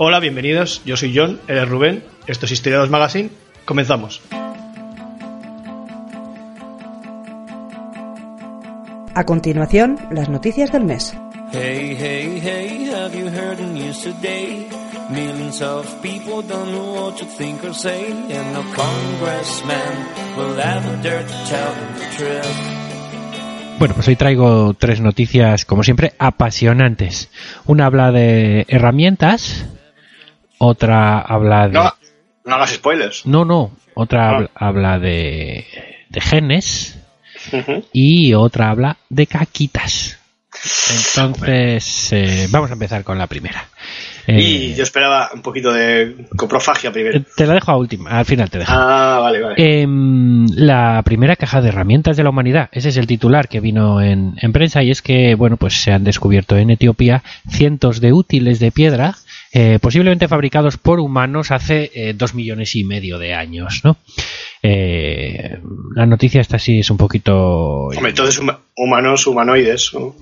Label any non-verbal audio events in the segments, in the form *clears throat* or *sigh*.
Hola, bienvenidos. Yo soy John, él es Rubén. Esto es Historiados Magazine. Comenzamos. A continuación, las noticias del mes. Hey, hey, hey, have you heard the news today? Millions of people don't know what to think or say, and no congressman will ever dare to tell the truth. Bueno, pues hoy traigo tres noticias, como siempre, apasionantes. Una habla de herramientas, otra habla de... No, no hagas spoilers. No, no, otra Ah. habla, habla de, de genes Y otra habla de caquitas. Entonces, eh, vamos a empezar con la primera. Eh, Y yo esperaba un poquito de coprofagia primero. te la dejo a última, al final te dejo. Ah, vale, vale. Em, la primera caja de herramientas de la humanidad. Ese es el titular que vino en, en prensa y es que, bueno, pues se han descubierto en Etiopía cientos de útiles de piedra, eh, posiblemente fabricados por humanos hace eh, dos millones y medio de años, ¿no? Eh, la noticia esta sí es un poquito... humanos, humanoides. ¿no?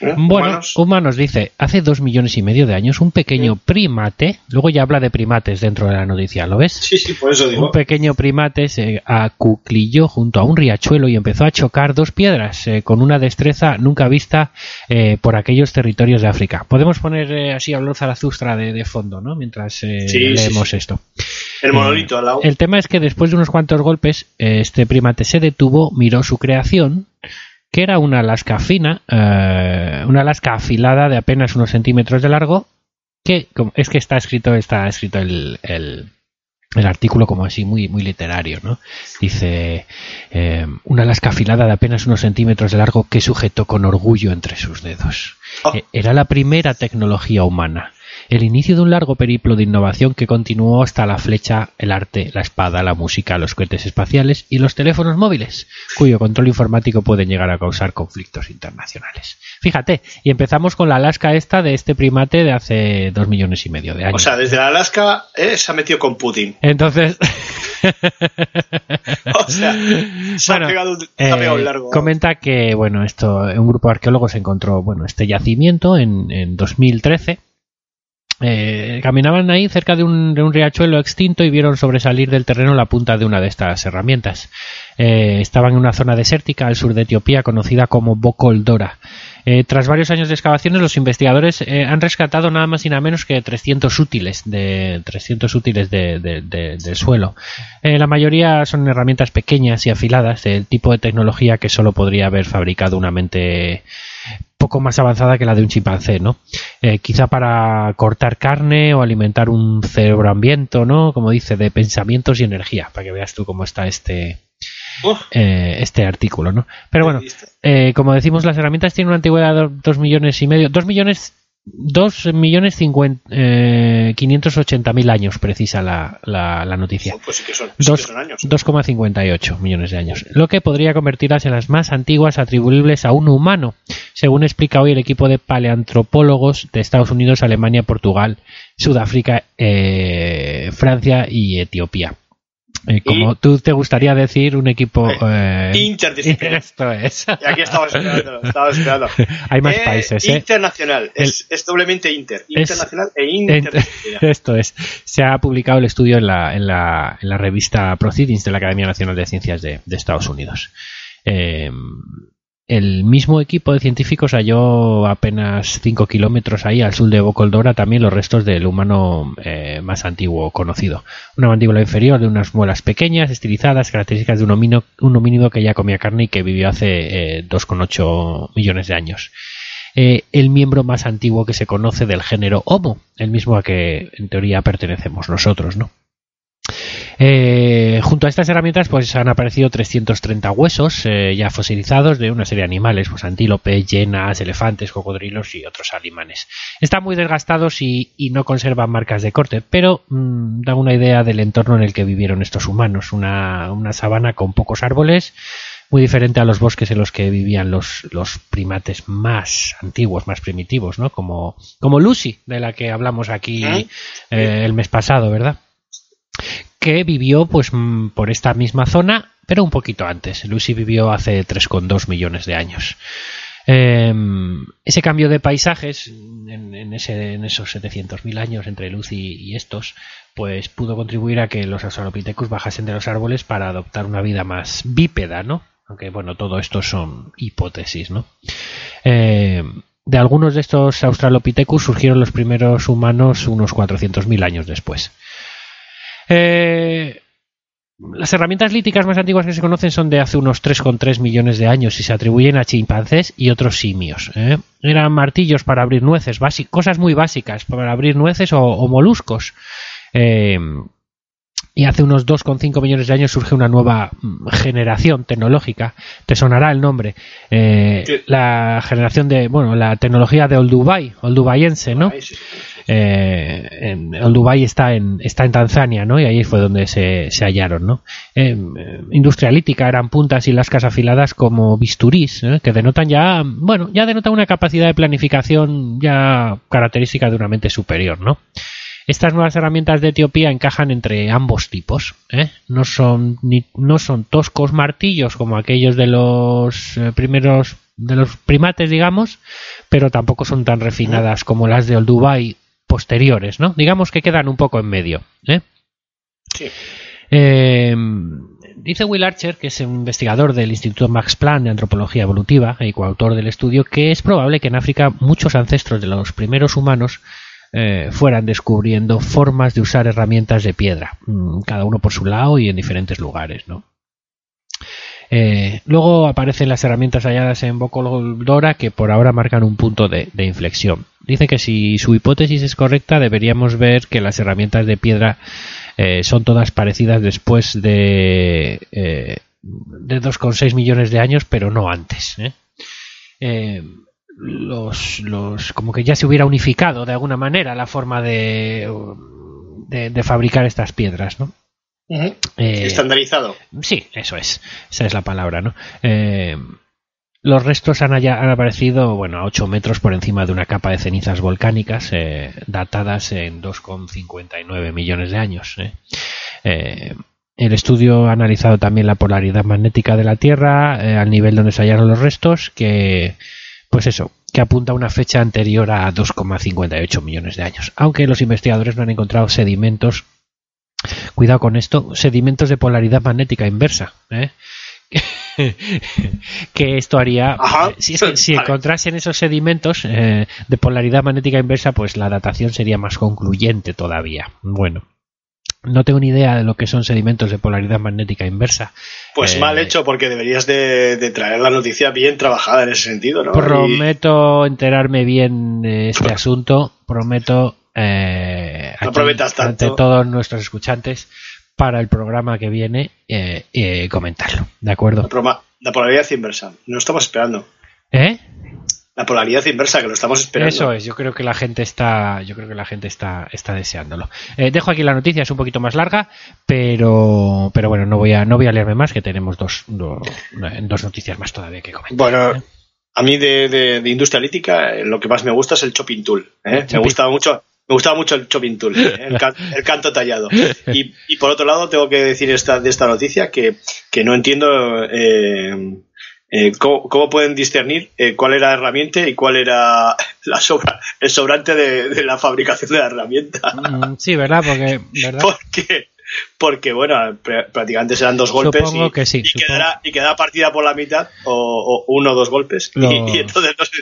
¿Eh? Bueno, Humanos. humanos dice, hace dos millones y medio de años un pequeño primate, luego ya habla de primates dentro de la noticia, ¿lo ves? Sí, sí, por eso digo. Un pequeño primate se acuclilló junto a un riachuelo y empezó a chocar dos piedras eh, con una destreza nunca vista eh, por aquellos territorios de África. Podemos poner eh, así a Lord Zarazustra de, de fondo, ¿no? Mientras eh, Sí, leemos sí. esto. El monolito al lado. El tema es que después de unos cuantos golpes, este primate se detuvo, miró su creación, que era una lasca fina, eh, una lasca afilada de apenas unos centímetros de largo, que es que está escrito, está escrito el, el- el artículo como así muy, muy literario, ¿no? Dice eh, una lasca afilada de apenas unos centímetros de largo que sujetó con orgullo entre sus dedos. Oh. Eh, Era la primera tecnología humana. El inicio de un largo periplo de innovación que continuó hasta la flecha, el arte, la espada, la música, los cohetes espaciales y los teléfonos móviles, cuyo control informático puede llegar a causar conflictos internacionales. Fíjate, y empezamos con la Alaska esta de este primate de hace dos millones y medio de años. O sea, desde la Alaska eh, se ha metido con Putin. Entonces, *laughs* O sea, se Bueno, ha pegado un, se ha pegado eh, largo. comenta que bueno esto un grupo de arqueólogos encontró bueno este yacimiento en, en 2013 Eh, caminaban ahí cerca de un, de un riachuelo extinto y vieron sobresalir del terreno la punta de una de estas herramientas. Eh, estaban en una zona desértica al sur de Etiopía conocida como Bokol Dora. Eh, tras varios años de excavaciones, los investigadores han rescatado nada más y nada menos que 300 útiles de 300 útiles de- de- de- del suelo. La mayoría son herramientas pequeñas y afiladas, del tipo de tecnología que solo podría haber fabricado una mente poco más avanzada que la de un chimpancé, ¿no? Eh, quizá para cortar carne o alimentar un cerebro hambriento, ¿no? Como dice, de pensamientos y energía, para que veas tú cómo está este, eh, este artículo, ¿no? Pero bueno, eh, como decimos, las herramientas tienen una antigüedad de dos millones y medio, dos millones, dos millones eh, quinientos ochenta mil años, precisa la, la, la noticia. Pues sí que son, sí que Dos- son años. 2,58 millones de años, lo que podría convertirlas en las más antiguas atribuibles a un humano, según explica hoy el equipo de paleantropólogos de Estados Unidos, Alemania, Portugal, Sudáfrica, eh, Francia y Etiopía. Eh, como Y- tú te gustaría decir, un equipo... eh, Interdisciplinar. *laughs* esto es. Y aquí estamos esperando, estamos esperando. *laughs* Hay más Eh, países, ¿eh? Internacional, es, es doblemente inter. Es- Internacional e interdisciplinar. *laughs* Esto es. Se ha publicado el estudio en la, en la, en la revista Proceedings de la Academia Nacional de Ciencias de, de Estados Unidos. El mismo equipo de científicos halló apenas 5 kilómetros ahí al sur de Bocoldora también los restos del humano eh, más antiguo conocido. Una mandíbula inferior de unas muelas pequeñas, estilizadas, características de un un homínido que ya comía carne y que vivió hace eh, 2,8 millones de años eh, el miembro más antiguo que se conoce del género Homo, el mismo a que en teoría pertenecemos nosotros, ¿no? Eh, junto a estas herramientas pues han aparecido 330 huesos eh, ya fosilizados de una serie de animales, pues antílopes, hienas, elefantes, cocodrilos y otros animales. Están muy desgastados y, y no conservan marcas de corte, pero mm, dan una idea del entorno en el que vivieron estos humanos, una, una sabana con pocos árboles, muy diferente a los bosques en los que vivían los, los primates más antiguos, más primitivos, ¿no? Como, como Lucy, de la que hablamos aquí ¿Eh? eh, el mes pasado, ¿verdad? Que vivió pues mm, por esta misma zona, pero un poquito antes. Lucy vivió hace 3,2 millones de años. Eh, ese cambio de paisajes en, en ese, en esos 700.000 años entre Lucy y estos, pues pudo contribuir a que los Australopithecus bajasen de los árboles para adoptar una vida más bípeda, ¿no? Aunque bueno, todo esto son hipótesis, ¿no? Eh, de algunos de estos Australopithecus surgieron los primeros humanos unos 400.000 años después. Eh, las herramientas líticas más antiguas que se conocen son de hace unos 3,3 millones de años y se atribuyen a chimpancés y otros simios. ¿eh? Eran martillos para abrir nueces, cosas muy básicas para abrir nueces o, o moluscos. Eh, y hace unos 2,5 millones de años surge una nueva mm, generación tecnológica. Te sonará el nombre. Eh. La generación de, bueno, la tecnología de Olduvai, olduvaiense, ¿no? Ay, sí, sí, sí. Eh, en, Olduvai está en, está en Tanzania, ¿no? Y ahí fue donde se, hallaron, ¿no? Eh, eh, industria lítica eran puntas y lascas afiladas como bisturís, ¿eh? que denotan ya, bueno, ya denotan una capacidad de planificación ya característica de una mente superior. Estas nuevas herramientas de Etiopía encajan entre ambos tipos. No, son no son toscos martillos como aquellos de los primeros de los primates, digamos, pero tampoco son tan refinadas como las de Olduvai posteriores, ¿no? Digamos que quedan un poco en medio. ¿eh? Sí. Eh, dice Will Archer, que es un investigador del Instituto Max Planck de Antropología Evolutiva y coautor del estudio, que es probable que en África muchos ancestros de los primeros humanos eh, fueran descubriendo formas de usar herramientas de piedra, mm, cada uno por su lado y en diferentes lugares, ¿no? Eh, luego aparecen las herramientas halladas en Bocoldora que por ahora marcan un punto de, de inflexión. Dice que si su hipótesis es correcta deberíamos ver que las herramientas de piedra eh, son todas parecidas después de, eh, de 2,6 millones de años, pero no antes. ¿eh? Eh, los, los, como que ya se hubiera unificado de alguna manera la forma de, de, de fabricar estas piedras, ¿no? Eh, Estandarizado. Sí, eso es. Esa es la palabra, ¿no? Los restos han, halla- han aparecido, bueno, a 8 metros por encima de una capa de cenizas volcánicas eh, datadas en 2,59 millones de años. ¿eh? Eh, el estudio ha analizado también la polaridad magnética de la Tierra eh, al nivel donde se hallaron los restos, que, pues eso, que apunta a una fecha anterior a 2,58 millones de años. Aunque los investigadores no han encontrado sedimentos Cuidado con esto, sedimentos de polaridad magnética inversa. *laughs* ¿eh? *laughs* que esto haría, Ajá. si, es que si *laughs* Vale. encontrasen esos sedimentos eh, de polaridad magnética inversa, pues la datación sería más concluyente todavía. Bueno, no tengo ni idea de lo que son sedimentos de polaridad magnética inversa. Pues Eh, mal hecho, porque deberías de, de traer la noticia bien trabajada en ese sentido, ¿no? Y- Prometo enterarme bien de este asunto, prometo eh, No aquí, prometas tanto. ante todos nuestros escuchantes para el programa que viene eh, eh, comentarlo, ¿de acuerdo? la, polaridad inversa. No estamos esperando. ¿Eh? La polaridad inversa, que lo estamos esperando. Eso es, yo creo que la gente está, yo creo que la gente está, está deseándolo. Eh, dejo aquí la noticia, es un poquito más larga, pero, pero bueno, no voy a, no voy a leerme más, que tenemos dos, do- dos noticias más todavía que comentar. Bueno, a mí de, de- de industria lítica eh, lo que más me gusta es el chopping tool. ¿eh? Me gustaba mucho. Me gustaba mucho el chopping tool, ¿eh? el, can- el canto tallado. Y, y por otro lado, tengo que decir esta, de esta noticia que, que no entiendo eh, eh, cómo, cómo pueden discernir eh, cuál era la herramienta y cuál era la sobra, el sobrante de, de la fabricación de la herramienta. Mm, Sí, ¿verdad? Porque, ¿verdad? *laughs* Porque, porque bueno, pr- prácticamente serán dos golpes Supongo y, que sí, y supongo. quedará, y quedará partida por la mitad o, o uno o dos golpes. Y, *laughs* y entonces no sé,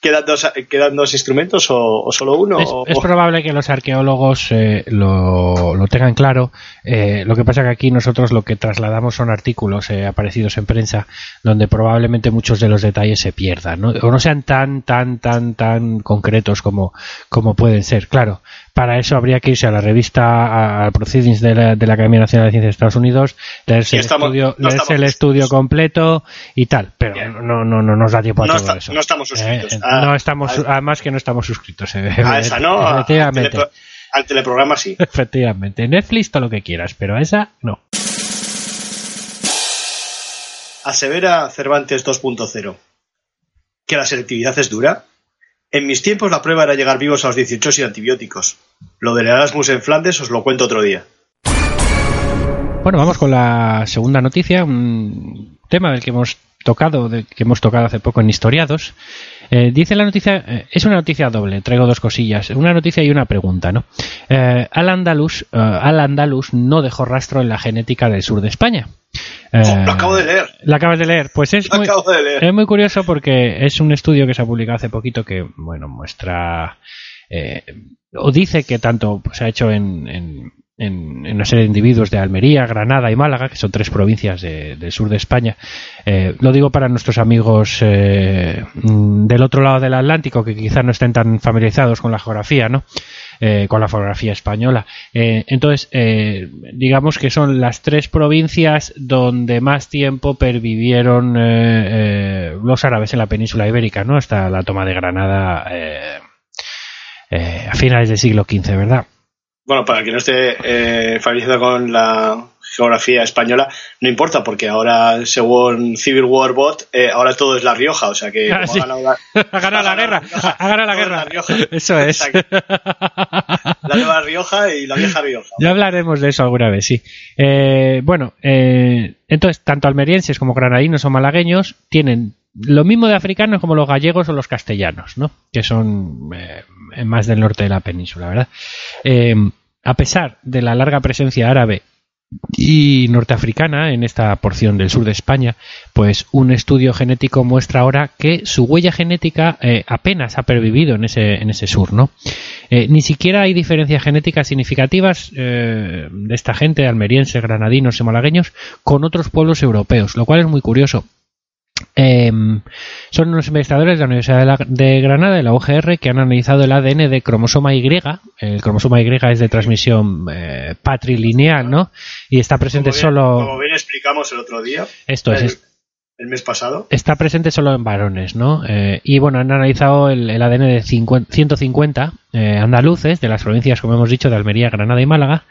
quedan, dos, quedan dos instrumentos o, o solo uno. Es, o- es o- probable que los arqueólogos eh, lo, lo tengan claro. Eh, lo que pasa que aquí nosotros lo que trasladamos son artículos eh, aparecidos en prensa donde probablemente muchos de los detalles se pierdan, ¿no? O no sean tan, tan, tan, tan concretos como, como pueden ser. Claro, para eso habría que irse a la revista, al Proceedings de la, de la Academia Nacional de Ciencias de Estados Unidos, leerse, el, estudio, no leerse el estamos- estudio completo y tal. Pero Bien. no, no, no nos da tiempo a No todo está- eso. no estamos suscritos. Eh, Ah, no estamos, además que no estamos suscritos. eh, a esa no, al, Efectivamente. telepro- al teleprograma sí. *laughs* Efectivamente. Netflix todo lo que quieras, pero a esa no. Asevera Cervantes 2.0 que la selectividad es dura. En mis tiempos la prueba era llegar vivos a los 18 sin antibióticos. Lo del Erasmus en Flandes os lo cuento otro día. Bueno, vamos con la segunda noticia, un tema del que hemos tocado, que hemos tocado hace poco en Historiados. Eh, dice la noticia, eh, es una noticia doble, traigo dos cosillas, una noticia y una pregunta, ¿no? Eh, al andalus, eh, al no dejó rastro en la genética del sur de España. Eh, Oh, lo acabo de leer. ¿La acabas de leer? Pues es Lo muy, acabo de leer. es muy curioso porque es un estudio que se ha publicado hace poquito que, bueno, muestra eh, o dice que tanto pues, se ha hecho en, en- en- en una serie de individuos de Almería, Granada y Málaga, que son tres provincias de- del sur de España. Eh, lo digo para nuestros amigos eh, mm, del otro lado del Atlántico que quizás no estén tan familiarizados con la geografía, ¿no? Eh, con la geografía española. Eh, entonces, eh, digamos que son las tres provincias donde más tiempo pervivieron los árabes en la península ibérica, ¿no? Hasta la toma de Granada a finales del siglo XV, ¿verdad? Bueno, para quien no esté familiarizado con la geografía española, no importa, porque ahora, según Civil War Bot, eh, ahora todo es La Rioja, o sea que Ah, sí. *laughs* ha ganado la, ha ganado la guerra, ha ganado la guerra. Eso es. La nueva Rioja y la vieja Rioja. Ya hablaremos de eso alguna vez, sí. Eh, bueno, eh, entonces, tanto almerienses como granadinos o malagueños tienen lo mismo de africanos como los gallegos o los castellanos, ¿no? Que son eh, más del norte de la península, ¿verdad? Eh, a pesar de la larga presencia árabe y norteafricana en esta porción del sur de España, pues un estudio genético muestra ahora que su huella genética eh, apenas ha pervivido en ese, en ese sur, ¿no? Eh, ni siquiera hay diferencias genéticas significativas eh, de esta gente, almerienses, granadinos y malagueños, con otros pueblos europeos, lo cual es muy curioso. Eh, son unos investigadores de la Universidad de, la- de Granada, de la UGR, que han analizado el ADN de cromosoma Y. El cromosoma Y es de transmisión eh, patrilineal, ¿no? Y está presente Como bien- solo. Como bien explicamos el otro día, Esto es, el, es- el mes pasado. está presente solo en varones, ¿no? Eh, y bueno, han analizado el, el ADN de 50 150 eh, andaluces de las provincias, como hemos dicho, de Almería, Granada y Málaga,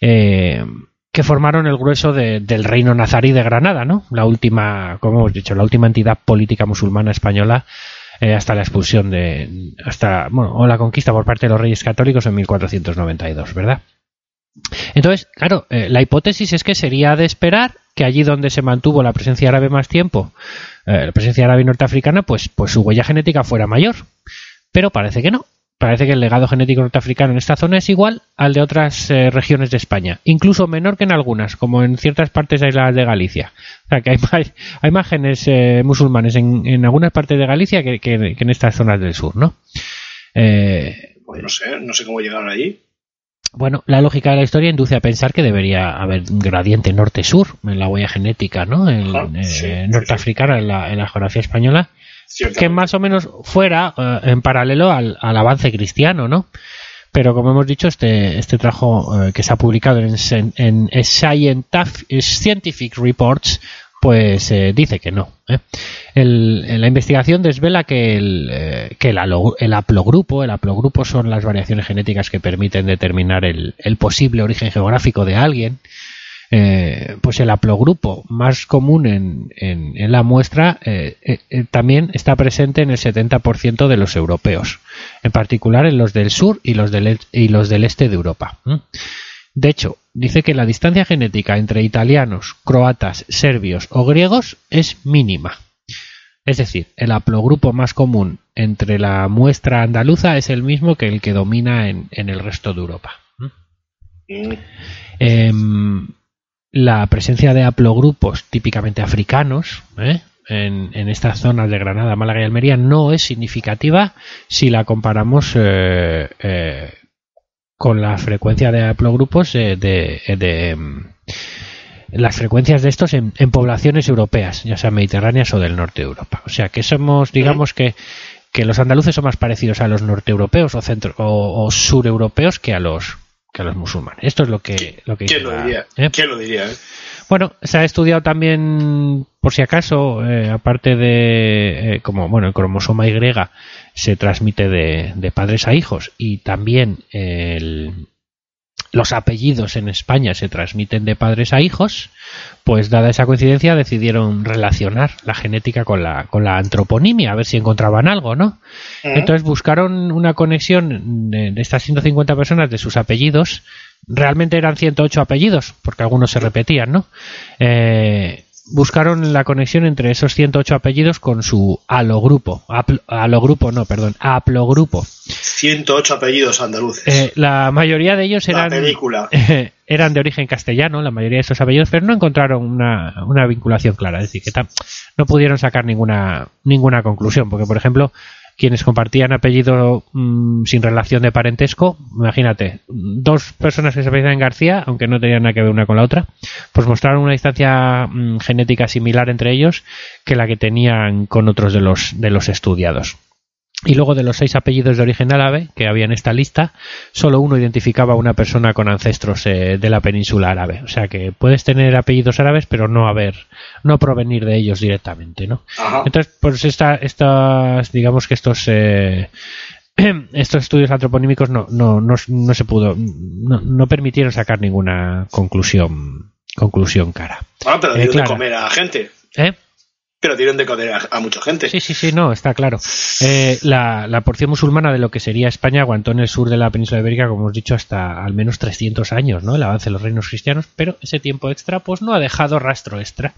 eh, que formaron el grueso de- del reino nazarí de Granada, ¿no? La última, como hemos dicho, la última entidad política musulmana española eh, hasta la expulsión de, hasta, bueno, o la conquista por parte de los reyes católicos en 1492, ¿verdad? Entonces, claro, eh, la hipótesis es que sería de esperar que allí donde se mantuvo la presencia árabe más tiempo, eh, la presencia árabe norteafricana, pues, pues su huella genética fuera mayor. Pero parece que no. Parece que el legado genético norteafricano en esta zona es igual al de otras eh, regiones de España, incluso menor que en algunas, como en ciertas partes la de Galicia. O sea, que hay más, *laughs* hay más genes eh, musulmanes en, en algunas partes de Galicia que, que- que en estas zonas del sur, ¿no? Eh, Pues no sé, no sé cómo llegaron allí. bueno, la lógica de la historia induce a pensar que debería haber un gradiente norte-sur en la huella genética, ¿no? Ajá, eh, sí, norteafricana en la, en la geografía española. Que más o menos fuera eh, en paralelo al, al avance cristiano, ¿no? Pero como hemos dicho, este, este trabajo eh, que se ha publicado en, en Scientific Reports, pues eh, dice que no. ¿eh? La investigación desvela que, el, que el, el haplogrupo, el haplogrupo son las variaciones genéticas que permiten determinar el posible origen geográfico de alguien. Eh, pues el haplogrupo más común en, en- en la muestra eh, eh, también está presente en el 70% de los europeos, en particular en los del sur y los del, e- y los del este de Europa. De hecho, dice que la distancia genética entre italianos, croatas, serbios o griegos es mínima. Es decir, el haplogrupo más común entre la muestra andaluza es el mismo que el que domina en, en el resto de Europa. Mm. La presencia de haplogrupos típicamente africanos ¿eh? en, en estas zonas de Granada, Málaga y Almería no es significativa si la comparamos eh, eh, con la frecuencia de haplogrupos eh, de, de, em, las frecuencias de estos en, en poblaciones europeas, ya sean mediterráneas o del norte de Europa. O sea que somos, digamos que que los andaluces son más parecidos a los norteeuropeos o centro o, o sureuropeos que a los que a los musulmanes. Esto es lo que lo que ¿Quién lo diría? ¿eh? ¿Quién lo diría? eh? Bueno, se ha estudiado también, por si acaso, eh, aparte de, eh, como, bueno, el cromosoma Y se transmite de, de padres a hijos y también el, los apellidos en España se transmiten de padres a hijos, pues dada esa coincidencia decidieron relacionar la genética con la, con la antroponimia, a ver si encontraban algo, ¿no? Entonces buscaron una conexión de, de, estas 150 personas de sus apellidos, realmente eran 108 apellidos, porque algunos se repetían, ¿no? Eh, buscaron la conexión entre esos 108 apellidos con su alogrupo. Apl alogrupo, no, perdón, aplogrupo. 108 apellidos andaluces. Eh, la mayoría de ellos eran, la película. *laughs* eran de origen castellano, la mayoría de esos apellidos, pero no encontraron una, una vinculación clara. Es decir, que no pudieron sacar ninguna, ninguna conclusión, porque, por ejemplo, quienes compartían apellido mmm, sin relación de parentesco, imagínate, dos personas que se apellidan García, aunque no tenían nada que ver una con la otra, pues mostraron una distancia mmm, genética similar entre ellos que la que tenían con otros de los, de los estudiados. Y luego de los seis apellidos de origen árabe que había en esta lista, solo uno identificaba a una persona con ancestros eh, de la península árabe. O sea que puedes tener apellidos árabes, pero no haber, no provenir de ellos directamente, ¿no? Ajá. Entonces, pues esta, estas, digamos que estos eh, *clears throat* estos estudios antroponímicos no, no, no, no se pudo, no, no, permitieron sacar ninguna conclusión, conclusión cara. Bueno, pero eh, de comer a la gente. ¿Eh? Pero dieron de comer a, a, mucha gente. Sí, sí, sí, no, está claro. Eh, la, la, porción musulmana de lo que sería España aguantó en el sur de la península ibérica, como hemos dicho, hasta al menos 300 años, ¿no? El avance de los reinos cristianos, pero ese tiempo extra, pues no ha dejado rastro extra.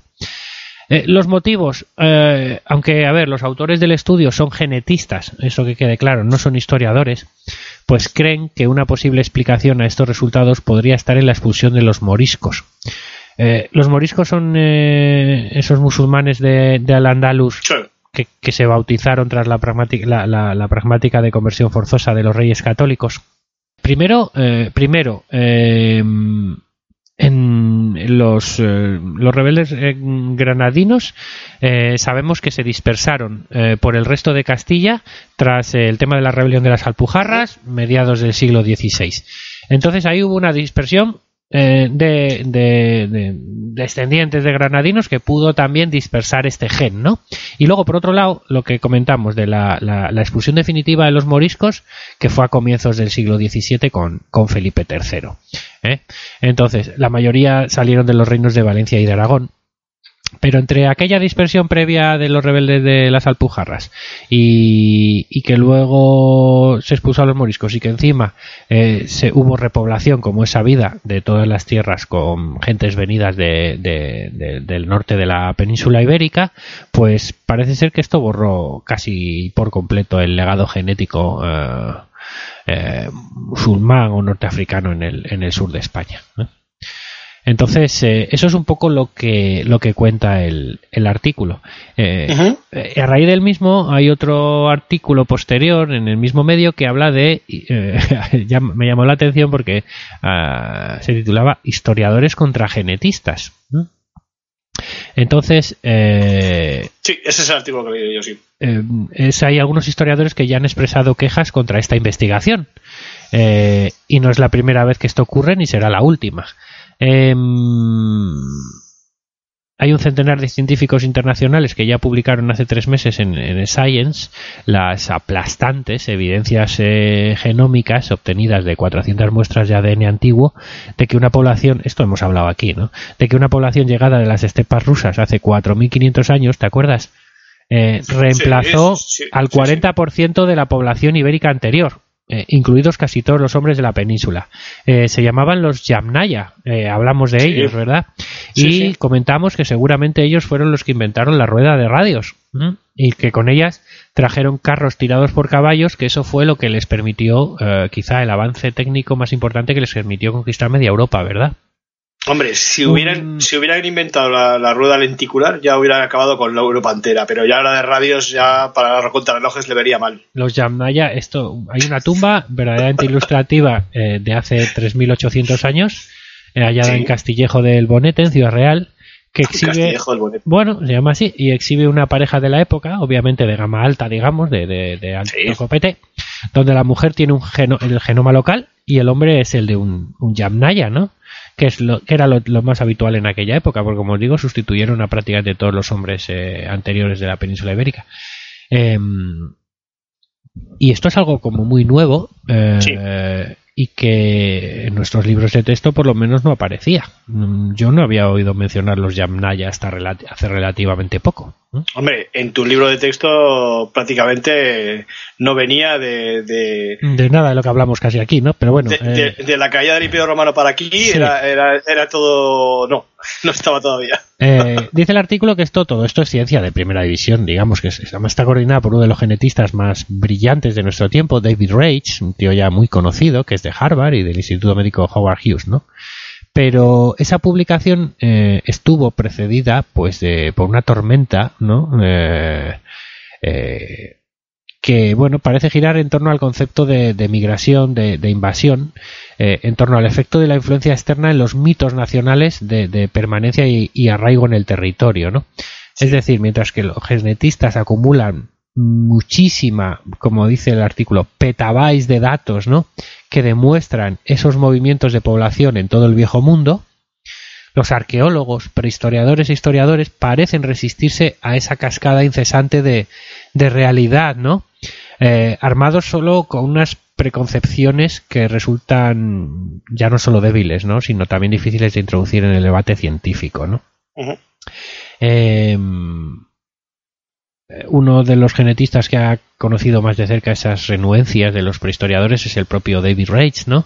Eh, los motivos, eh, aunque, a ver, los autores del estudio son genetistas, eso que quede claro, no son historiadores, pues creen que una posible explicación a estos resultados podría estar en la expulsión de los moriscos. Eh, los moriscos son eh, esos musulmanes de, de Al-Andalus sí. que, que, se bautizaron tras la pragmática, la, la, la pragmática, de conversión forzosa de los reyes católicos. Primero, eh, primero en los, los rebeldes granadinos sabemos que se dispersaron por el resto de Castilla tras el tema de la rebelión de las Alpujarras, mediados del siglo XVI. Entonces ahí hubo una dispersión eh, de, de, de, descendientes de granadinos que pudo también dispersar este gen, ¿no? Y luego, por otro lado, lo que comentamos de la, la, la expulsión definitiva de los moriscos, que fue a comienzos del siglo XVII con, con Felipe III. ¿eh? Entonces, la mayoría salieron de los reinos de Valencia y de Aragón, pero entre aquella dispersión previa de los rebeldes de las Alpujarras y, que luego se expulsó a los moriscos y que encima eh, se, hubo repoblación, como es sabida, de todas las tierras con gentes venidas de, de, de, del norte de la península ibérica, pues parece ser que esto borró casi por completo el legado genético eh, eh, musulmán o norteafricano en el, en el sur de España. Entonces, eh, eso es un poco lo que, lo que cuenta el, el artículo. Eh, uh -huh. A raíz del mismo hay otro artículo posterior en el mismo medio que habla de, eh, *laughs* ya me llamó la atención porque uh, se titulaba Historiadores contra genetistas. ¿no? Entonces. Eh, sí, ese es el artículo que leí yo, sí. Eh, es, hay algunos historiadores que ya han expresado quejas contra esta investigación. Eh, y no es la primera vez que esto ocurre ni será la última. Eh, hay un centenar de científicos internacionales que ya publicaron hace tres meses en, en Science las aplastantes evidencias eh, genómicas obtenidas de 400 muestras de ADN antiguo de que una población, esto hemos hablado aquí, ¿no? De que una población llegada de las estepas rusas hace 4.500 años, ¿te acuerdas? Eh, reemplazó sí, sí, al 40% de la población ibérica anterior. Eh, incluidos casi todos los hombres de la península. Eh, se llamaban los Yamnaya, eh, hablamos de Sí. ellos, ¿verdad? Sí, y sí. comentamos que seguramente ellos fueron los que inventaron la rueda de radios ¿m? y que con ellas trajeron carros tirados por caballos, que eso fue lo que les permitió, eh, quizá el avance técnico más importante que les permitió conquistar media Europa, ¿verdad? Hombre, si hubieran, si hubieran inventado la, la, rueda lenticular, ya hubieran acabado con la Europa entera, pero ya la de radios, ya para los contrarrelojes le vería mal. Los Yamnaya, esto, hay una tumba verdaderamente ilustrativa eh, de hace 3.800 años, eh, hallada Sí. en Castillejo del Bonete, en Ciudad Real, que exhibe, Castillejo del Bonete. bueno, se llama así, y exhibe una pareja de la época, obviamente de gama alta, digamos, de, de, de alto Sí. copete, donde la mujer tiene un geno, el genoma local y el hombre es el de un, un Yamnaya, ¿no? Que, es lo, que era lo, más habitual en aquella época, porque como os digo, sustituyeron a prácticamente todos los hombres eh, anteriores de la península ibérica. Em, y esto es algo como muy nuevo. eh, Sí. Y que en nuestros libros de texto por lo menos no aparecía. Mm, Yo no había oído mencionar los Yamnaya hasta relati- hace relativamente poco. Hombre, en tu libro de texto prácticamente no venía de, de, De nada de lo que hablamos casi aquí, ¿no? Pero bueno, de, eh, de- de la caída del Imperio Romano para aquí, Sí. era, era, era todo... No, no estaba todavía. Eh, dice el artículo que esto todo esto es ciencia de primera división, digamos que está coordinada por uno de los genetistas más brillantes de nuestro tiempo, David Rage, un tío ya muy conocido que es de Harvard y del Instituto Médico Howard Hughes, ¿no? Pero esa publicación eh, estuvo precedida, pues, de, por una tormenta, ¿no? Eh, eh, que bueno parece girar en torno al concepto de, de migración, de, de invasión, eh, en torno al efecto de la influencia externa en los mitos nacionales de, de permanencia y, y arraigo en el territorio, ¿no? Es decir, mientras que los genetistas acumulan muchísima, como dice el artículo, petabytes de datos, ¿no? Que demuestran esos movimientos de población en todo el viejo mundo, los arqueólogos, prehistoriadores e historiadores parecen resistirse a esa cascada incesante de, de realidad, ¿no? Eh, armados solo con unas preconcepciones que resultan ya no solo débiles, ¿no? Sino también difíciles de introducir en el debate científico, ¿no? Ujú. Eh, uno de los genetistas que ha conocido más de cerca esas renuencias de los prehistoriadores es el propio David Rage, ¿no?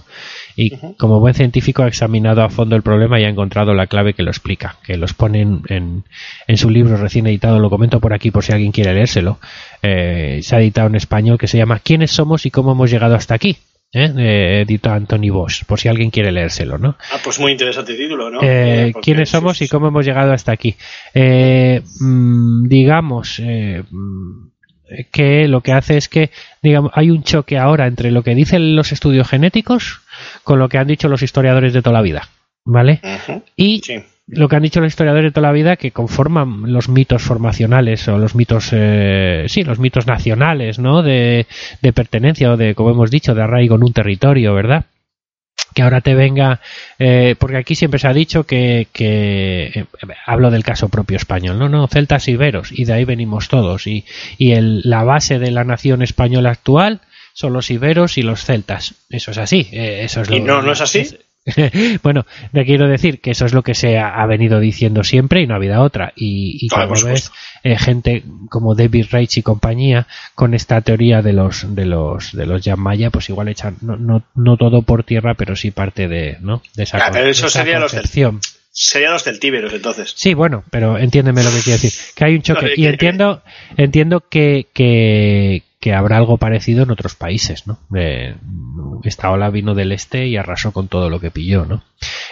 Y como buen científico ha examinado a fondo el problema y ha encontrado la clave que lo explica, que los pone en, en- en su libro recién editado, lo comento por aquí por si alguien quiere leérselo. Eh, se ha editado en español que se llama ¿Quiénes somos y cómo hemos llegado hasta aquí? ¿Eh? Eh, Anthony Bosch, por si alguien quiere leérselo, ¿no? Ah, pues muy interesante título, ¿no? Eh, Eh, quiénes somos y cómo hemos llegado hasta aquí. Eh, mm, digamos mm, que lo que hace es que digamos hay un choque ahora entre lo que dicen los estudios genéticos con lo que han dicho los historiadores de toda la vida, ¿vale? Y Sí. lo que han dicho los historiadores de toda la vida que conforman los mitos formacionales o los mitos eh, sí los mitos nacionales no de, de pertenencia o de como hemos dicho de arraigo en un territorio verdad que ahora te venga eh, porque aquí siempre se ha dicho que, que eh, hablo del caso propio español no no celtas y iberos y de ahí venimos todos y, y el, la base de la nación española actual son los iberos y los celtas eso es así eh, eso es ¿Y lo- no- no es así? *laughs* bueno, te quiero decir que eso es lo que se ha, ha venido diciendo siempre y no ha habido otra. Y, y Claro, como ves, eh, gente como David Reich y compañía, con esta teoría de los de los de los Yamaya, pues igual echan no, no, no todo por tierra, pero sí parte de, ¿no? de esa, con- pero de eso esa sería los concepción. Serían los celtíberos, entonces. Sí, bueno, pero entiéndeme lo que quiero decir. Que hay un choque. No, y que- entiendo, entiendo que, que, que habrá algo parecido en otros países, ¿no? Eh, esta ola vino del este y arrasó con todo lo que pilló, ¿no?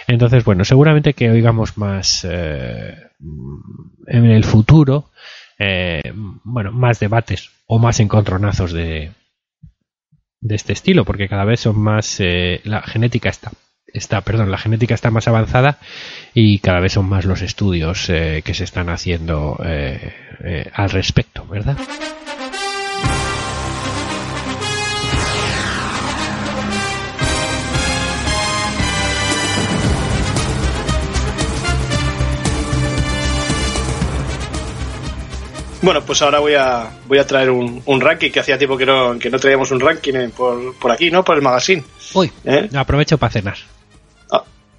Entonces, bueno, seguramente que oigamos más eh, en el futuro, eh, bueno, más debates o más encontronazos de, de este estilo, porque cada vez son más, eh, la genética está, está, perdón, la genética está más avanzada y cada vez son más los estudios eh, que se están haciendo eh, eh, al respecto, ¿verdad? Bueno, pues ahora voy a voy a traer un, un ranking que hacía tiempo que no, que no traíamos un ranking por, por aquí, ¿no? Por el magazine. Uy, aprovecho para cenar.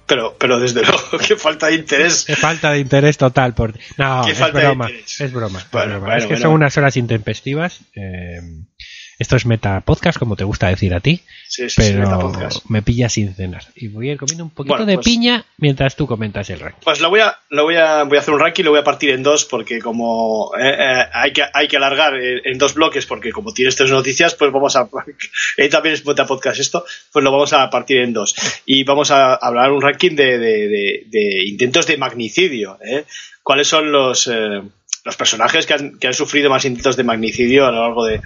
Pero, pero desde *laughs* luego, que falta de interés. Qué falta de interés total por no, Qué es falta de broma, interés. es broma, es broma. bueno, es que bueno. son unas horas intempestivas. eh, esto es meta podcast, como te gusta decir a ti, Sí, sí, sí, pero Metapodcast. me pilla sin cenar y voy a ir comiendo un poquito Bueno, de pues- piña mientras tú comentas el ranking. Pues lo voy a, lo voy a, voy a hacer un ranking, lo voy a partir en dos, porque como eh, eh, hay, que, hay que alargar en, en dos bloques, porque como tienes tres noticias, pues vamos a, *laughs* eh, también es Meta podcast esto, pues lo vamos a partir en dos. Y vamos a hablar un ranking de, de- de- de intentos de magnicidio, ¿eh? ¿Cuáles son los, eh, los personajes que han, que han sufrido más intentos de magnicidio a lo largo de,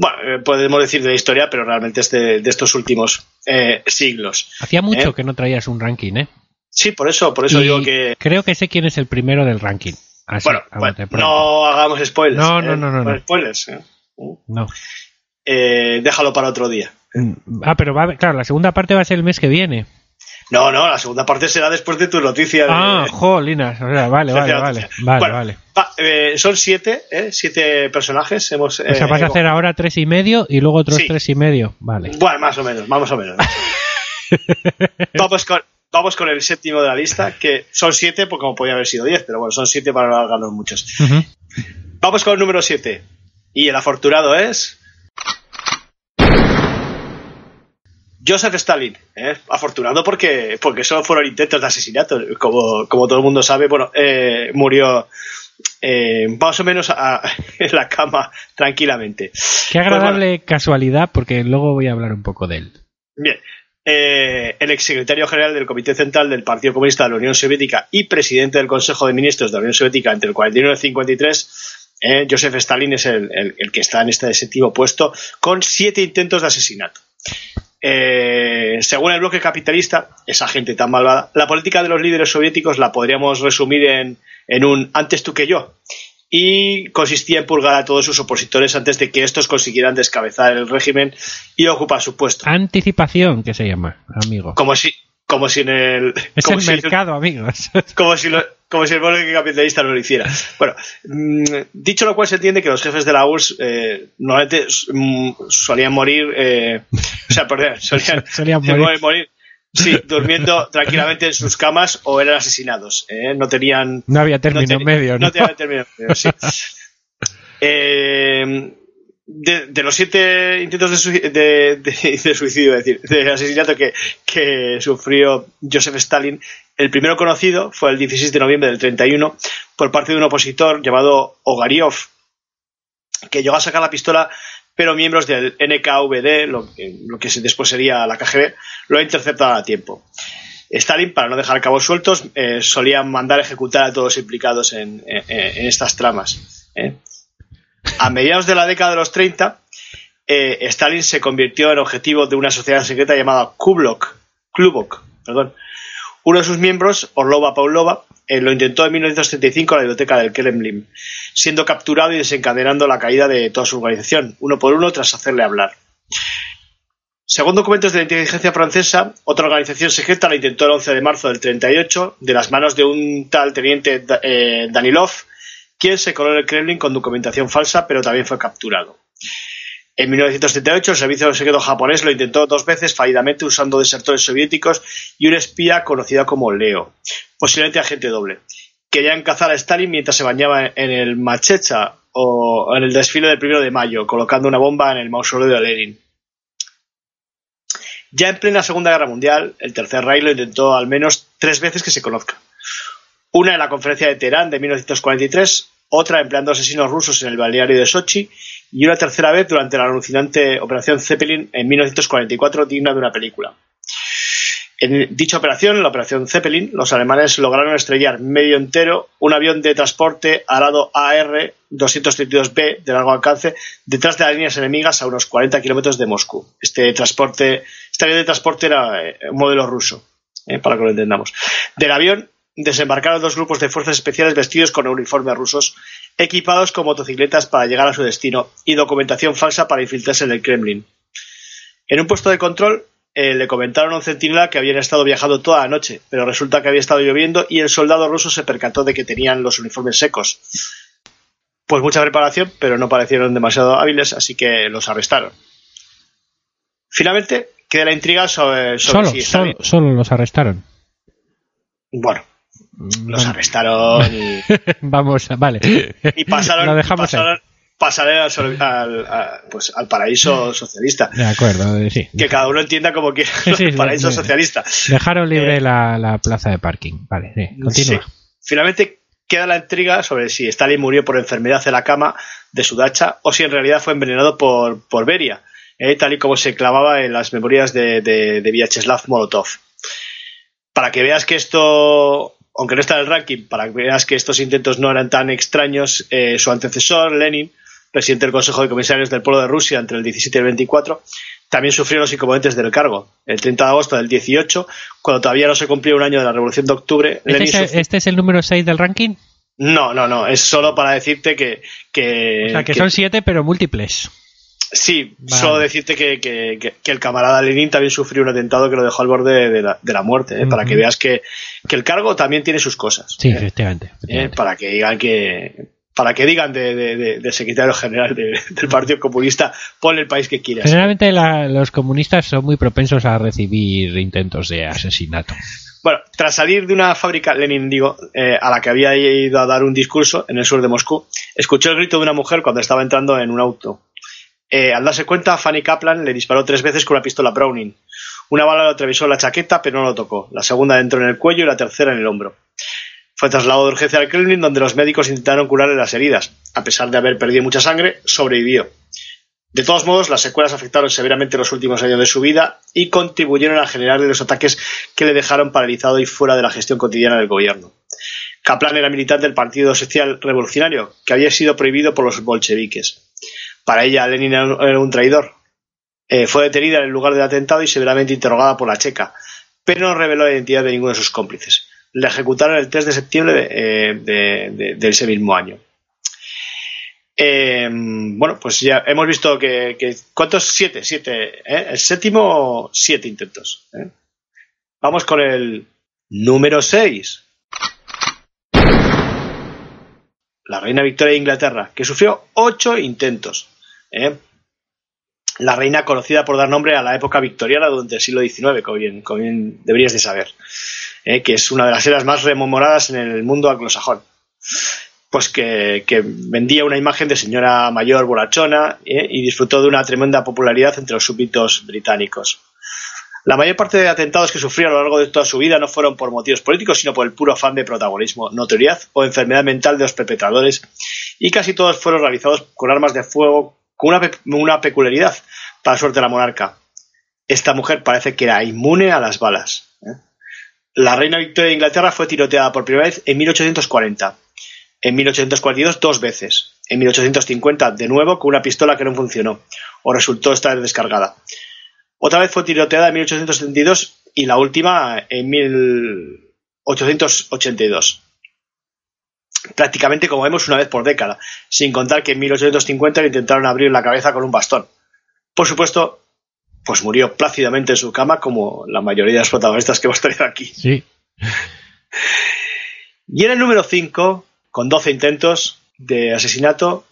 bueno, eh, podemos decir de la historia, pero realmente es de, de estos últimos eh, siglos. Hacía mucho ¿Eh? que no traías un ranking, ¿eh? Sí, por eso, por eso Y digo que creo que sé quién es el primero del ranking. Así, Bueno, a bueno, no hagamos spoilers. No, ¿eh? no, no, no, no. Spoilers. ¿eh? No. Déjalo para otro día. Ah, pero va, a- claro, la segunda parte va a ser el mes que viene. No, no, la segunda parte será después de tu noticia. de- Ah, jolinas. O sea, vale, vale, vale. Vale, Bueno, vale. va, eh, son siete, ¿eh? Siete personajes. Hemos, O sea, eh, vas a hacer ahora tres y medio y luego otros Sí. tres y medio. Vale. Bueno, más o menos, más o menos. *laughs* vamos con, vamos con el séptimo de la lista, que son siete, pues como podía haber sido diez, pero bueno, son siete para no alargarnos muchos. Vamos con el número siete. Y el afortunado es. Joseph Stalin, ¿eh? afortunado porque, porque solo fueron intentos de asesinato. Como, como todo el mundo sabe, bueno, eh, murió eh, más o menos a- *laughs* en la cama tranquilamente. Qué agradable casualidad, porque luego voy a hablar un poco de él. Bien. Eh, el exsecretario general del Comité Central del Partido Comunista de la Unión Soviética y presidente del Consejo de Ministros de la Unión Soviética entre el 41 y el 53, eh, Joseph Stalin es el, el- el que está en este séptimo puesto con siete intentos de asesinato. Eh, según el bloque capitalista, esa gente tan malvada, la política de los líderes soviéticos la podríamos resumir en, en un antes tú que yo. Y consistía en purgar a todos sus opositores antes de que estos consiguieran descabezar el régimen y ocupar su puesto. Anticipación, que se llama, amigo. Como si, como si en el. Es como el si, mercado, amigos. *laughs* Como si, lo- como si el bloque capitalista no lo hiciera. Bueno, mm, dicho lo cual se entiende que los jefes de la URSS eh, normalmente mm, solían morir. eh, o sea, perdón, *laughs* solían, Solían morir. morir. sí, *laughs* durmiendo tranquilamente en sus camas o eran asesinados. eh, no tenían. No había término no medio, ¿no? No tenía término medio, sí. Eh, de, los siete intentos de, sui- de- de- de suicidio, es decir, de asesinato que, sufrió Joseph Stalin, el primero conocido fue el 16 de noviembre del 31 por parte de un opositor llamado Ogariov, que llegó a sacar la pistola, pero miembros del NKVD, lo que, lo que después sería la KGB, lo interceptaron a tiempo. Stalin, para no dejar cabos sueltos, eh, solía mandar ejecutar a todos los implicados en, en- en estas tramas. ¿eh? A mediados de la década de los 30, eh, Stalin se convirtió en objetivo de una sociedad secreta llamada Kublok, Klubok. Uno de sus miembros, Orlova Paulova, eh, lo intentó en 1935 en la biblioteca del Kremlin, siendo capturado y desencadenando la caída de toda su organización, uno por uno tras hacerle hablar. Según documentos de la inteligencia francesa, otra organización secreta la intentó el 11 de marzo del 38 de las manos de un tal teniente eh, Danilov, quien se coló en el Kremlin con documentación falsa, pero también fue capturado. En 1938, el servicio secreto japonés lo intentó dos veces fallidamente usando desertores soviéticos y un espía conocido como Leo, posiblemente agente doble. Querían cazar a Stalin mientras se bañaba en el Machecha o en el desfile del primero de mayo, colocando una bomba en el mausoleo de Lenin. Ya en plena Segunda Guerra Mundial, el Tercer Reich lo intentó al menos tres veces que se conozca. Una en la conferencia de Teherán de 1943, otra empleando asesinos rusos en el balneario de Sochi y una tercera vez durante la alucinante Operación Zeppelin en 1944, digna de una película. En dicha operación, la Operación Zeppelin, los alemanes lograron estrellar medio entero un avión de transporte arado AR-232B de largo alcance detrás de las líneas enemigas a unos 40 kilómetros de Moscú. Este transporte, este avión de transporte era eh, un modelo ruso, eh, para que lo entendamos. Del avión desembarcaron dos grupos de fuerzas especiales vestidos con uniformes rusos, equipados con motocicletas para llegar a su destino y documentación falsa para infiltrarse en el Kremlin. En un puesto de control eh, le comentaron a un centinela que habían estado viajando toda la noche, pero resulta que había estado lloviendo y el soldado ruso se percató de que tenían los uniformes secos. Pues mucha preparación, pero no parecieron demasiado hábiles, así que los arrestaron. Finalmente, queda la intriga sobre, sobre Solo, si solo, Stalin- solo los arrestaron. Bueno, los Vale. arrestaron y, *laughs* Vamos, vale. y pasaron, Lo dejamos pasaron, pasaron al, pues, al paraíso socialista. De acuerdo, eh, sí. Que cada uno entienda como quiera Sí, sí, el paraíso sí. socialista. Dejaron libre Eh, la, la plaza de parking. Vale, sí. Continúa. Finalmente queda la intriga sobre si Stalin murió por enfermedad en la cama de su dacha o si en realidad fue envenenado por, por Beria, eh, tal y como se clavaba en las memorias de, de, de Vyacheslav Molotov. Para que veas que esto, aunque no está en el ranking, para que veas que estos intentos no eran tan extraños, eh, su antecesor, Lenin, presidente del Consejo de Comisarios del Pueblo de Rusia entre el 17 y el 24, también sufrió los inconvenientes del cargo. El 30 de agosto del 18, cuando todavía no se cumplía un año de la Revolución de Octubre, ¿Este Lenin es, el, este es el número 6 del ranking? no, no, no, es solo para decirte que... que O sea, que, que- son 7, pero múltiples. Sí, Vale. solo decirte que, que- que- que el camarada Lenin también sufrió un atentado que lo dejó al borde de la, de la muerte, ¿eh? para que veas que, que el cargo también tiene sus cosas. Sí, ¿eh? efectivamente. ¿eh? efectivamente. Para que digan que... para que digan de, de- de- secretario general de- del Partido Comunista, pon el país que quieras. Generalmente la- los comunistas son muy propensos a recibir intentos de asesinato. Bueno, tras salir de una fábrica, Lenin, digo, eh, a la que había ido a dar un discurso en el sur de Moscú, escuchó el grito de una mujer cuando estaba entrando en un auto. Eh, al darse cuenta, Fanny Kaplan le disparó tres veces con una pistola Browning. Una bala le atravesó la chaqueta, pero no lo tocó. La segunda entró en el cuello y la tercera en el hombro. Fue trasladado de urgencia al Kremlin, donde los médicos intentaron curarle las heridas. A pesar de haber perdido mucha sangre, sobrevivió. De todos modos, las secuelas afectaron severamente los últimos años de su vida y contribuyeron a generarle los ataques que le dejaron paralizado y fuera de la gestión cotidiana del gobierno. Kaplan era militante del Partido Social Revolucionario, que había sido prohibido por los bolcheviques. Para ella, Lenin era un- traidor. Eh, fue detenida en el lugar del atentado y severamente interrogada por la checa, pero no reveló la identidad de ninguno de sus cómplices. La ejecutaron el 3 de septiembre de, eh, de- ese mismo año. Eh, bueno, pues ya hemos visto que, ¿cuántos? Siete, siete. El séptimo, siete intentos. Vamos con el número 6. La reina Victoria de Inglaterra, que sufrió ocho intentos. ¿Eh? La reina conocida por dar nombre a la época victoriana durante el siglo XIX, como bien, como bien deberías de saber, ¿eh? que es una de las eras más rememoradas en el mundo anglosajón pues que, vendía una imagen de señora mayor borrachona ¿eh? y disfrutó de una tremenda popularidad entre los súbditos británicos. La mayor parte de atentados que sufrió a lo largo de toda su vida no fueron por motivos políticos, sino por el puro afán de protagonismo, notoriedad o enfermedad mental de los perpetradores, y casi todos fueron realizados con armas de fuego con una, una peculiaridad, para suerte de la monarca. Esta mujer parece que era inmune a las balas. ¿eh? La reina Victoria de Inglaterra fue tiroteada por primera vez en 1840 en 1842 dos veces, en 1850 de nuevo con una pistola que no funcionó o resultó estar descargada. Otra vez fue tiroteada en 1872 y la última en 1882. Prácticamente, como vemos, una vez por década, sin contar que en 1850 le intentaron abrir la cabeza con un bastón. Por supuesto, pues murió plácidamente en su cama como la mayoría de los protagonistas que hemos traído aquí. Sí. Y en el número 5, con 12 intentos de asesinato,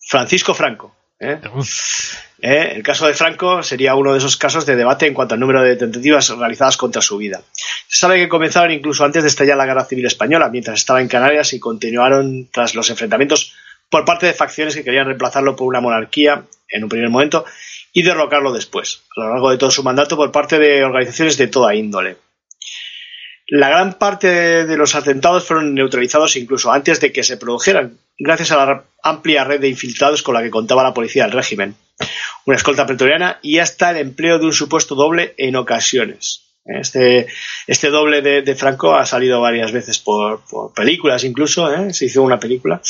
Francisco Franco. ¿Eh? ¿Eh? El caso de Franco sería uno de esos casos de debate en cuanto al número de tentativas realizadas contra su vida. Se sabe que comenzaron incluso antes de estallar la Guerra Civil Española, mientras estaba en Canarias y continuaron tras los enfrentamientos por parte de facciones que querían reemplazarlo por una monarquía en un primer momento y derrocarlo después, a lo largo de todo su mandato por parte de organizaciones de toda índole. La gran parte de, de los atentados fueron neutralizados incluso antes de que se produjeran, gracias a la amplia red de infiltrados con la que contaba la policía del régimen, una escolta pretoriana y hasta el empleo de un supuesto doble en ocasiones. Este, este doble de, Franco ha salido varias veces por, por películas incluso, ¿eh? se hizo una película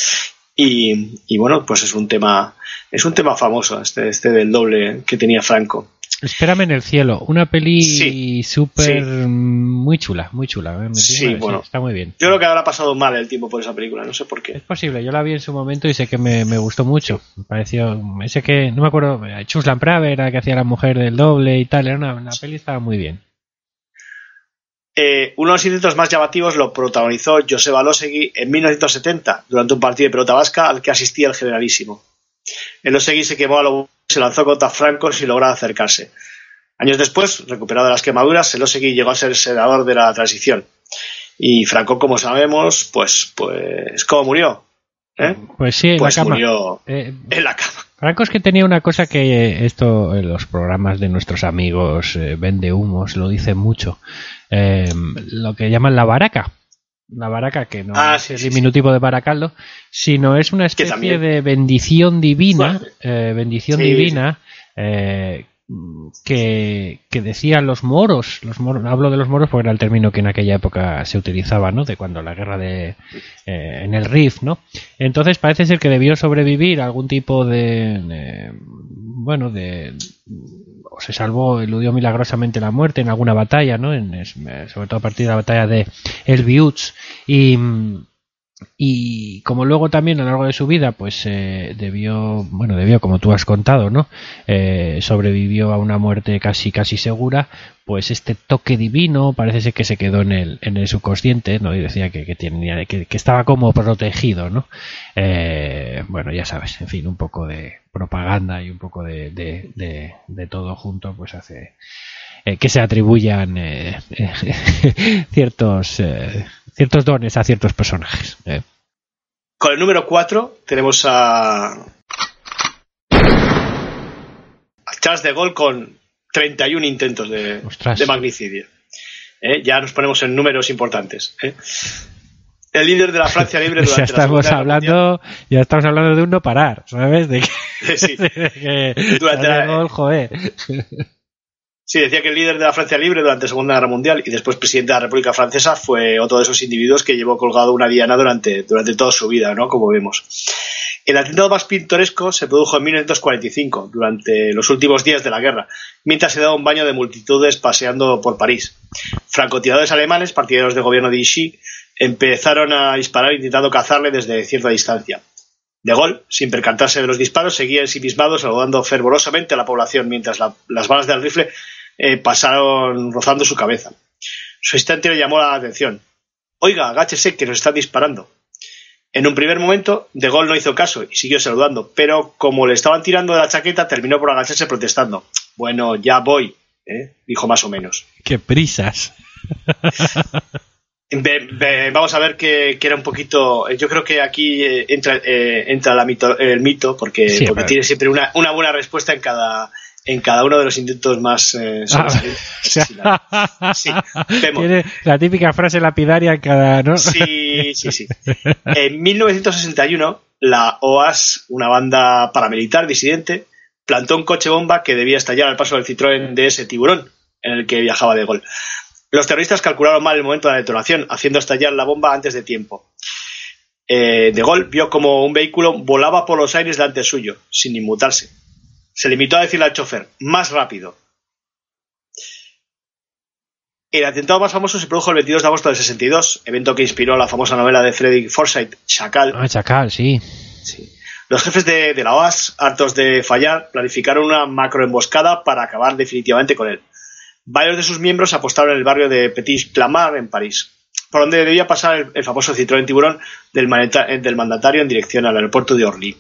y, y, bueno, pues es un tema es un tema famoso este, este del doble que tenía Franco. Espérame en el cielo, una peli súper sí. muy chula, muy chula. ¿eh? Sí, bueno. está muy bien. Yo creo que habrá pasado mal el tiempo por esa película, no sé por Es qué. posible, yo la vi en su momento y sé que me, me gustó mucho. Me pareció, ese que, no me acuerdo, Chuslan Praver era que hacía la mujer del doble y tal, era una, una peli estaba muy bien. Eh, uno de los intentos más llamativos lo protagonizó Joseba Losegui en 1970, durante un partido de pelota vasca al que asistía el generalísimo. El Losegui se quemó a lo se lanzó contra Franco sin lograr acercarse. Años después, recuperado de las quemaduras, el Losegui llegó a ser senador de la transición. Y Franco, como sabemos, pues, pues, ¿cómo murió? ¿Eh? Pues sí, en Pues la cama. murió Eh, en la cama. Franco es que tenía una cosa que esto en los programas de nuestros amigos eh, Vende Humos lo dicen mucho. Eh, lo que llaman la baraca. La baraca, que no Ah, es sí, el sí, diminutivo de baracaldo, sino es una especie de bendición divina, eh, bendición divina, eh, que, que decían los moros, los moros, hablo de los moros porque era el término que en aquella época se utilizaba, ¿no? De cuando la guerra de eh, en el Rif, ¿no? Entonces parece ser que debió sobrevivir a algún tipo de, de- bueno, de o se salvó, eludió milagrosamente la muerte en alguna batalla, ¿no? En- sobre todo a partir de la batalla de El y y como luego también a lo largo de su vida pues eh, debió bueno debió como tú has contado no eh, sobrevivió a una muerte casi casi segura pues este toque divino parece ser que se quedó en el en el subconsciente no decía que, que tenía que, que, estaba como protegido no eh, bueno ya sabes en fin un poco de propaganda y un poco de, de, de, todo junto pues hace eh, que se atribuyan eh, *laughs* ciertos ciertos dones a ciertos personajes. Con el número 4 tenemos a, a Charles de Gaulle con 31 intentos de, de magnicidio. ¿Eh? Ya nos ponemos en números importantes. ¿eh? El líder de la Francia libre *laughs* durante ya estamos la hablando, mundial. ya estamos hablando de un no parar, ¿sabes? De que, *laughs* sí. *laughs* de que durante la, Gaulle, joder. Sí, decía que el líder de la Francia libre durante la Segunda Guerra Mundial y después presidente de la República Francesa fue otro de esos individuos que llevó colgado una diana durante, durante toda su vida, ¿no? Como vemos. El atentado más pintoresco se produjo en 1945, durante los últimos días de la guerra, mientras se daba un baño de multitudes paseando por París. Francotiradores alemanes, partidarios del gobierno de Vichy, empezaron a disparar intentando cazarle desde cierta distancia. De Gaulle, sin percatarse de los disparos, seguía ensimismado saludando fervorosamente a la población mientras la, las balas del rifle eh, pasaron rozando su cabeza. Su asistente le llamó la atención. Oiga, agáchese, que nos están disparando. En un primer momento, De Gaulle no hizo caso y siguió saludando, pero como le estaban tirando de la chaqueta, terminó por agacharse protestando. Bueno, ya voy, ¿eh? dijo más o menos. ¡Qué prisas! *laughs* Be, be, vamos a ver que, que, era un poquito. Yo creo que aquí eh, entra, eh, entra la mito, el mito, porque, sí, porque tiene siempre una, una, buena respuesta en cada, en cada uno de los intentos más eh, ah, sí, Tiene la típica frase lapidaria en cada. ¿no? Sí, sí, sí. En 1961, la OAS, una banda paramilitar disidente, plantó un coche bomba que debía estallar al paso del Citroën de ese tiburón en el que viajaba de gol. Los terroristas calcularon mal el momento de la detonación, haciendo estallar la bomba antes de tiempo. Eh, de Gaulle vio como un vehículo volaba por los aires delante suyo, sin inmutarse. Se limitó a decirle al chofer, más rápido. El atentado más famoso se produjo el 22 de agosto del 62, evento que inspiró la famosa novela de Frederick Forsyth, Chacal. Ah, Chacal, sí. sí. Los jefes de, de la OAS, hartos de fallar, planificaron una macroemboscada para acabar definitivamente con él. Varios de sus miembros apostaron en el barrio de Petit Clamart, en París, por donde debía pasar el, el famoso Citroën Tiburón del, del, mandatario en dirección al aeropuerto de Orly.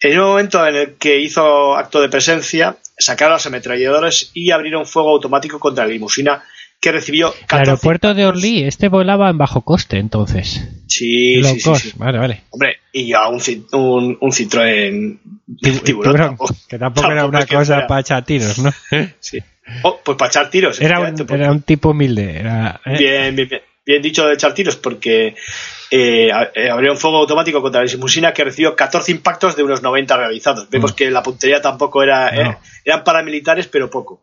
En el momento en el que hizo acto de presencia, sacaron los ametralladores y abrieron fuego automático contra la limusina que recibió. El aeropuerto de Orly, este volaba en bajo coste entonces. Sí, Low sí, cost. sí, sí, Vale, vale. Hombre, y ya un, un, un Citroën tiburón, tiburón tampoco, que tampoco, tampoco era una cosa para echar tiros, ¿no? *laughs* sí. Oh, pues para echar tiros. Un, era un tipo humilde. Era, ¿eh? bien, bien, bien, bien, dicho de echar tiros, porque eh, abrió un fuego automático contra la limusina que recibió 14 impactos de unos 90 realizados. Vemos mm. que la puntería tampoco era. No. Eh, eran paramilitares, pero poco.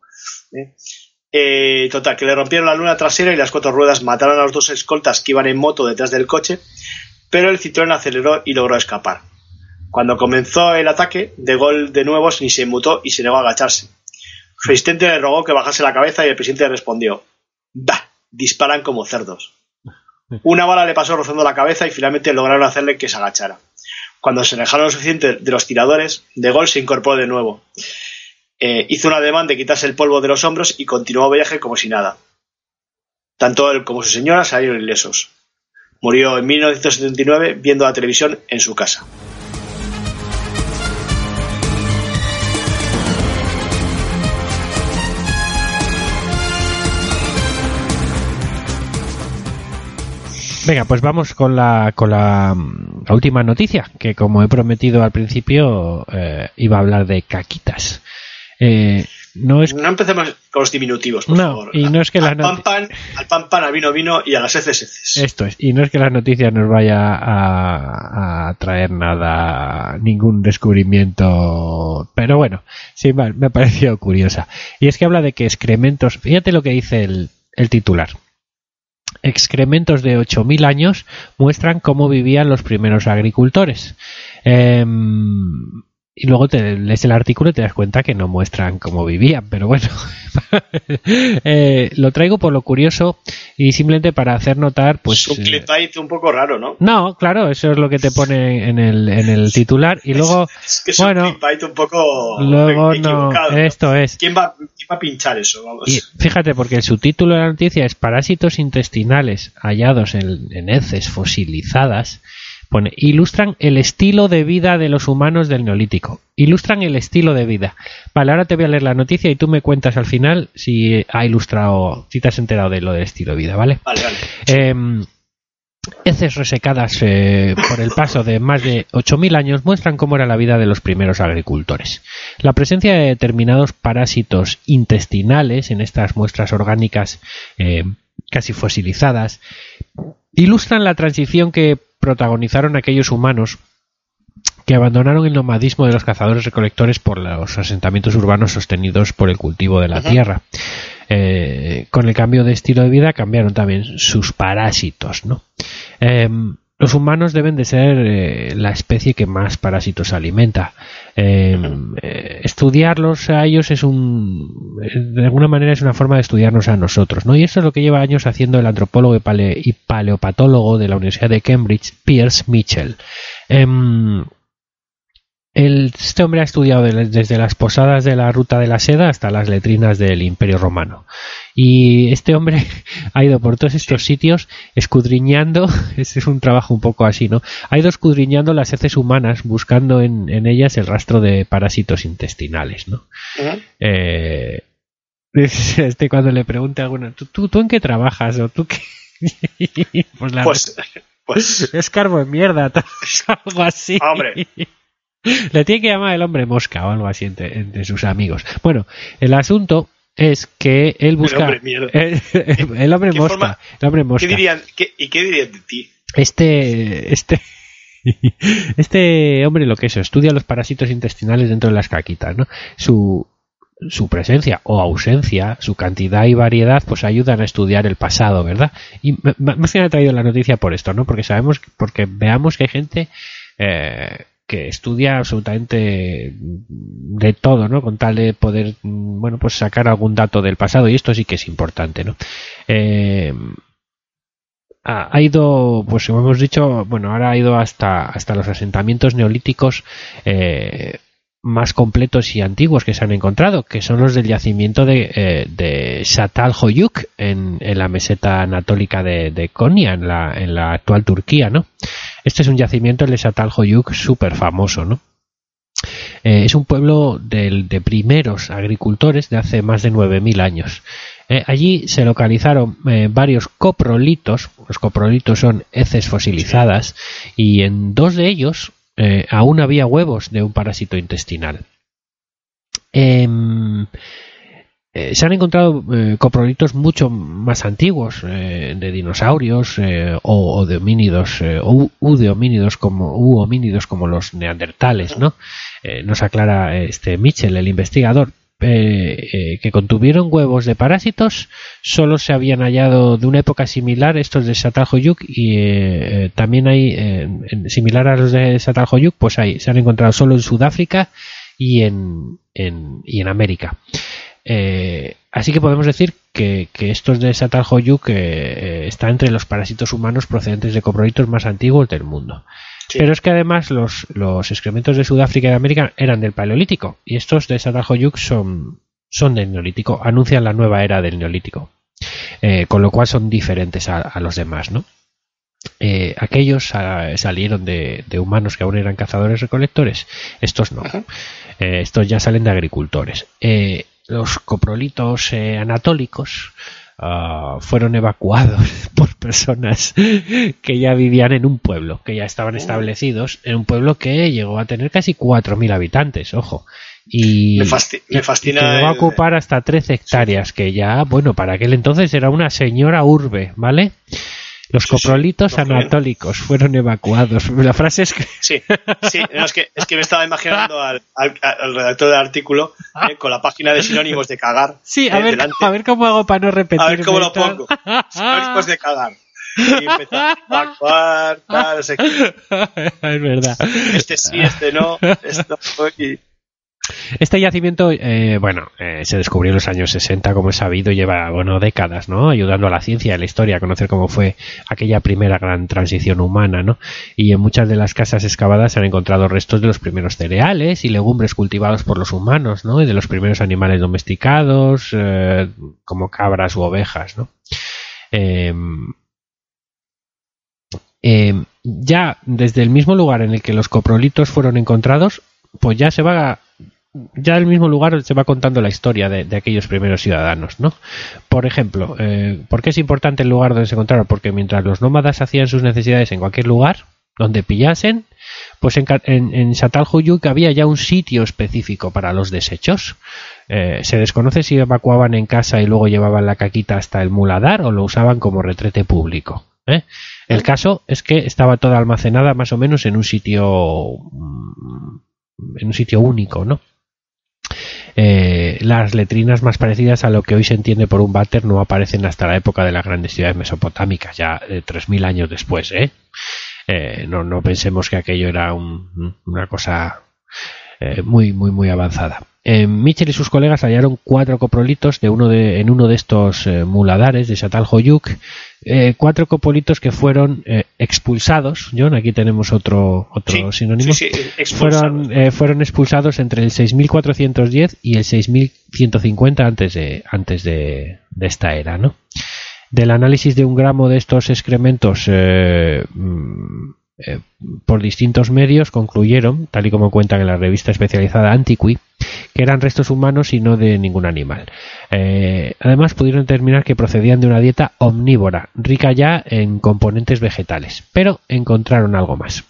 Eh, total, que le rompieron la luna trasera y las cuatro ruedas mataron a los dos escoltas que iban en moto detrás del coche, pero el Citroën aceleró y logró escapar. Cuando comenzó el ataque, De Gaulle de nuevo ni se mutó y se negó a agacharse. Su asistente le rogó que bajase la cabeza y el presidente respondió: Bah, disparan como cerdos. Una bala le pasó rozando la cabeza y finalmente lograron hacerle que se agachara. Cuando se alejaron lo suficiente de los tiradores, De Gaulle se incorporó de nuevo. Eh, hizo un ademán de quitarse el polvo de los hombros y continuó el viaje como si nada. Tanto él como su señora salieron ilesos. Murió en 1979 viendo la televisión en su casa. Venga, pues vamos con la, con la, la, última noticia, que como he prometido al principio, eh, iba a hablar de caquitas. Eh, no, es... no empecemos con los diminutivos, por no, favor. Y no es que al, pan, pan, al pan pan, al vino vino y a las heces heces. Esto es. Y no es que las noticias nos vaya a, a traer nada, ningún descubrimiento. Pero bueno, sí, me ha parecido curiosa. Y es que habla de que excrementos. Fíjate lo que dice el, el titular excrementos de 8.000 años muestran cómo vivían los primeros agricultores. Eh, y luego te lees el artículo y te das cuenta que no muestran cómo vivían, pero bueno, *laughs* eh, lo traigo por lo curioso y simplemente para hacer notar, pues... un clickbait un poco raro, ¿no? No, claro, eso es lo que te pone en el, en el titular y luego... Es que es bueno, un clickbait un poco luego no, equivocado. esto es. ¿Quién va, quién va a pinchar eso? Vamos. Y fíjate, porque el subtítulo de la noticia es Parásitos intestinales hallados en, en heces fosilizadas. Pone, ilustran el estilo de vida de los humanos del neolítico. Ilustran el estilo de vida. Vale, ahora te voy a leer la noticia y tú me cuentas al final si ha ilustrado, si te has enterado de lo del estilo de vida, ¿vale? Vale, vale. Eh, heces resecadas eh, por el paso de más de 8.000 años muestran cómo era la vida de los primeros agricultores. La presencia de determinados parásitos intestinales en estas muestras orgánicas eh, casi fosilizadas ilustran la transición que protagonizaron aquellos humanos que abandonaron el nomadismo de los cazadores recolectores por los asentamientos urbanos sostenidos por el cultivo de la Ajá. tierra. Eh, con el cambio de estilo de vida cambiaron también sus parásitos, ¿no? Eh, los humanos deben de ser eh, la especie que más parásitos alimenta. Eh, eh, estudiarlos a ellos es un, de alguna manera es una forma de estudiarnos a nosotros, ¿no? Y esto es lo que lleva años haciendo el antropólogo y, pale- y paleopatólogo de la Universidad de Cambridge, Pierce Mitchell. El- este hombre ha estudiado de- desde las posadas de la ruta de la seda hasta las letrinas del Imperio Romano. Y este hombre *laughs* ha ido por todos estos sitios escudriñando, *laughs* ese es un trabajo un poco así, ¿no? Ha ido escudriñando las heces humanas, buscando en, en ellas el rastro de parásitos intestinales, ¿no? Eh, *laughs* este cuando le pregunte a alguno, ¿tú, tú, tú en qué trabajas? ¿O tú qué? pues la Pues, pues Escarbo de mierda, algo así. Hombre. *laughs* Le tiene que llamar el hombre mosca o algo así entre, entre sus amigos. Bueno, el asunto es que él busca. hombre mierda. *laughs* el, el hombre ¿Qué mosca. forma- el hombre mosca. ¿qué dirían, qué- ¿y qué dirían de ti? Este. Este. *laughs* Este hombre lo que es, estudia los parásitos intestinales dentro de las caquitas, ¿no? Su, su presencia o ausencia, su cantidad y variedad, pues ayudan a estudiar el pasado, ¿verdad? Y más que nada he traído la noticia por esto, ¿no? Porque sabemos, porque veamos que hay gente eh, que estudia absolutamente de todo, ¿no? Con tal de poder, mm, bueno, pues sacar algún dato del pasado y esto sí que es importante, ¿no? Eh, ha ido, pues como hemos dicho, bueno, ahora ha ido hasta, hasta los asentamientos neolíticos eh, más completos y antiguos que se han encontrado, que son los del yacimiento de, eh, de Çatalhöyük en, en la meseta anatólica de, de Konya, en la, en la actual Turquía, ¿no? Este es un yacimiento, el de Çatalhöyük, súper famoso, ¿no? Eh, es un pueblo de primeros agricultores de hace más de 9.000 años. Eh, allí se localizaron eh, varios coprolitos, los coprolitos son heces fosilizadas, y en dos de ellos aún había huevos de un parásito intestinal. Eh, se han encontrado eh, coprolitos mucho más antiguos, eh, de dinosaurios eh, o, de homínidos, o u- de homínidos como, u homínidos como los neandertales, ¿no? Nos aclara este Mitchell, el investigador, que contuvieron huevos de parásitos, solo se habían hallado de una época similar estos de Çatalhöyük y también hay, similar a los de Çatalhöyük, pues hay, se han encontrado solo en Sudáfrica y en América. Eh, así que podemos decir que, que estos de Çatalhöyük eh, eh, están entre los parásitos humanos procedentes de coprolitos más antiguos del mundo. Sí. Pero es que además los, los excrementos de Sudáfrica y de América eran del Paleolítico y estos de Çatalhöyük son, son del Neolítico, anuncian la nueva era del Neolítico, Eh, con lo cual son diferentes a, a los demás, ¿no? Eh, aquellos salieron de, de humanos que aún eran cazadores recolectores, estos no. Eh, estos ya salen de agricultores. Eh, los coprolitos eh, anatólicos ah, fueron evacuados *laughs* por personas que ya vivían en un pueblo, que ya estaban establecidos en un pueblo que llegó a tener casi 4.000 habitantes, ojo. Y, Me fascina que llegó a ocupar hasta 13 hectáreas, que ya, bueno, para aquel entonces era una señora urbe, ¿vale? Los coprolitos anatólicos fueron evacuados. La frase es que Sí, sí, no, es, que, es que me estaba imaginando al, al- al redactor del artículo eh, con la página de sinónimos de cagar. Sí, a eh, ver, a ver cómo hago para no repetir. A ver cómo lo pongo. Sinónimos de cagar. y empezar a evacuar, tal, no sé qué. *laughs* es verdad. este sí, este no, esto y- Este yacimiento, eh, bueno, eh, se descubrió en los años 60, como es sabido, lleva, bueno, décadas, ¿no? Ayudando a la ciencia y a la historia a conocer cómo fue aquella primera gran transición humana, ¿no? Y en muchas de las casas excavadas se han encontrado restos de los primeros cereales y legumbres cultivados por los humanos, ¿no? Y de los primeros animales domesticados, eh, como cabras u ovejas, ¿no? Eh, eh, ya desde el mismo lugar en el que los coprolitos fueron encontrados, pues ya se va ya el mismo lugar se va contando la historia de, aquellos primeros ciudadanos, ¿no? Por ejemplo, eh, ¿por qué es importante el lugar donde se encontraron? Porque mientras los nómadas hacían sus necesidades en cualquier lugar donde pillasen, pues en, en Satalhuyuk había ya un sitio específico para los desechos. Eh, se desconoce si evacuaban en casa y luego llevaban la caquita hasta el muladar o lo usaban como retrete público. ¿eh? El caso es que estaba toda almacenada más o menos en un sitio mm, en un sitio único, ¿no? Eh, las letrinas más parecidas a lo que hoy se entiende por un váter no aparecen hasta la época de las grandes ciudades mesopotámicas, ya eh, 3.000 años después. ¿eh? Eh, no, no pensemos que aquello era un- una cosa eh, muy, muy, muy avanzada. Eh, Mitchell y sus colegas hallaron cuatro coprolitos de uno de, en uno de estos eh, muladares de Satalhoyuk, eh, cuatro coprolitos que fueron eh, expulsados. John, aquí tenemos otro, otro Sí, sinónimo sí, sí, expulsados. fueron, fueron expulsados entre el 6410 y el 6150 antes de, antes de, de esta era, ¿no? Del análisis de un gramo de estos excrementos eh, por distintos medios concluyeron, tal y como cuentan en la revista especializada Antiqui, que eran restos humanos y no de ningún animal. Eh, además pudieron determinar que procedían de una dieta omnívora, rica ya en componentes vegetales, pero encontraron algo más.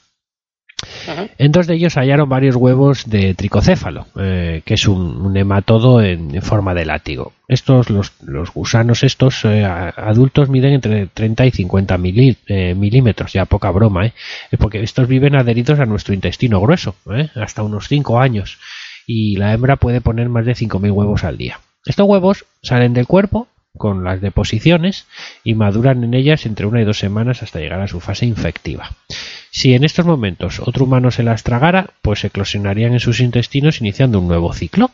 En dos de ellos hallaron varios huevos de tricocéfalo, eh, que es un, hematodo en, forma de látigo. Estos, los, gusanos estos eh, adultos miden entre 30 y 50 mili- eh, milímetros, ya poca broma, ¿eh? Porque estos viven adheridos a nuestro intestino grueso, hasta unos 5 años, y la hembra puede poner más de 5.000 huevos al día. Estos huevos salen del cuerpo con las deposiciones y maduran en ellas entre una y dos semanas hasta llegar a su fase infectiva. Si en estos momentos otro humano se las tragara, pues eclosionarían en sus intestinos iniciando un nuevo ciclo.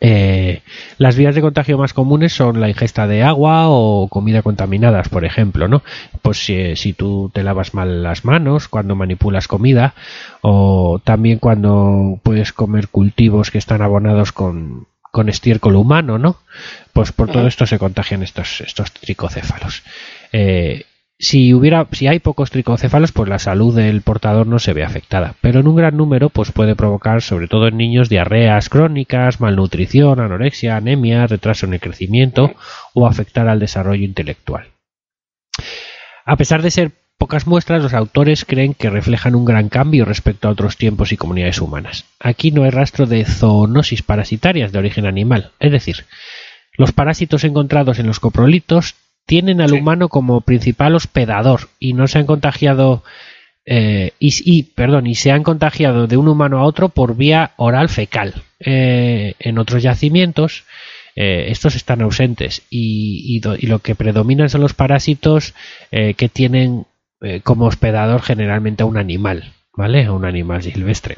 Eh, las vías de contagio más comunes son la ingesta de agua o comida contaminadas, por ejemplo, ¿no? Pues si, si tú te lavas mal las manos cuando manipulas comida o también cuando puedes comer cultivos que están abonados con, con estiércol humano, ¿no? Pues por todo esto se contagian estos, estos tricocéfalos. Eh, si hay pocos tricocéfalos, pues la salud del portador no se ve afectada. Pero en un gran número, pues puede provocar, sobre todo en niños, diarreas crónicas, malnutrición, anorexia, anemia, retraso en el crecimiento o afectar al desarrollo intelectual. A pesar de ser pocas muestras, los autores creen que reflejan un gran cambio respecto a otros tiempos y comunidades humanas. Aquí no hay rastro de zoonosis parasitarias de origen animal, es decir, los parásitos encontrados en los coprolitos tienen al Sí. humano como principal hospedador y no se han contagiado eh, y, y, perdón y se han contagiado de un humano a otro por vía oral fecal. Eh, en otros yacimientos eh, estos están ausentes y, y do- y lo que predominan son los parásitos que tienen como hospedador generalmente a un animal, ¿vale? A un animal silvestre.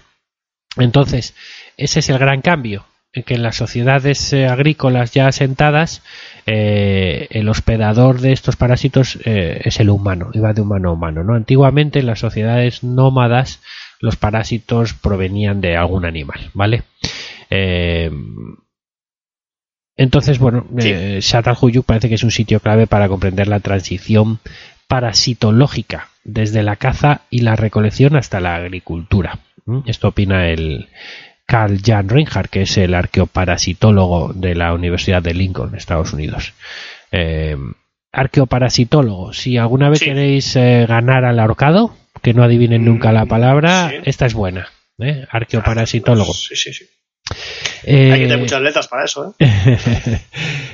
Entonces, ese es el gran cambio, en que en las sociedades agrícolas ya asentadas, eh, el hospedador de estos parásitos eh, es el humano, va de humano a humano, ¿no? Antiguamente en las sociedades nómadas los parásitos provenían de algún animal, ¿vale? Eh, entonces, bueno, Sí. eh, parece que es un sitio clave para comprender la transición parasitológica desde la caza y la recolección hasta la agricultura. Esto opina el Carl Jan Reinhardt, que es el arqueoparasitólogo de la Universidad de Lincoln, Estados Unidos. Eh, arqueoparasitólogo, si alguna vez Sí. queréis eh, ganar al ahorcado, que no adivinen nunca la Mm, palabra, sí. esta es buena. ¿eh? Arqueoparasitólogo. Sí, sí, sí. Eh, Hay que tener muchas letras para eso, ¿eh? *laughs*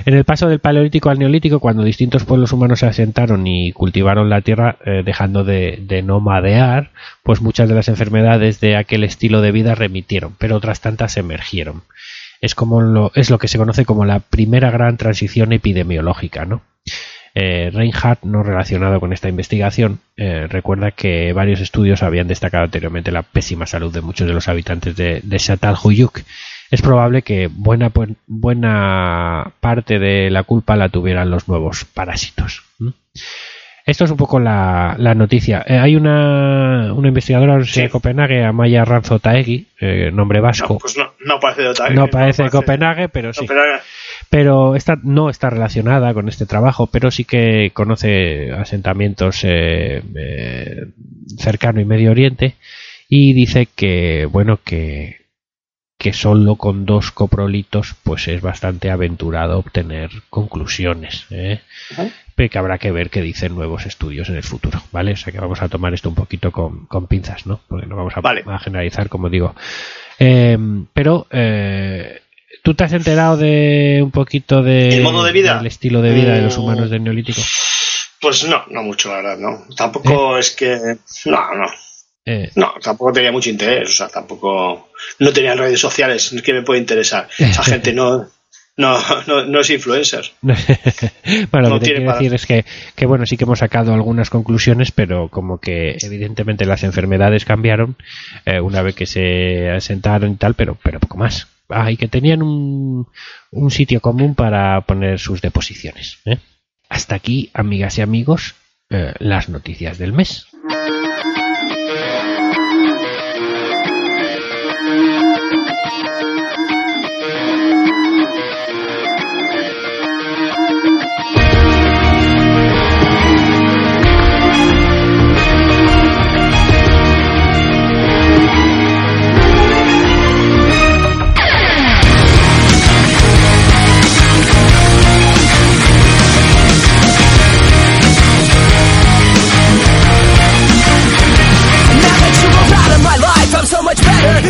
en el paso del Paleolítico al Neolítico, cuando distintos pueblos humanos se asentaron y cultivaron la tierra, eh, dejando de, de nomadear, pues muchas de las enfermedades de aquel estilo de vida remitieron, pero otras tantas emergieron. Es como lo, es lo que se conoce como la primera gran transición epidemiológica, ¿no? Eh, Reinhardt, no relacionado con esta investigación, eh, recuerda que varios estudios habían destacado anteriormente la pésima salud de muchos de los habitantes de, de Chatal-Huyuk. Es probable que buena, buena parte de la culpa la tuvieran los nuevos parásitos. Esto es un poco la, noticia. Eh, hay una, una investigadora de Copenhague, Amaya Ranzo Taegui, eh, nombre vasco. No, pues no, no parece de Otaegui, No parece de Copenhague, pero sí. Pero esta no está relacionada con este trabajo, pero sí que conoce asentamientos eh, cercano y Medio Oriente y dice que, bueno, que, que solo con dos coprolitos pues es bastante aventurado obtener conclusiones. ¿eh? que habrá que ver qué dicen nuevos estudios en el futuro, ¿vale? O sea que vamos a tomar esto un poquito con, pinzas, ¿no? Porque no vamos a, generalizar, como digo. Eh, pero, eh, ¿tú te has enterado de un poquito de, ¿El modo de vida? del estilo de vida de los humanos del Neolítico? Pues no, no mucho, la verdad, no. Tampoco ¿Eh? es que... No, no. No, tampoco tenía mucho interés, o sea, tampoco... No tenía redes sociales, que me puede interesar. Esa gente no no, no, no es influencer. *laughs* bueno, lo que quiero decir es que, que, bueno, sí que hemos sacado algunas conclusiones, pero como que evidentemente las enfermedades cambiaron eh, una vez que se asentaron y tal, pero, pero poco más. Ah, y que tenían un, un sitio común para poner sus deposiciones. ¿eh? Hasta aquí, amigas y amigos, eh, las noticias del mes.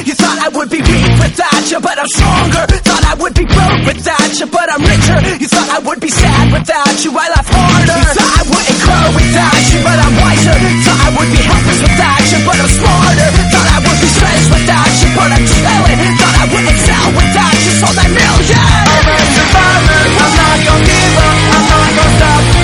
You thought I would be weak without you, but I'm stronger. Thought I would be broke without you, but I'm richer. You thought I would be sad without you, I laugh harder. You thought I wouldn't grow without you, but I'm wiser. Thought I would be helpless without you, but I'm smarter. Thought I would be stressed without you, but I'm chilling. Thought I would excel without you, so that million. I'm a survivor, I'm not gonna give up, I'm not gonna stop.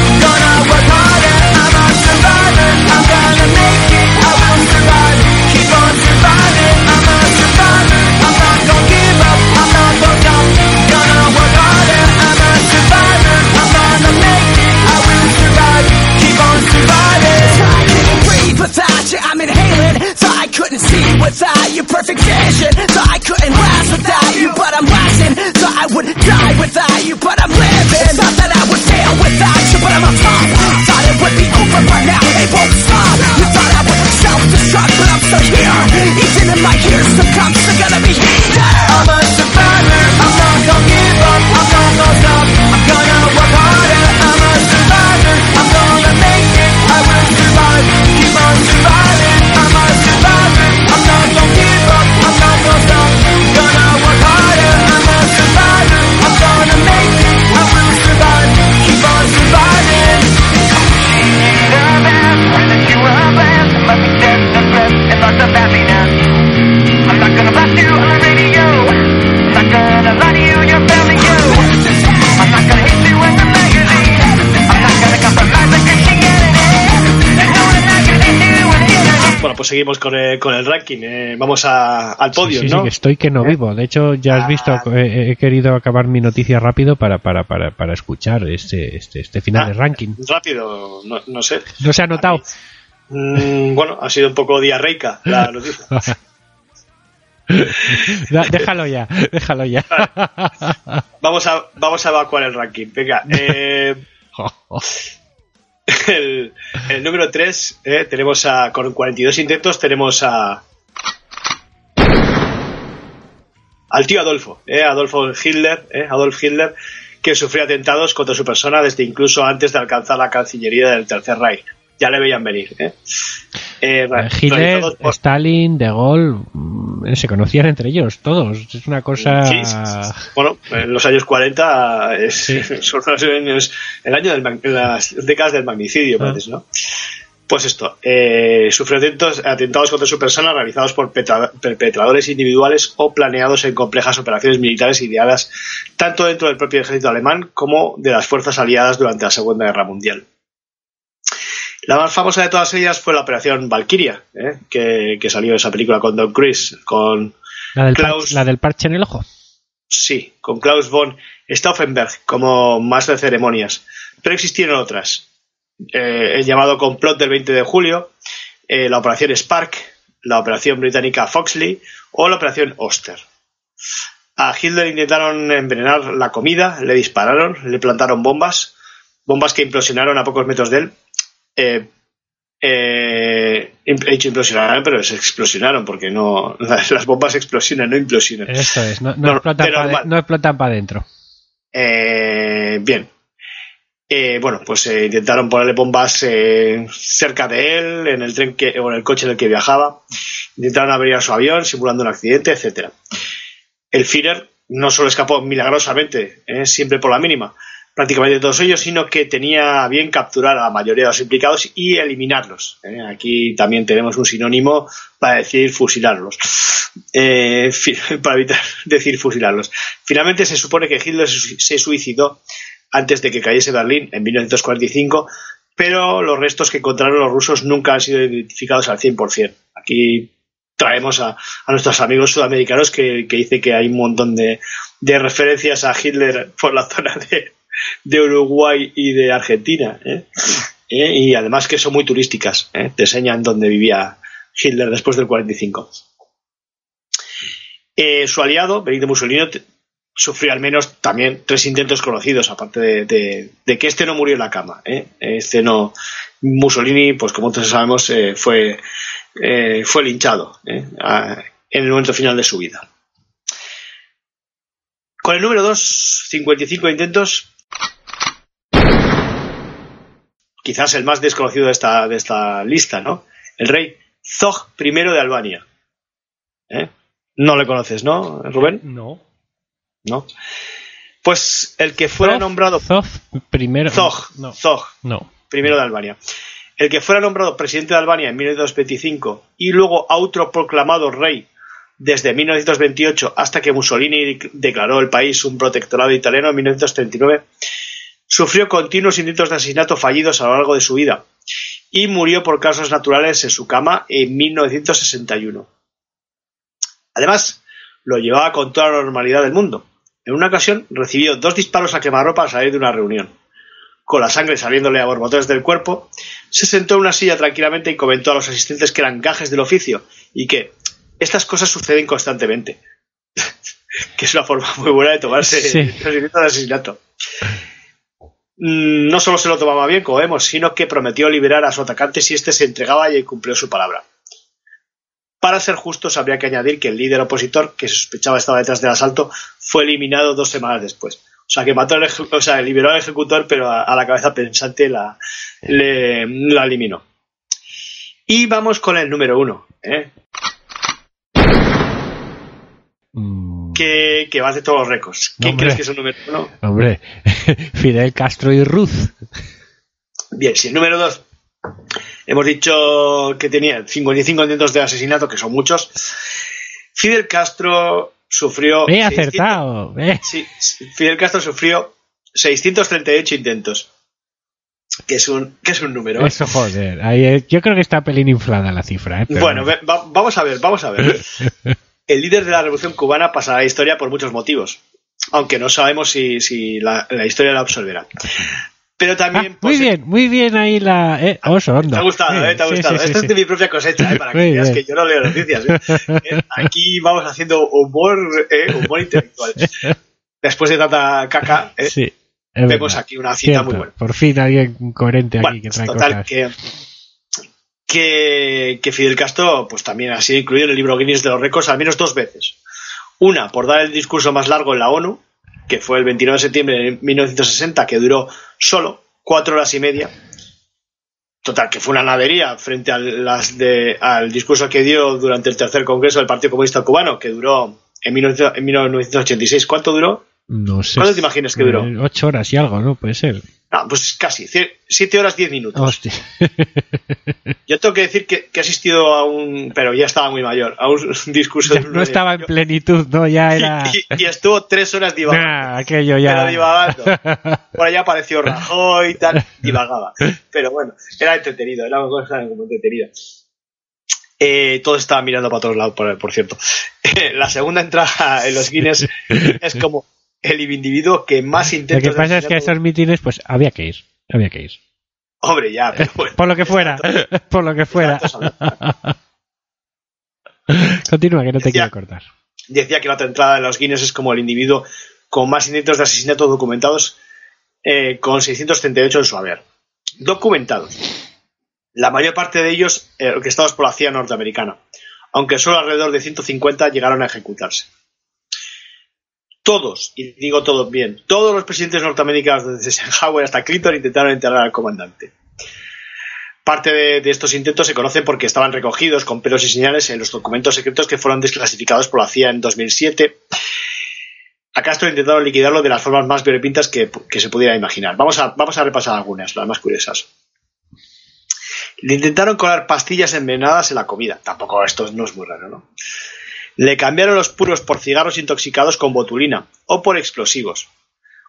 Couldn't see without you, perfect vision. Thought I couldn't last without you, but I'm lasting. Thought I would die without you, but I'm living. Thought that I would fail without you, but I'm on top. Thought it would be over by now, it won't stop. You thought I would self-destruct, but I'm still here. Even in my years to come, still gonna be here. Seguimos con el, con el ranking. eh, vamos a- al podio, Sí, sí, ¿no? estoy que no vivo. De hecho, ya has visto, Ah. he, he querido acabar mi noticia rápido para, para, para, para escuchar este, este, este final Ah. de ranking. Rápido, no, no sé. No se ha notado. Mm, bueno, ha sido un poco diarreica la *laughs* noticia. *laughs* Déjalo ya, déjalo ya. Vamos a, vamos a evacuar el ranking. Venga, *laughs* eh, *laughs* el, número 3 tenemos a, con 42 intentos, tenemos a al tío Adolfo, eh, Adolfo Hitler, eh, Adolf Hitler, que sufrió atentados contra su persona desde incluso antes de alcanzar la Cancillería del Tercer Reich. Ya le veían venir. Eh. Eh, re- Hitler, por- Stalin, De Gaulle, mm, se conocían entre ellos todos. Es una cosa. Sí, sí, sí. Bueno, en los años 40 es, *laughs* son los años, el año mag- las décadas del magnicidio, Ah. parece, ¿no? Pues esto, eh, sufrió atentados contra su persona realizados por petra- perpetradores individuales o planeados en complejas operaciones militares ideadas tanto dentro del propio ejército alemán como de las fuerzas aliadas durante la Segunda Guerra Mundial. La más famosa de todas ellas fue la Operación Valkyria, ¿eh? que, que salió esa película con Don Cruise, con La del, Klaus- par- la del parche en el ojo. Sí, con Klaus von Stauffenberg como más de ceremonias. Pero existieron otras. Eh, el llamado complot del 20 de julio, eh, la operación Spark, la operación británica Foxley o la operación Oster. A Hitler intentaron envenenar la comida, le dispararon, le plantaron bombas, bombas que implosionaron a pocos metros de él. Eh, eh, he dicho pero se explosionaron porque no *laughs* las bombas explosionan, no implosionan. Eso es, no, no No, explotan para normal. adentro. Eh, bien. Eh, bueno, pues eh, intentaron ponerle bombas eh, cerca de él, en el tren que, o en el coche en el que viajaba. Intentaron averiar su avión, simulando un accidente, etcétera. El Führer no solo escapó milagrosamente, siempre por la mínima, prácticamente todos ellos, sino que tenía bien capturar a la mayoría de los implicados y eliminarlos. eh. Aquí también tenemos un sinónimo para decir fusilarlos. Eh, *laughs* para evitar *laughs* decir fusilarlos. Finalmente se supone que Hitler se se suicidó antes de que cayese Berlín en 1945, pero los restos que encontraron los rusos nunca han sido identificados al 100%. Aquí traemos a, a nuestros amigos sudamericanos que, que dice que hay un montón de, de referencias a Hitler por la zona de, de Uruguay y de Argentina. ¿eh? ¿Eh? Y además que son muy turísticas. ¿eh? Te enseñan dónde vivía Hitler después del 45. Eh, su aliado, Benito Mussolini, sufrió al menos también tres intentos conocidos, aparte de, de- que este no murió en la cama. Este no. Mussolini, pues como todos sabemos, fue, fue linchado en el momento final de su vida. Con el número 2, 55 intentos. Quizás el más desconocido de esta, de esta lista, ¿no? El rey Zog I de Albania. ¿Eh? No le conoces, ¿no, Rubén? No. ¿No? Pues el que fuera nombrado Zog primero. Zog, No. Zog, No. primero de Albania. El que fuera nombrado presidente de Albania en 1925 y luego autoproclamado rey desde 1928 hasta que Mussolini declaró el país un protectorado italiano en 1939, sufrió continuos intentos de asesinato fallidos a lo largo de su vida y murió por causas naturales en su cama en 1961. Además, lo llevaba con toda la normalidad del mundo. En una ocasión recibió dos disparos a quemarropa al salir de una reunión. Con la sangre saliéndole a borbotones del cuerpo, se sentó en una silla tranquilamente y comentó a los asistentes que eran gajes del oficio y que estas cosas suceden constantemente. *laughs* que es una forma muy buena de tomarse Sí. el procedimiento de asesinato. Mm, No solo se lo tomaba bien, como vemos, sino que prometió liberar a su atacante si éste se entregaba y cumplió su palabra. Para ser justos, habría que añadir que el líder opositor, que se sospechaba estaba detrás del asalto, fue eliminado dos semanas después. O sea, que mató al o sea, liberó al ejecutor, pero a, la cabeza pensante la, la eliminó. Y vamos con el número uno, ¿eh? Que, que va de todos los récords. ¿Quién Hombre. crees que es el número uno? Hombre, *laughs* Fidel Castro y Ruth. Bien, si el número dos hemos dicho que tenía 55 intentos de asesinato, que son muchos, Fidel Castro sufrió... He 600 acertado. eh. Sí, Fidel Castro sufrió 638 intentos. Que es un, que es un número. ¿eh? Eso, joder. Ahí, eh, yo creo que está pelín inflada la cifra. eh, pero- Bueno, va- vamos a ver, vamos a ver. *laughs* El líder de la Revolución Cubana pasará a la historia por muchos motivos, aunque no sabemos si, si la, la historia la absolverá. Pero Ah, también... muy bien, muy bien ahí la. Eh, oso, Te ha gustado, ¿eh? Te ha gustado. sí, sí, Esto sí. es de mi propia cosecha, ¿eh? Para que veas que yo no leo noticias. ¿eh? Eh, Aquí vamos haciendo humor, ¿eh? humor intelectual. Después de tanta caca, vemos verdad. aquí una cita Cierto, muy buena. Por fin alguien coherente aquí Bueno, que pues trae total, cosas. que, que, Fidel Castro pues también ha sido incluido en el libro Guinness de los récords al menos dos veces. Una, por dar el discurso más largo en la ONU, que fue el 29 de septiembre de 1960, que duró solo cuatro horas y media. Total, que fue una nadería frente al, las de, al discurso que dio durante el tercer congreso del Partido Comunista Cubano, que duró en, 19 en 1986. ¿Cuánto duró? No sé. ¿Cuánto te imaginas que duró? Eh, Ocho horas y algo, ¿no? Puede ser. Ah, pues casi, siete horas diez minutos. Hostia. *laughs* Yo tengo que decir que, que he asistido a un, pero ya estaba muy mayor, a un *laughs* discurso Ya de no estaba en plenitud, ¿no? Ya *laughs* era. y, y estuvo tres horas divagando. Nah, aquello Pero ya. divagando. Por allá apareció Rajoy y tal, divagaba. Pero bueno, era entretenido, era una cosa como entretenida. Eh, todos estaban mirando para todos lados, por, por cierto. La segunda entrada en los Guinness es como el individuo que más Lo intentos que de pasa es que a esos mítines, pues había que ir. Había que ir. Hombre, ya, pero *laughs* bueno. Por lo que fuera. *laughs* Por lo que fuera. *laughs* Continúa, que no te quiero cortar. decía que la otra entrada de los Guinness es como el individuo con más intentos de asesinato documentados, eh, con 638 en su haber. Documentados. La mayor parte de ellos eh, orquestados por la CIA norteamericana, aunque solo alrededor de 150 llegaron a ejecutarse. Todos, y digo todos bien, todos los presidentes norteamericanos desde Eisenhower hasta Clinton intentaron enterrar al comandante. Parte de, estos intentos se conocen porque estaban recogidos con pelos y señales en los documentos secretos que fueron desclasificados por la CIA en 2007. A Castro intentaron liquidarlo de las formas más variopintas que, que se pudiera imaginar. Vamos a, vamos a repasar algunas, las más curiosas. Le intentaron colar pastillas envenenadas en la comida. Tampoco esto no es muy raro, ¿no? Le cambiaron los puros por cigarros intoxicados con botulina o por explosivos.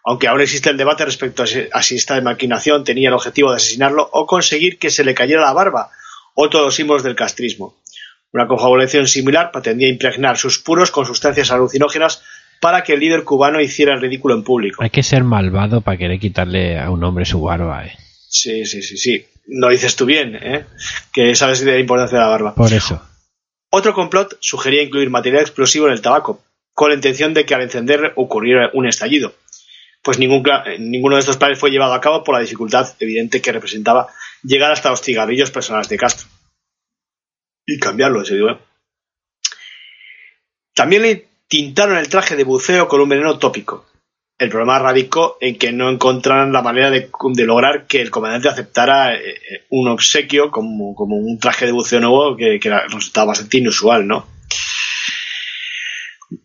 Aunque aún existe el debate respecto a si esta maquinación tenía el objetivo de asesinarlo o conseguir que se le cayera la barba, otro de los símbolos del castrismo. Una confabulación similar pretendía impregnar sus puros con sustancias alucinógenas para que el líder cubano hiciera el ridículo en público. Hay que ser malvado para querer quitarle a un hombre su barba, eh. Sí, sí, sí, sí. Lo dices tú bien, ¿eh? Que sabes de la importancia de la barba. Por eso. Otro complot sugería incluir material explosivo en el tabaco, con la intención de que al encender ocurriera un estallido. Pues eh, ninguno de estos planes fue llevado a cabo por la dificultad evidente que representaba llegar hasta los cigarrillos personales de Castro. Y cambiarlo, en serio. ¿eh? También le tintaron el traje de buceo con un veneno tópico. El problema radicó en que no encontraran la manera de, lograr que el comandante aceptara eh, eh, un obsequio como, un traje de buceo nuevo que, resultaba bastante inusual, ¿no?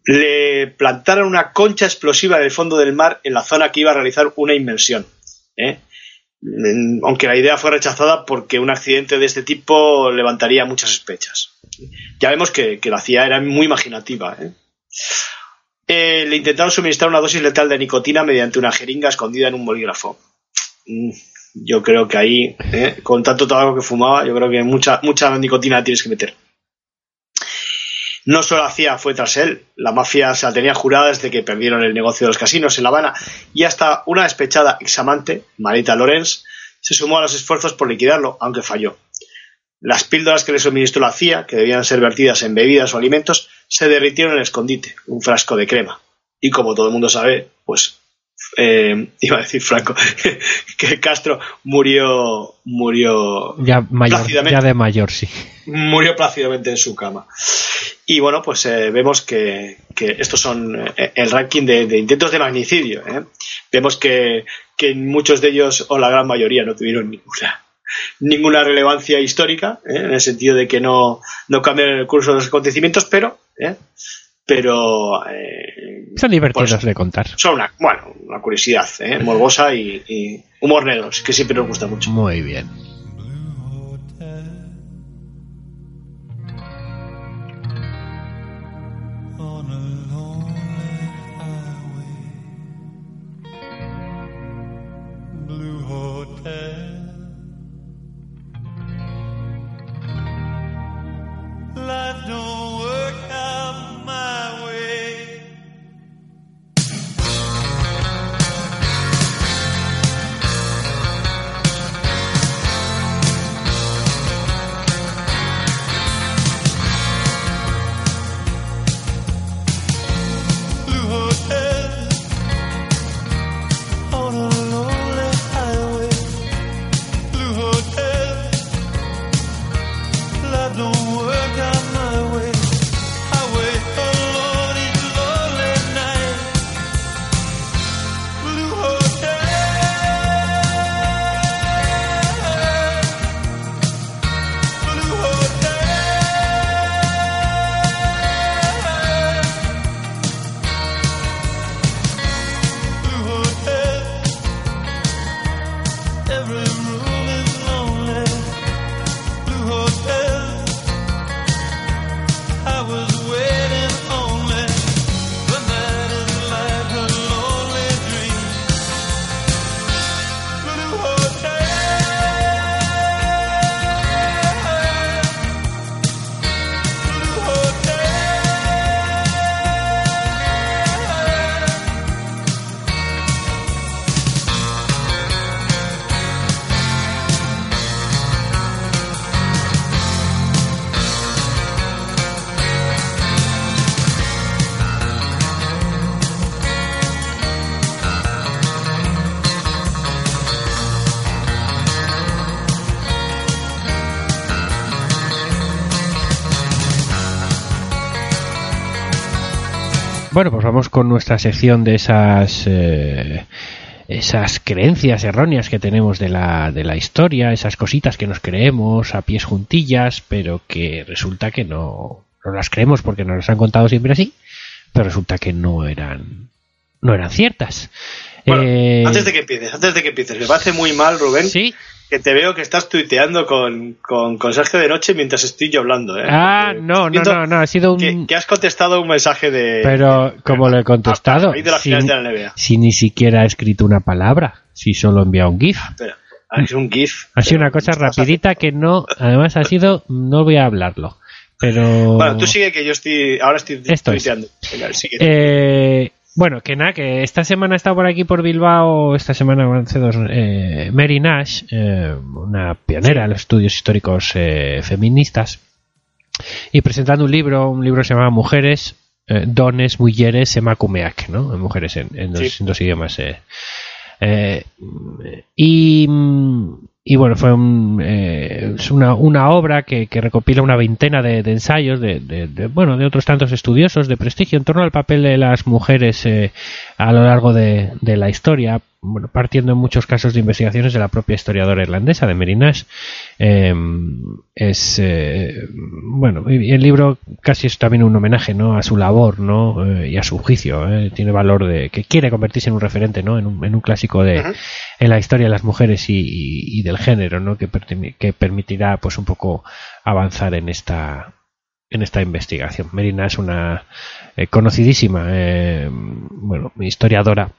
Le plantaron una concha explosiva en el fondo del mar en la zona que iba a realizar una inmersión. ¿eh? Aunque la idea fue rechazada porque un accidente de este tipo levantaría muchas sospechas. Ya vemos que, la CIA era muy imaginativa. Eh, le intentaron suministrar una dosis letal de nicotina mediante una jeringa escondida en un bolígrafo. Mm, Yo creo que ahí, ¿eh? con tanto tabaco que fumaba, yo creo que mucha, mucha nicotina tienes que meter. No solo la CIA fue tras él, la mafia se la tenía jurada desde que perdieron el negocio de los casinos en La Habana y hasta una despechada examante, Marita Lorenz, se sumó a los esfuerzos por liquidarlo, aunque falló. Las píldoras que le suministró la CIA, que debían ser vertidas en bebidas o alimentos, se derritieron en el escondite, un frasco de crema. Y como todo el mundo sabe, pues eh, *laughs* iba a decir Franco *laughs* que Castro murió murió Ya mayor, Plácidamente. ya de mayor, sí. murió plácidamente en su cama. Y bueno, pues eh, vemos que, que estos son eh, el ranking de, de intentos de magnicidio. ¿eh? Vemos que, que muchos de ellos, o la gran mayoría, no tuvieron ninguna, ninguna relevancia histórica, ¿eh? en el sentido de que no, no cambiaron el curso de los acontecimientos, pero, ¿eh? pero eh, Son divertidos Pues- de contar. son una, bueno, una curiosidad ¿eh? morbosa y, y humor negro, que siempre nos gusta mucho. Muy bien. Blue Hotel. Life don't vamos con nuestra sección de esas eh, esas creencias erróneas que tenemos de la, de la historia, esas cositas que nos creemos a pies juntillas, pero que resulta que no, no las creemos porque nos las han contado siempre así, pero resulta que no eran no eran ciertas. Bueno, Eh, antes de que empieces, antes de que empieces, me parece muy mal, Rubén, Sí. Que te veo que estás tuiteando con, con, con Sergio de noche mientras estoy yo hablando. ¿eh? Ah, Porque no, no, no, no, ha sido un... Que, que has contestado un mensaje de. Pero, ¿cómo lo he contestado? A de las Si, de la NBA. si ni siquiera he escrito una palabra, si solo enviado un GIF. Espera, ah, es un GIF. Ha sido una cosa rapidita que no, además ha sido, no voy a hablarlo, pero... Bueno, tú sigue que yo estoy. Ahora estoy Esto es. tuiteando. Venga. Eh, bueno, que nada, que esta semana he estado por aquí por Bilbao, esta semana hace dos, eh, Mary Nash, eh, una pionera en los estudios históricos eh, feministas, y presentando un libro, un libro que se llama Mujeres, Dones, Mujeres, Emakumeak, ¿no? Mujeres en, en dos, Sí. en dos idiomas. y, y bueno, fue un, eh, una, una obra que, que recopila una veintena de, ensayos de, bueno, de otros tantos estudiosos de prestigio en torno al papel de las mujeres eh, a lo largo de la historia, bueno, partiendo en muchos casos de investigaciones de la propia historiadora irlandesa, de Mary Nash. Eh, es, eh, bueno, el libro casi es también un homenaje, ¿no? A su labor, ¿no? Eh, y a su juicio, ¿eh? Tiene valor de, que quiere convertirse en un referente, ¿no? En un, en un clásico de, en la historia de las mujeres y, y- y del género, ¿no? Que, que permitirá, pues, un poco avanzar en esta, en esta investigación. Merina es una conocidísima, bueno, historiadora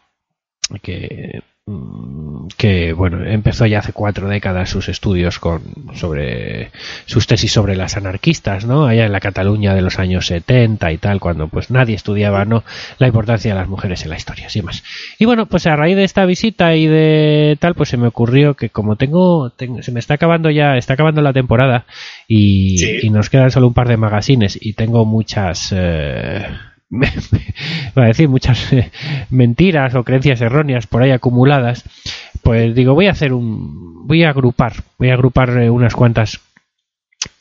que mm, que bueno empezó ya hace cuatro décadas sus estudios con sobre sus tesis sobre las anarquistas no allá en la Cataluña de los años 70 y tal cuando pues nadie estudiaba no la importancia de las mujeres en la historia sin más. Y bueno pues a raíz de esta visita y de tal pues se me ocurrió que como tengo, tengo- se me está acabando ya está acabando la temporada y, Sí. y nos quedan solo un par de magazines y tengo muchas eh, *laughs* iba a decir muchas eh, mentiras o creencias erróneas por ahí acumuladas pues digo voy a hacer un voy a agrupar voy a agrupar eh, unas cuantas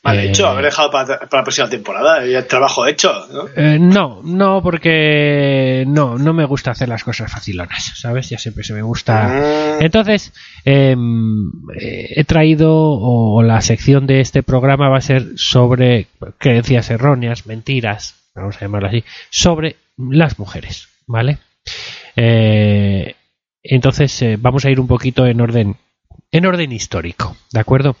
Mal eh, hecho, haber dejado para, para la próxima temporada. El trabajo hecho, ¿no? eh, no, no, porque no, no me gusta hacer las cosas facilonas, ¿sabes? Ya siempre se me gusta. Mm, Entonces, em, eh, he traído, o, o la sección de este programa va a ser sobre creencias erróneas, mentiras, vamos a llamarlo así, sobre las mujeres, ¿vale? Eh, entonces, eh, vamos a ir un poquito en orden, en orden histórico, ¿de acuerdo?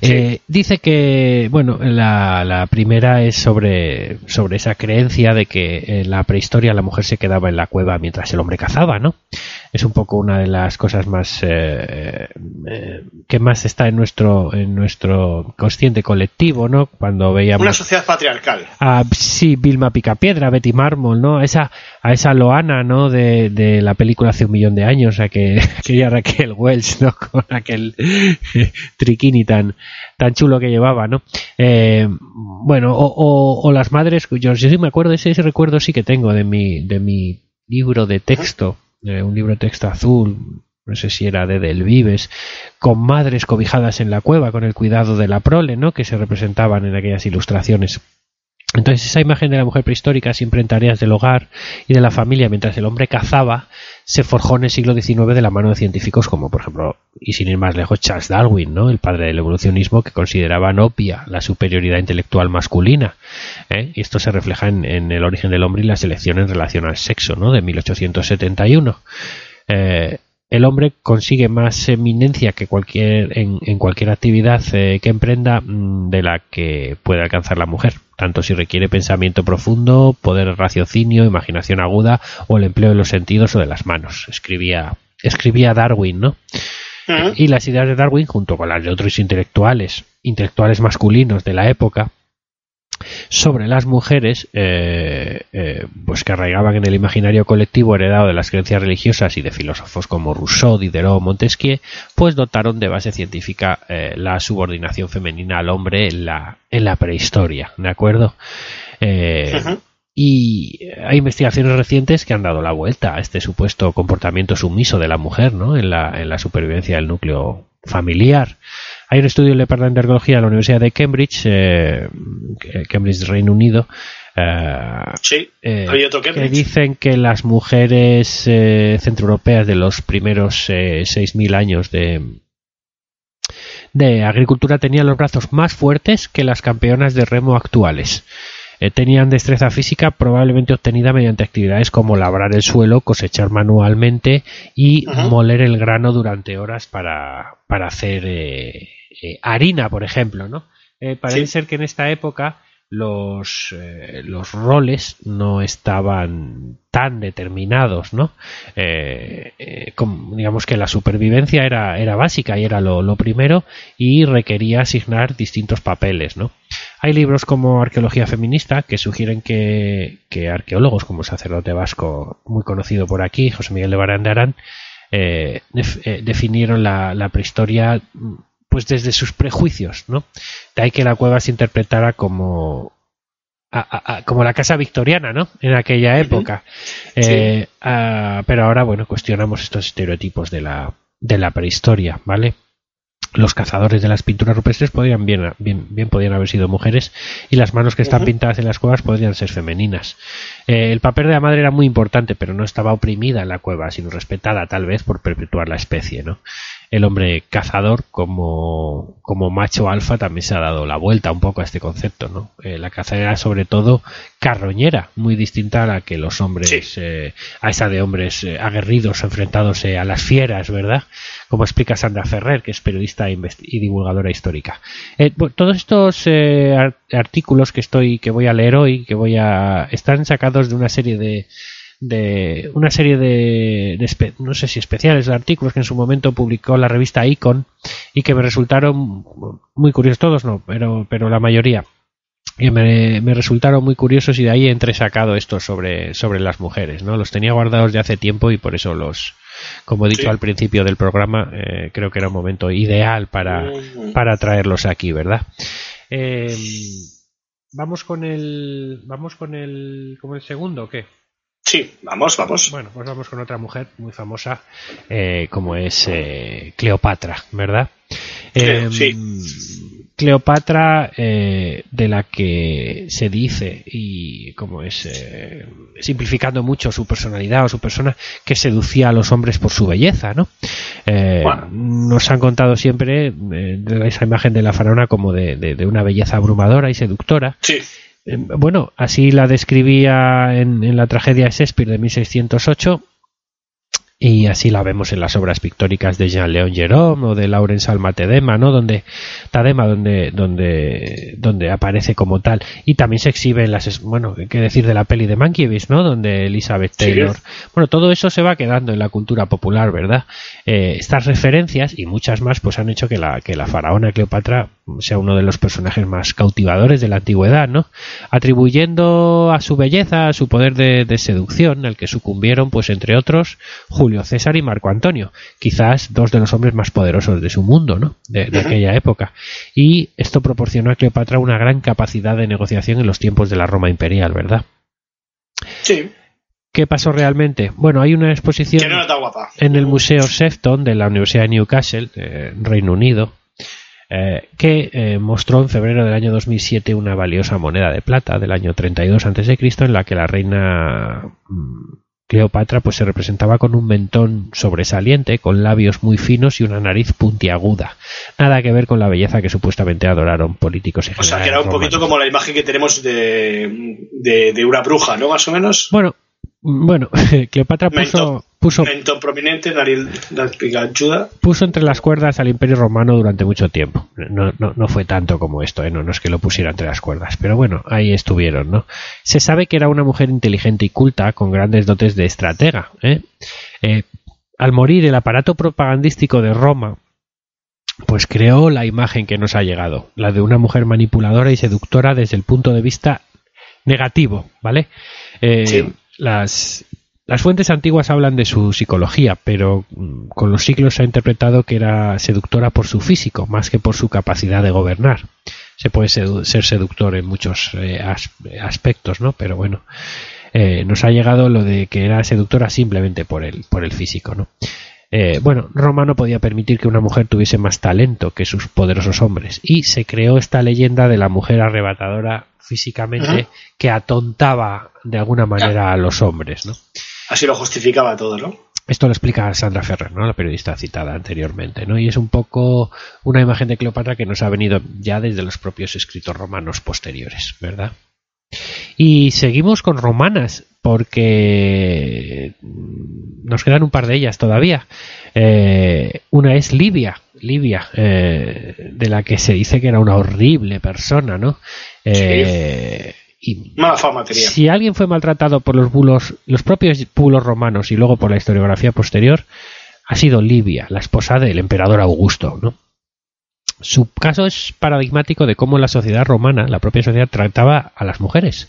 Eh, dice que, bueno, la, la primera es sobre, sobre esa creencia de que en la prehistoria la mujer se quedaba en la cueva mientras el hombre cazaba, ¿no? Es un poco una de las cosas más eh, eh, que más está en nuestro en nuestro consciente colectivo, ¿no? Cuando veíamos una sociedad patriarcal. a sí, Vilma Picapiedra, Betty Marmol, ¿no? A esa, a esa Loana, ¿no? De, de la película hace un millón de años, a que *laughs* quería Raquel Welch, ¿no? *laughs* Con aquel triquini tan, tan chulo que llevaba, ¿no? Eh, bueno, o, o, o las madres, yo, yo sí me acuerdo, ese, ese recuerdo sí que tengo de mi, de mi libro de texto, eh, un libro de texto azul, no sé si era de Del Vives, con madres cobijadas en la cueva, con el cuidado de la prole, ¿no? Que se representaban en aquellas ilustraciones. Entonces esa imagen de la mujer prehistórica siempre en tareas del hogar y de la familia mientras el hombre cazaba se forjó en el siglo XIX de la mano de científicos como por ejemplo y sin ir más lejos Charles Darwin, ¿no? el padre del evolucionismo que consideraba obvia la superioridad intelectual masculina ¿eh? y esto se refleja en, el origen del hombre y la selección en relación al sexo ¿no? de 1871 eh, el hombre consigue más eminencia que cualquier en, cualquier actividad eh, que emprenda mmm, de la que puede alcanzar la mujer tanto si requiere pensamiento profundo, poder de raciocinio, imaginación aguda o el empleo de los sentidos o de las manos. Escribía, escribía Darwin, ¿no? Uh -huh. Y las ideas de Darwin, junto con las de otros intelectuales, intelectuales masculinos de la época, sobre las mujeres, eh, eh, pues que arraigaban en el imaginario colectivo heredado de las creencias religiosas y de filósofos como Rousseau, Diderot, Montesquieu, pues dotaron de base científica eh, la subordinación femenina al hombre en la, en la prehistoria, ¿de acuerdo? Uh -huh. Y hay investigaciones recientes que han dado la vuelta a este supuesto comportamiento sumiso de la mujer, ¿no? En la, en la supervivencia del núcleo familiar. Hay un estudio del Departamento de Arqueología de la Universidad de Cambridge, eh, Cambridge, Reino Unido, Eh, Sí, eh, hay otro que dicen que las mujeres eh, centroeuropeas de los primeros eh, 6.000 años de, de agricultura tenían los brazos más fuertes que las campeonas de remo actuales. Eh, tenían destreza física probablemente obtenida mediante actividades como labrar el suelo, cosechar manualmente y moler el grano durante horas para, para hacer eh, harina, por ejemplo, ¿no? Eh, parece Sí. ser que en esta época los, eh, los roles no estaban tan determinados, ¿no? Eh, eh, digamos que la supervivencia era, era básica y era lo, lo primero y requería asignar distintos papeles, ¿no? Hay libros como Arqueología Feminista que sugieren que, que arqueólogos como el sacerdote vasco muy conocido por aquí, José Miguel de Barandarán, def- definieron la, la prehistoria pues desde sus prejuicios, ¿no? De ahí que la cueva se interpretara como a- como la casa victoriana, ¿no? En aquella época. Eh, ah, pero ahora, bueno, cuestionamos estos estereotipos de la, de la prehistoria, ¿vale? Los cazadores de las pinturas rupestres podrían bien, bien, bien podían haber sido mujeres y las manos que están pintadas en las cuevas podrían ser femeninas. Eh, el papel de la madre era muy importante, pero no estaba oprimida en la cueva, sino respetada tal vez por perpetuar la especie, ¿no? El hombre cazador como, como macho alfa también se ha dado la vuelta un poco a este concepto, ¿no? Eh, la caza era sobre todo carroñera, muy distinta a la que los hombres, Sí. eh, a esa de hombres eh, aguerridos enfrentados a las fieras, ¿verdad? Como explica Sandra Ferrer, que es periodista e y divulgadora histórica. Eh, todos estos ar- artículos que estoy, que voy a leer hoy, que voy a, están sacados de una serie de, de una serie de, no sé si especiales de artículos que en su momento publicó la revista Icon y que me resultaron muy curiosos todos no pero pero la mayoría que me, me resultaron muy curiosos y de ahí he entresacado esto sobre, sobre las mujeres, ¿no? Los tenía guardados de hace tiempo y por eso los, como he dicho Sí. al principio del programa, eh, creo que era un momento ideal para, para traerlos aquí, ¿verdad? Eh, vamos con el, vamos con el, como el segundo, ¿o qué? Sí, vamos, vamos. Bueno, pues vamos con otra mujer muy famosa, eh, como es eh, Cleopatra, ¿verdad? Eh, sí. Cleopatra, eh, de la que se dice, y como es eh, simplificando mucho su personalidad o su persona, que seducía a los hombres por su belleza, ¿no? Eh, Bueno. Nos han contado siempre de esa imagen de la faraona como de, de- de una belleza abrumadora y seductora. Sí, Eh, Bueno, así la describía en, en la tragedia de Shakespeare de 1608 y así la vemos en las obras pictóricas de Jean-Léon Gérôme o de Laurence Alma Tadema, ¿no? Donde Tadema donde donde donde aparece como tal y también se exhibe en las bueno, qué decir de la peli de Mankiewicz, ¿no? Donde Elizabeth Sí. Taylor. Bueno, todo eso se va quedando en la cultura popular, ¿verdad? Eh, estas referencias y muchas más pues han hecho que la que la faraona Cleopatra sea uno de los personajes más cautivadores de la antigüedad, ¿no? Atribuyendo a su belleza, a su poder de, de seducción, al que sucumbieron, pues entre otros, Julio César y Marco Antonio, quizás dos de los hombres más poderosos de su mundo, ¿no? De, aquella época. Y esto proporcionó a Cleopatra una gran capacidad de negociación en los tiempos de la Roma imperial, ¿verdad? sí. ¿Qué pasó realmente? Bueno, hay una exposición no en el Museo Sefton de la Universidad de Newcastle, eh, Reino Unido, eh, que eh, mostró en febrero del año 2007 una valiosa moneda de plata del año 32 a.C. en la que la reina mm, Cleopatra pues se representaba con un mentón sobresaliente, con labios muy finos y una nariz puntiaguda. Nada que ver con la belleza que supuestamente adoraron políticos y O sea, que era un poquito como la imagen que tenemos de, de, de una bruja, ¿no? Más o menos. Bueno, bueno, *laughs* Cleopatra puso. Puso prominente, puso entre las cuerdas al Imperio Romano durante mucho tiempo. No, no, no fue tanto como esto, ¿eh? no, no es que lo pusiera entre las cuerdas, pero bueno, ahí estuvieron, ¿no? Se sabe que era una mujer inteligente y culta, con grandes dotes de estratega. ¿eh? Eh, al morir, el aparato propagandístico de Roma pues creó la imagen que nos ha llegado, la de una mujer manipuladora y seductora desde el punto de vista negativo, ¿vale? Eh, Sí. las, las fuentes antiguas hablan de su psicología, pero mm, con los siglos se ha interpretado que era seductora por su físico, más que por su capacidad de gobernar. Se puede sedu- ser seductor en muchos eh, as- aspectos, ¿no? Pero bueno, eh, nos ha llegado lo de que era seductora simplemente por el, por el físico, ¿no? Eh, bueno, Roma no podía permitir que una mujer tuviese más talento que sus poderosos hombres y se creó esta leyenda de la mujer arrebatadora físicamente que atontaba de alguna manera a los hombres, ¿no? Así lo justificaba todo, ¿no? Esto lo explica Sandra Ferrer, ¿no? la periodista citada anteriormente, ¿no? y es un poco una imagen de Cleopatra que nos ha venido ya desde los propios escritos romanos posteriores, ¿verdad? Y seguimos con romanas, porque nos quedan un par de ellas todavía. Eh, una es Libia, Libia, eh, de la que se dice que era una horrible persona, ¿no? Eh, y Mala fama tenía. si alguien fue maltratado por los bulos, los propios bulos romanos y luego por la historiografía posterior, ha sido Livia, la esposa del emperador Augusto, ¿no? Su caso es paradigmático de cómo la sociedad romana, la propia sociedad, trataba a las mujeres.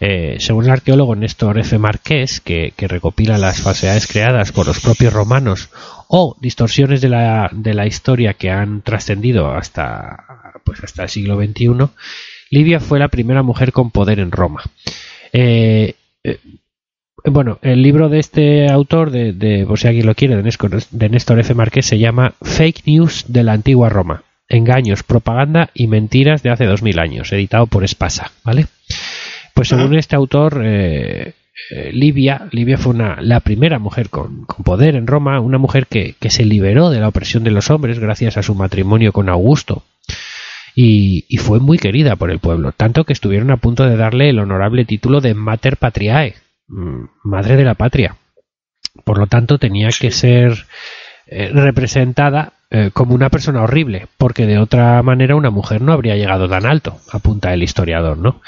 Eh, según el arqueólogo Néstor F. Marqués, que, que recopila las falsedades creadas por los propios romanos o distorsiones de la, de la historia que han trascendido hasta, pues hasta el siglo XXI, Livia fue la primera mujer con poder en Roma. Eh, eh, bueno, el libro de este autor, de, de por si alguien lo quiere, de Néstor, de Néstor F. Marqués, se llama Fake News de la antigua Roma. Engaños, propaganda y mentiras de hace dos mil años, editado por Espasa, ¿vale? Pues según este autor, eh, eh, Livia, Livia fue una, la primera mujer con, con poder en Roma, una mujer que, que se liberó de la opresión de los hombres gracias a su matrimonio con Augusto y, y fue muy querida por el pueblo, tanto que estuvieron a punto de darle el honorable título de Mater Patriae, mm, madre de la patria. Por lo tanto, tenía que ser eh, representada eh, como una persona horrible, porque de otra manera una mujer no habría llegado tan alto, apunta el historiador, ¿no?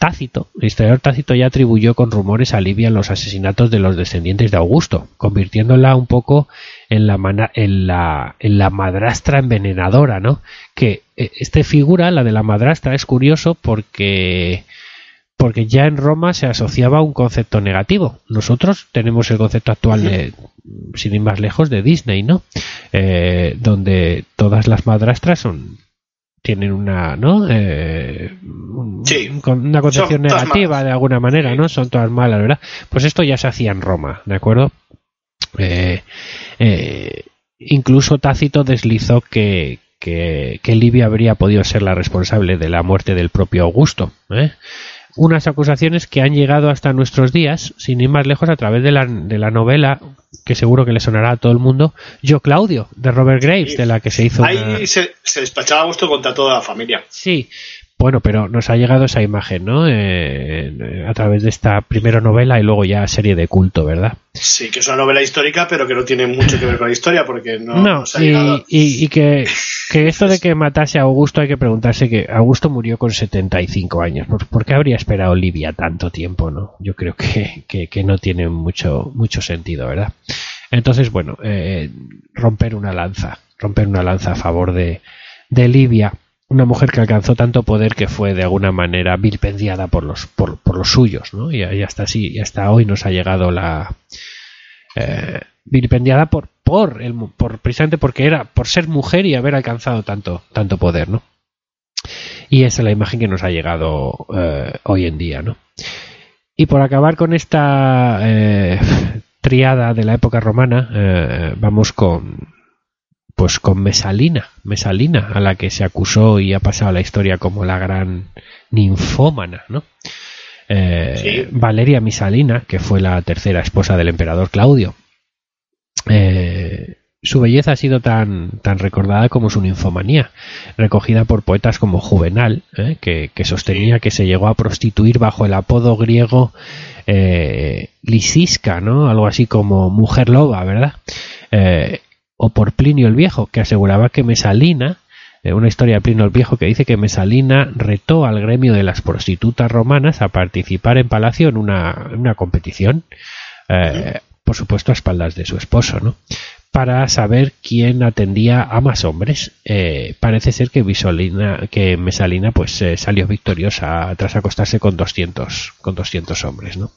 Tácito, el historiador Tácito ya atribuyó con rumores a Livia los asesinatos de los descendientes de Augusto, convirtiéndola un poco en la, mana- en la, en la madrastra envenenadora, ¿no? Que eh, esta figura, la de la madrastra, es curioso porque porque ya en Roma se asociaba un concepto negativo. Nosotros tenemos el concepto actual de, sin ir más lejos, de Disney, ¿no? Eh, donde todas las madrastras son tienen una, ¿no? Eh, Sí. una concepción negativa de alguna manera, Sí. ¿no? Son todas malas, ¿verdad? Pues esto ya se hacía en Roma, ¿de acuerdo? Eh, eh, incluso Tácito deslizó que, que, que Livia habría podido ser la responsable de la muerte del propio Augusto. ¿eh? Unas acusaciones que han llegado hasta nuestros días, sin ir más lejos, a través de la, de la novela que seguro que le sonará a todo el mundo, Yo Claudio, de Robert Graves, Sí. de la que se hizo una... Ahí se, se despachaba gusto contra toda la familia. Sí, bueno, pero nos ha llegado esa imagen, ¿no? Eh, a través de esta primera novela y luego ya serie de culto, ¿verdad? Sí, que es una novela histórica, pero que no tiene mucho que ver con la historia, porque no, No, nos ha y, llegado. y- y que, que esto de que matase a Augusto hay que preguntarse que Augusto murió con 75 años. ¿Por, por qué habría esperado Livia tanto tiempo? no? Yo creo que, que- que no tiene mucho, mucho sentido, ¿verdad? Entonces, bueno, eh, romper una lanza, romper una lanza a favor de, de Livia, una mujer que alcanzó tanto poder que fue de alguna manera vilpendiada por los, por, por los suyos, ¿no? Y, hasta así, y hasta hoy nos ha llegado la, eh, vilipendiada por por el por precisamente porque era por ser mujer y haber alcanzado tanto tanto poder no y esa es la imagen que nos ha llegado eh, hoy en día no y por acabar con esta eh, triada de la época romana eh, vamos con pues con Mesalina Mesalina a la que se acusó y ha pasado la historia como la gran ninfómana no Eh, Sí. Valeria Misalina, que fue la tercera esposa del emperador Claudio. Eh, su belleza ha sido tan, tan recordada como su ninfomanía, recogida por poetas como Juvenal, eh, que, que sostenía que se llegó a prostituir bajo el apodo griego Lisisca, ¿no? Algo así como mujer loba, ¿verdad? Eh, o por Plinio el Viejo, que aseguraba que Mesalina, eh, una historia de Plinio el Viejo que dice que Mesalina retó al gremio de las prostitutas romanas a participar en palacio en una, una competición, eh, por supuesto a espaldas de su esposo, ¿no? Para saber quién atendía a más hombres. Eh, parece ser que, Visolina, que Mesalina pues salió victoriosa tras acostarse con 200, con 200 hombres, ¿no?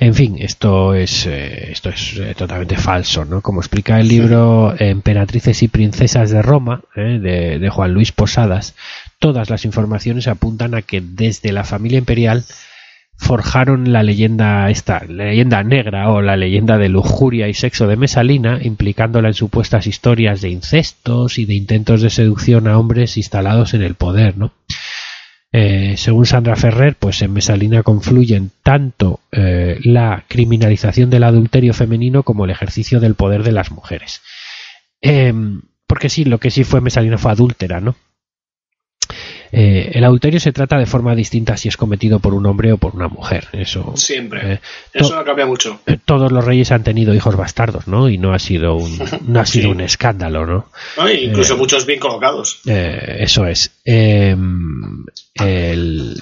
En fin, esto es, eh, esto es eh, totalmente falso, ¿no? Como explica el libro Emperatrices y Princesas de Roma, eh, de, de Juan Luis Posadas, todas las informaciones apuntan a que desde la familia imperial forjaron la leyenda esta, la leyenda negra o la leyenda de lujuria y sexo de Mesalina, implicándola en supuestas historias de incestos y de intentos de seducción a hombres instalados en el poder, ¿no? Eh, según Sandra Ferrer, pues en Mesalina confluyen tanto eh, la criminalización del adulterio femenino como el ejercicio del poder de las mujeres. Em, porque sí, lo que sí fue Mesalina fue adúltera, ¿no? Eh, el adulterio se trata de forma distinta si es cometido por un hombre o por una mujer. Eso siempre. Eh, Eso no cambia mucho. Eh, todos los reyes han tenido hijos bastardos, ¿no? Y no ha sido un, *laughs* no ha sido un escándalo, ¿no? incluso muchos bien colocados. eso es. Em,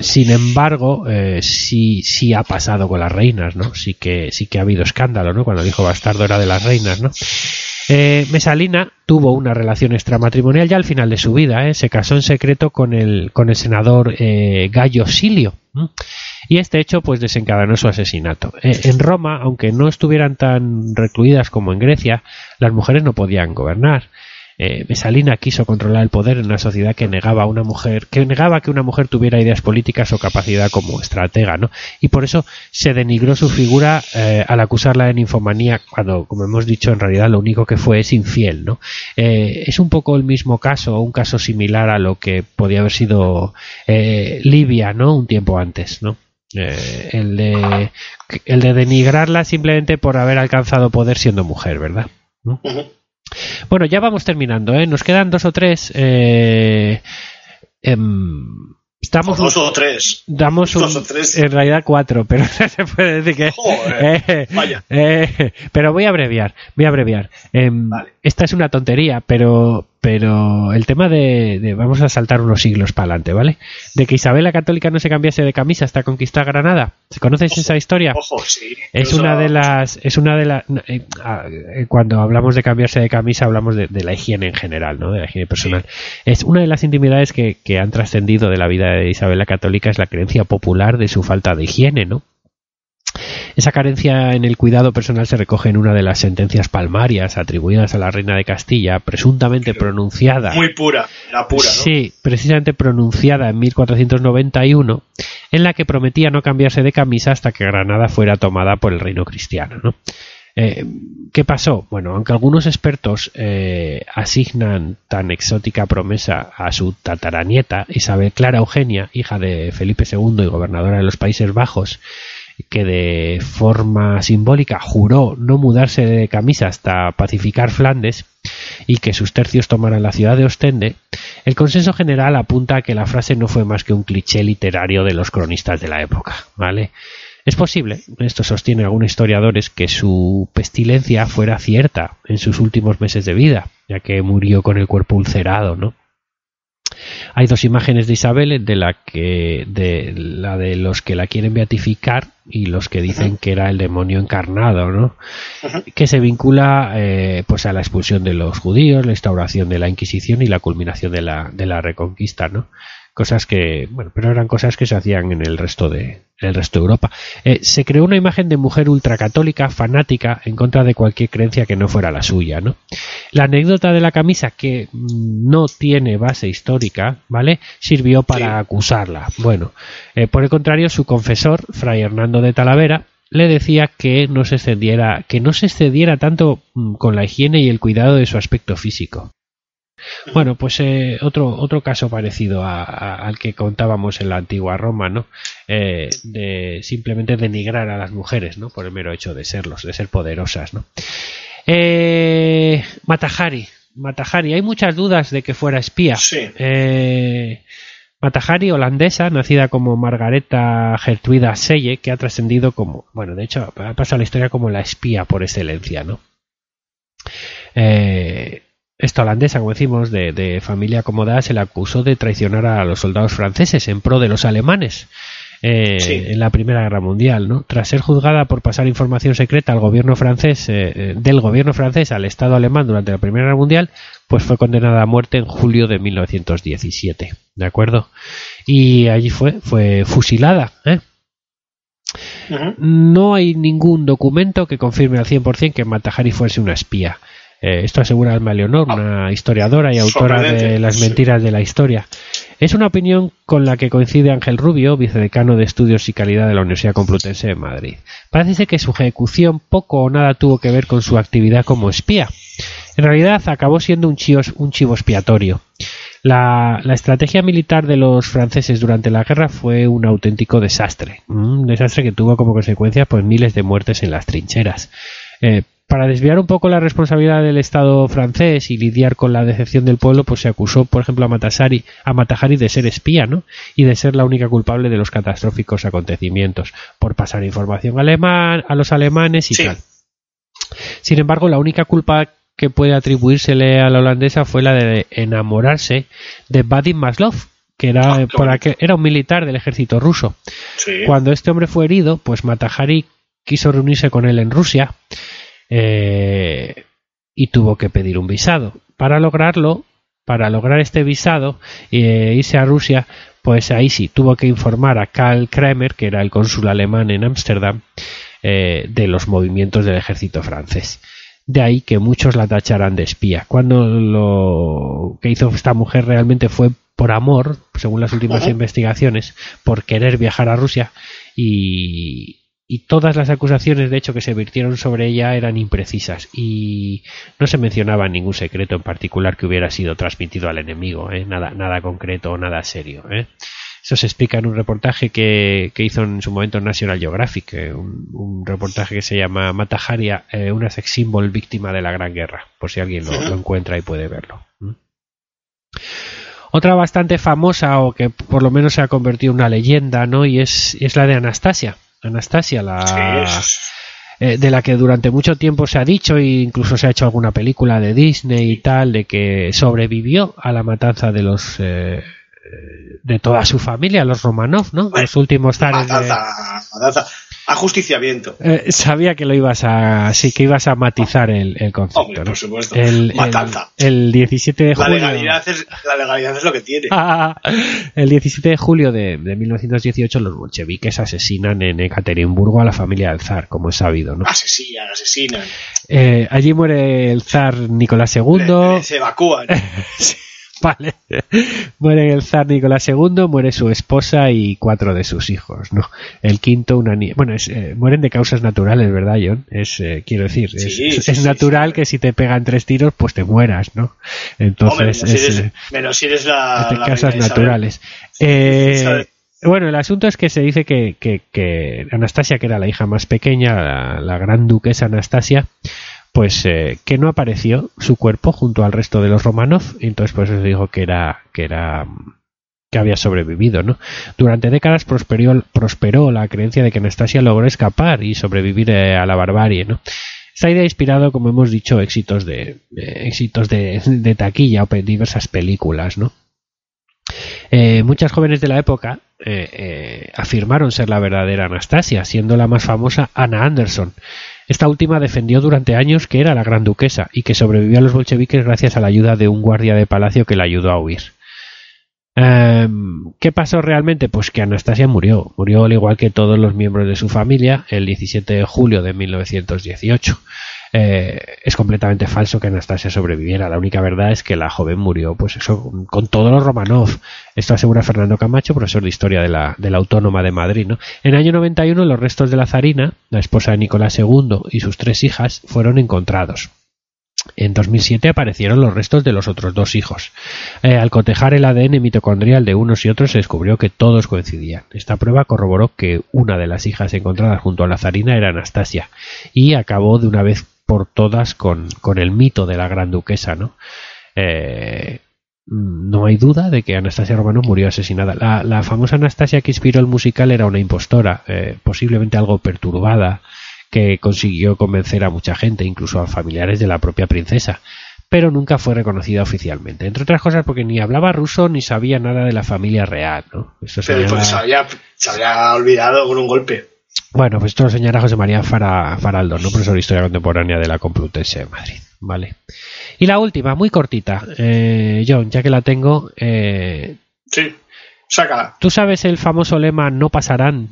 sin embargo, sí, sí ha pasado con las reinas, ¿no? Sí que, sí que ha habido escándalo, ¿no? Cuando dijo bastardo era de las reinas, ¿no? Eh, Mesalina tuvo una relación extramatrimonial ya al final de su vida. ¿eh? Se casó en secreto con el, con el senador eh, Gallo Silio. Y este hecho pues desencadenó su asesinato. en Roma, aunque no estuvieran tan recluidas como en Grecia, las mujeres no podían gobernar. Eh, Mesalina quiso controlar el poder en una sociedad que negaba a una mujer, que negaba que una mujer tuviera ideas políticas o capacidad como estratega, ¿no? Y por eso se denigró su figura eh, al acusarla de ninfomanía, cuando, como hemos dicho, en realidad lo único que fue es infiel, ¿no? Eh, es un poco el mismo caso, un caso similar a lo que podía haber sido Libia, ¿no? Un tiempo antes, ¿no? el, de, el de denigrarla simplemente por haber alcanzado poder siendo mujer, ¿verdad? Bueno, ya vamos terminando, ¿eh? Nos quedan dos o tres. Eh, em, estamos dos o tres. Damos dos o tres. En realidad cuatro, *laughs* pero se puede decir que. Eh, vaya. Eh, pero voy a abreviar, voy a abreviar. Em, esta es una tontería, pero, pero el tema de, vamos a saltar unos siglos para adelante, ¿vale? De que Isabel la Católica no se cambiase de camisa hasta conquistar Granada. ¿Se conoces esa historia? Ojo, sí. Es una de las, es una de las, eh, ah, eh, cuando hablamos de cambiarse de camisa hablamos de, la higiene en general, ¿no? De la higiene personal. Es una de las intimidades que, que han trascendido de la vida de Isabel la Católica es la creencia popular de su falta de higiene, ¿no? Esa carencia en el cuidado personal se recoge en una de las sentencias palmarias atribuidas a la reina de Castilla, presuntamente pronunciada. Muy pura, la pura, ¿no? Sí, precisamente pronunciada en 1491, en la que prometía no cambiarse de camisa hasta que Granada fuera tomada por el reino cristiano, ¿no? Eh, ¿Qué pasó? Bueno, aunque algunos expertos eh, asignan tan exótica promesa a su tataranieta, Isabel Clara Eugenia, hija de Felipe II y gobernadora de los Países Bajos, que de forma simbólica juró no mudarse de camisa hasta pacificar Flandes y que sus tercios tomaran la ciudad de Ostende, el consenso general apunta a que la frase no fue más que un cliché literario de los cronistas de la época, ¿vale? Es posible, esto sostiene algunos historiadores, que su pestilencia fuera cierta en sus últimos meses de vida, ya que murió con el cuerpo ulcerado, ¿no? Hay dos imágenes de Isabel, de la que de la de los que la quieren beatificar y los que dicen que era el demonio encarnado, ¿no? Que se vincula eh, pues a la expulsión de los judíos, la instauración de la Inquisición y la culminación de la, de la Reconquista, ¿no? Cosas que bueno pero eran cosas que se hacían en el resto de el resto de Europa. Eh, se creó una imagen de mujer ultracatólica fanática en contra de cualquier creencia que no fuera la suya no la anécdota de la camisa que no tiene base histórica vale sirvió para acusarla. Bueno eh, por el contrario su confesor fray Hernando de Talavera le decía que no se excediera que no se excediera tanto mm, con la higiene y el cuidado de su aspecto físico bueno, pues eh, otro, otro caso parecido al que contábamos en la antigua Roma, ¿no? Eh, de simplemente denigrar a las mujeres, ¿no? Por el mero hecho de serlos, de ser poderosas, ¿no? Eh, Matahari, Matahari, hay muchas dudas de que fuera espía. Sí. Matahari, holandesa, nacida como Margareta Gertruida Selle, que ha trascendido como, bueno, de hecho, ha pasado la historia como la espía por excelencia, ¿no? Eh, esta holandesa, como decimos, de, familia acomodada, se le acusó de traicionar a los soldados franceses en pro de los alemanes. Eh, en la Primera Guerra Mundial, ¿no? Tras ser juzgada por pasar información secreta al gobierno francés, eh, eh, del gobierno francés al Estado alemán durante la Primera Guerra Mundial, pues fue condenada a muerte en julio de 1917, ¿de acuerdo? Y allí fue, fue fusilada, No hay ningún documento que confirme al 100% que Matahari fuese una espía. Eh, esto asegura Alma Leonor, una historiadora y autora de Las sí. mentiras de la historia. Es una opinión con la que coincide Ángel Rubio, vicedecano de Estudios y Calidad de la Universidad Complutense de Madrid. Parece ser que su ejecución poco o nada tuvo que ver con su actividad como espía. En realidad acabó siendo un chivo, un chivo expiatorio. La, la estrategia militar de los franceses durante la guerra fue un auténtico desastre. Un desastre que tuvo como consecuencia pues, miles de muertes en las trincheras. Eh, para desviar un poco la responsabilidad del Estado francés y lidiar con la decepción del pueblo, pues se acusó, por ejemplo, a Matasari, a Matahari de ser espía, ¿no? Y de ser la única culpable de los catastróficos acontecimientos, por pasar información alemán, a los alemanes y Sí. tal. Sin embargo, la única culpa que puede atribuírsele a la holandesa fue la de enamorarse de Vadim Maslov, que era, Ah, por aquel- era un militar del ejército ruso. Sí. Cuando este hombre fue herido, pues Matahari quiso reunirse con él en Rusia eh, y tuvo que pedir un visado. Para lograrlo, para lograr este visado e irse a Rusia, pues ahí sí, tuvo que informar a Karl Kramer, que era el cónsul alemán en Ámsterdam, eh, de los movimientos del ejército francés. De ahí que muchos la tacharan de espía. Cuando lo que hizo esta mujer realmente fue por amor, según las últimas investigaciones, por querer viajar a Rusia y, y todas las acusaciones, de hecho, que se vertieron sobre ella eran imprecisas y no se mencionaba ningún secreto en particular que hubiera sido transmitido al enemigo, ¿eh? nada, nada concreto o nada serio. ¿eh? Eso se explica en un reportaje que, que hizo en su momento National Geographic, eh, un, un reportaje que se llama Mataharia, eh, una sex symbol víctima de la Gran Guerra, por si alguien lo, lo encuentra y puede verlo. ¿Mm? Otra bastante famosa o que por lo menos se ha convertido en una leyenda, ¿no? Y es, es la de Anastasia. Anastasia, la, Sí. eh, de la que durante mucho tiempo se ha dicho e incluso se ha hecho alguna película de Disney y tal de que sobrevivió a la matanza de los eh, de toda su familia los Romanov no Bueno, los últimos zares de- Matanza, matanza. Ajusticiamiento. Eh, sabía que lo ibas a sí que ibas a matizar el, el concepto Hombre, ¿no? por supuesto. el, Matanza. el 17 de La julio legalidad, es, la legalidad es lo que tiene. *laughs* el 17 de julio de, de 1918 los bolcheviques asesinan en Ekaterimburgo a la familia del zar, como es sabido, ¿no? Asesinan, asesinan. Eh, allí muere el zar Nicolás II. Le- le- Se evacúan. Sí, *laughs* *laughs* vale. Muere el zar Nicolás II, muere su esposa y cuatro de sus hijos, ¿no? El quinto, una niña. Bueno, es, eh, mueren de causas naturales, ¿verdad, John? Es, eh, quiero decir, es, Sí, es- sí, es sí, natural que si te pegan tres tiros, pues te mueras, ¿no? Hombre, Entonces, menos, si es, eres, eh, menos si eres la, de la causas naturales. Eh, bueno, el asunto es que se dice que, que- que Anastasia, que era la hija más pequeña, la, la gran duquesa Anastasia, pues eh, que no apareció su cuerpo junto al resto de los Romanov, y entonces pues se dijo que era que era que había sobrevivido, ¿no? Durante décadas prosperó, prosperó la creencia de que Anastasia logró escapar y sobrevivir eh, a la barbarie, ¿no? Esta idea ha inspirado, como hemos dicho, éxitos de eh, éxitos de, taquilla o diversas películas, ¿no? Eh, muchas jóvenes de la época eh, eh, afirmaron ser la verdadera Anastasia, siendo la más famosa Anna Anderson. Esta última defendió durante años que era la gran duquesa y que sobrevivió a los bolcheviques gracias a la ayuda de un guardia de palacio que la ayudó a huir. Em, ¿Qué pasó realmente? Pues que Anastasia murió. Murió al igual que todos los miembros de su familia el 17 de julio de 1918. Eh, es completamente falso que Anastasia sobreviviera. La única verdad es que la joven murió, pues eso, con, todos los Romanov. Esto asegura Fernando Camacho, profesor de historia de la, de la Autónoma de Madrid. ¿no? En el año 91, los restos de la zarina, la esposa de Nicolás II y sus tres hijas, fueron encontrados. En 2007 aparecieron los restos de los otros dos hijos. Eh, al cotejar el ADN mitocondrial de unos y otros se descubrió que todos coincidían. Esta prueba corroboró que una de las hijas encontradas junto a la zarina era Anastasia y acabó de una vez por todas con, con el mito de la gran duquesa, ¿no? Eh, no hay duda de que Anastasia Romano murió asesinada. La, la famosa Anastasia que inspiró el musical era una impostora, eh, posiblemente algo perturbada, que consiguió convencer a mucha gente, incluso a familiares de la propia princesa, pero nunca fue reconocida oficialmente. Entre otras cosas porque ni hablaba ruso ni sabía nada de la familia real, ¿no? Eso Pero porque se había, se había olvidado con un golpe. Bueno, pues esto lo señala José María Fara- Faraldo, ¿no? profesor de Historia Contemporánea de la Complutense de Madrid. Vale. Y la última, muy cortita. Eh, John, ya que la tengo, eh, Sí. Sácala. ¿tú sabes el famoso lema no pasarán?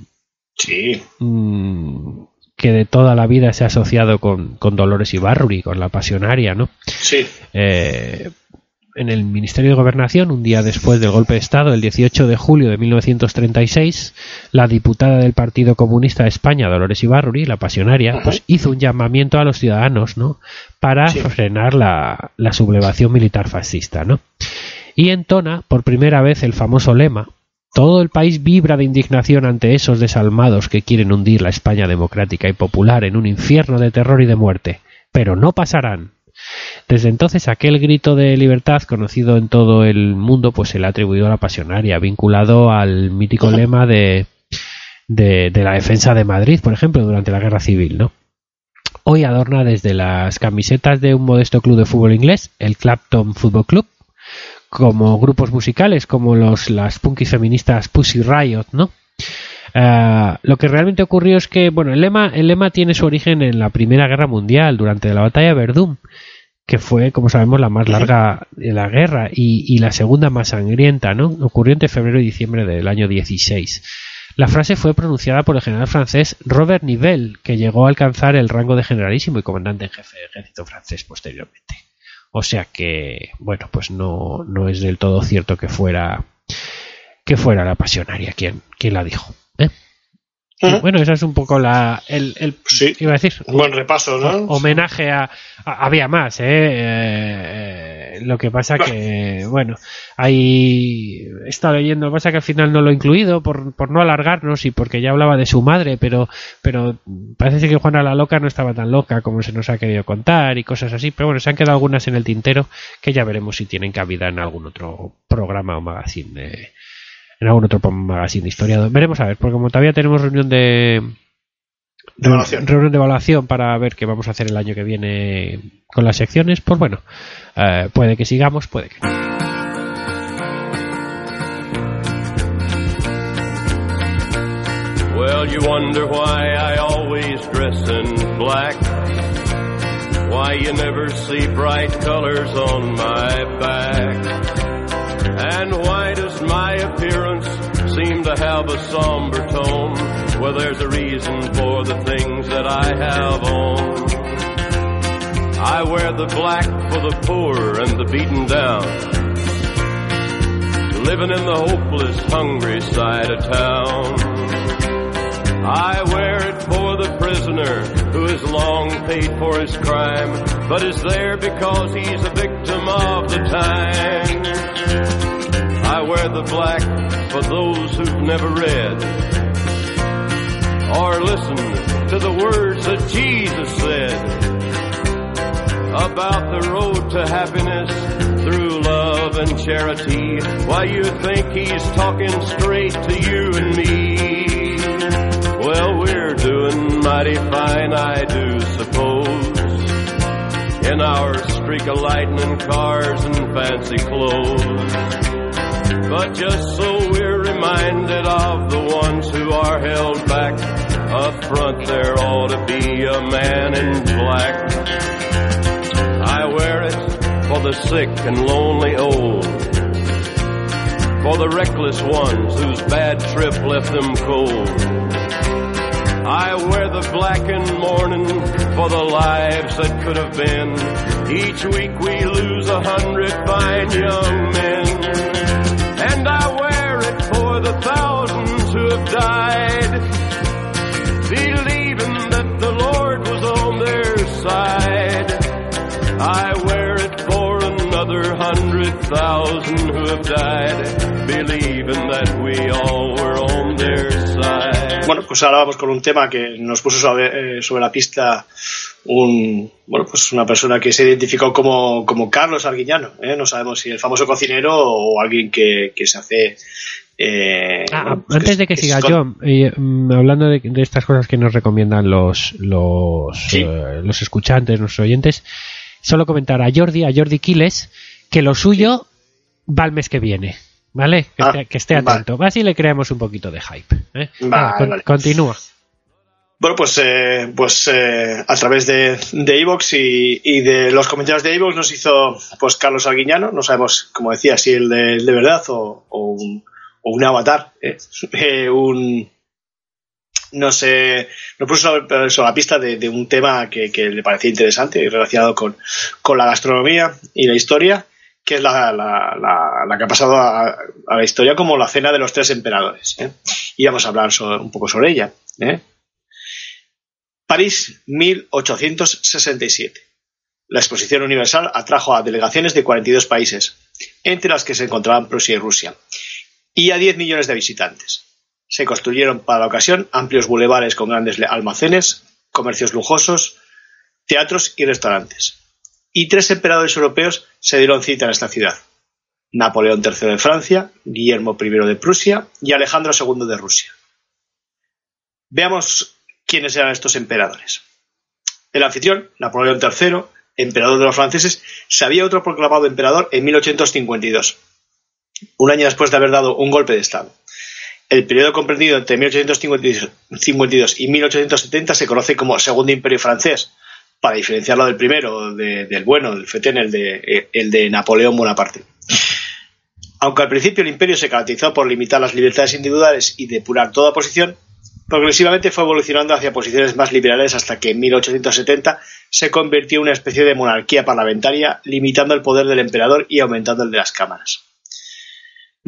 Sí. Mm, que de toda la vida se ha asociado con, con Dolores Ibarruri, con la pasionaria, ¿no? Sí. Eh, en el Ministerio de Gobernación, un día después del golpe de Estado, el 18 de julio de 1936, la diputada del Partido Comunista de España, Dolores Ibarruri, la pasionaria, pues hizo un llamamiento a los ciudadanos, ¿no? Para Sí. frenar la, la sublevación militar fascista, ¿no? Y entona por primera vez el famoso lema todo el país vibra de indignación ante esos desalmados que quieren hundir la España democrática y popular en un infierno de terror y de muerte. Pero no pasarán. Desde entonces aquel grito de libertad conocido en todo el mundo pues se le ha atribuido a la pasionaria, vinculado al mítico lema de, de, de la defensa de Madrid, por ejemplo, durante la guerra civil, ¿no? Hoy adorna desde las camisetas de un modesto club de fútbol inglés, el Clapton Football Club, como grupos musicales como los las punky feministas Pussy Riot, ¿no? Ah, lo que realmente ocurrió es que, bueno, el lema, el lema tiene su origen en la Primera Guerra Mundial, durante la batalla de Verdún, que fue, como sabemos, la más larga de la guerra y, la segunda más sangrienta, ¿no? Ocurrió entre febrero y diciembre del año 16. La frase fue pronunciada por el general francés Robert Nivelle, que llegó a alcanzar el rango de generalísimo y comandante en jefe del ejército francés posteriormente. O sea que, bueno, pues no, no es del todo cierto que fuera que fuera la pasionaria quien, quien la dijo. ¿eh? Y. Bueno, esa es un poco la el, el Sí. iba a decir Un buen repaso, ¿no? homenaje a, a- había más ¿eh? Eh, lo que pasa que *laughs* bueno hay he estado leyendo lo que pasa que al final no lo he incluido por, por no alargarnos y porque ya hablaba de su madre pero pero parece que Juana la loca no estaba tan loca como se nos ha querido contar y cosas así pero bueno se han quedado algunas en el tintero que ya veremos si tienen cabida en algún otro programa o magazine de- en algún otro magazine de historia veremos a ver porque como todavía tenemos reunión de De evaluación. reunión de evaluación para ver qué vamos a hacer el año que viene con las secciones, pues bueno, eh, puede que sigamos, puede que no. Well, you wonder why I always dress in black. Why you never see bright colors on my back. And why does my appearance seem to have a somber tone? Well, there's a reason for the things that I have on. I wear the black for the poor and the beaten down. Living in the hopeless, hungry side of town. I wear it for the prisoner who has long paid for his crime, but is there because he's a victim of the time. I wear the black for those who've never read or listened to the words that Jesus said about the road to happiness through love and charity. Why you think he's talking straight to you and me? Well, we're doing mighty fine, I do suppose. In our streak of lightning cars and fancy clothes. But just so we're reminded of the ones who are held back. Up front there ought to be a man in black. I wear it for the sick and lonely old. For the reckless ones whose bad trip left them cold. I wear the black in mourning for the lives that could have been. Each week we lose a hundred fine young men. Who have died. Bueno, pues ahora vamos con un tema que nos puso sobre, eh, sobre la pista un bueno pues una persona que se identificó como, como Carlos Arguiñano. ¿eh? No sabemos si el famoso cocinero o alguien que se hace. Eh, Ah, bueno, pues antes de que se siga. John, eh, mm, hablando de, de estas cosas que nos recomiendan los los, Sí. eh, los escuchantes, nuestros oyentes, solo comentar a Jordi, a Jordi Quiles, que lo suyo va el mes que viene. ¿Vale? Que, Ah, esté, que esté vale. atento. Así le creamos un poquito de hype. ¿eh? Vale, con- vale. Continúa. Bueno, pues, eh, pues eh, a través de de Evox y, y de los comentarios de Evox nos hizo pues Carlos Arguiñano, no sabemos, como decía, si el de, el de verdad o, o un, o un avatar, ¿eh? *laughs* Eh, un, nos, eh, nos puso sobre, la pista de, un tema que, que le parecía interesante y relacionado con, con la gastronomía y la historia, que es la, la- la- la que ha pasado a, a la historia como la cena de los tres emperadores. ¿eh? Y vamos a hablar un poco sobre ella. ¿eh? París, 1867. La exposición universal atrajo a delegaciones de 42 países, entre las que se encontraban Prusia y Rusia, y a 10 millones de visitantes. Se construyeron para la ocasión amplios bulevares con grandes almacenes, comercios lujosos, teatros y restaurantes. Y tres emperadores europeos se dieron cita en esta ciudad. Napoleón III de Francia, Guillermo I de Prusia y Alejandro II de Rusia. Veamos quiénes eran estos emperadores. El anfitrión, Napoleón III, emperador de los franceses, se había autoproclamado emperador en 1852, un año después de haber dado un golpe de Estado. El periodo comprendido entre 1852 y 1870 se conoce como Segundo Imperio Francés, para diferenciarlo del primero, de- del bueno, del fetén, el de, el de Napoleón Bonaparte. Aunque al principio el imperio se caracterizó por limitar las libertades individuales y depurar toda oposición, progresivamente fue evolucionando hacia posiciones más liberales hasta que en 1870 se convirtió en una especie de monarquía parlamentaria, limitando el poder del emperador y aumentando el de las cámaras.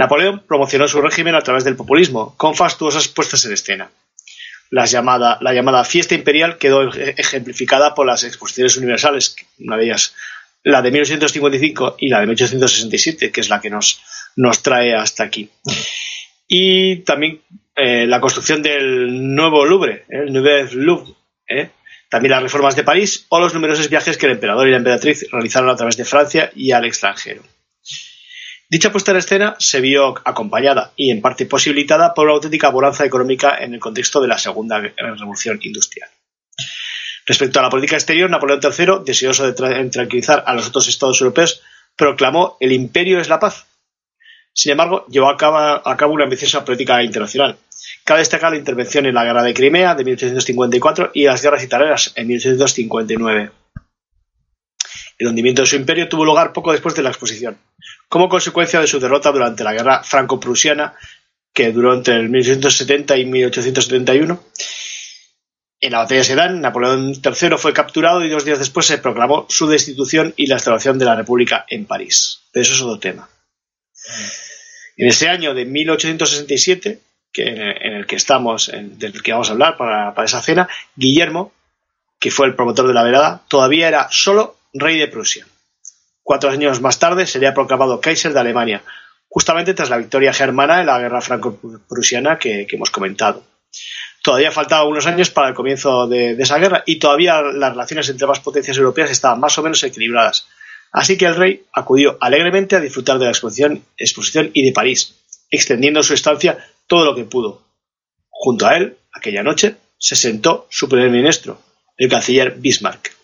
Napoleón promocionó su régimen a través del populismo, con fastuosas puestas en escena. La llamada fiesta imperial quedó ej- ejemplificada por las exposiciones universales, una de ellas la de 1855 y la de 1867, que es la que nos, nos trae hasta aquí. Y también eh, la construcción del nuevo Louvre, ¿eh? el Nouveau Louvre, ¿eh? también las reformas de París o los numerosos viajes que el emperador y la emperatriz realizaron a través de Francia y al extranjero. Dicha puesta en escena se vio acompañada y en parte posibilitada por una auténtica bonanza económica en el contexto de la Segunda Revolución Industrial. Respecto a la política exterior, Napoleón III, deseoso de tra- tranquilizar a los otros estados europeos, proclamó el imperio es la paz. Sin embargo, llevó a cabo, a cabo una ambiciosa política internacional. Cabe destacar la intervención en la guerra de Crimea de 1854 y las guerras italianas en 1859. El hundimiento de su imperio tuvo lugar poco después de la exposición, como consecuencia de su derrota durante la guerra franco-prusiana, que duró entre el 1870 y 1871. En la batalla de Sedan, Napoleón III fue capturado y dos días después se proclamó su destitución y la instalación de la República en París. Pero eso es otro tema. En ese año de 1867, que en el que estamos, en- del que vamos a hablar para, para esa cena, Guillermo, que fue el promotor de la velada, todavía era solo rey de Prusia. Cuatro años más tarde sería proclamado Kaiser de Alemania, justamente tras la victoria germana en la guerra franco-prusiana que, hemos comentado. Todavía faltaban unos años para el comienzo de, de esa guerra y todavía las relaciones entre ambas potencias europeas estaban más o menos equilibradas. Así que el rey acudió alegremente a disfrutar de la exposición, exposición y de París, extendiendo su estancia todo lo que pudo. Junto a él, aquella noche, se sentó su primer ministro, el canciller Bismarck.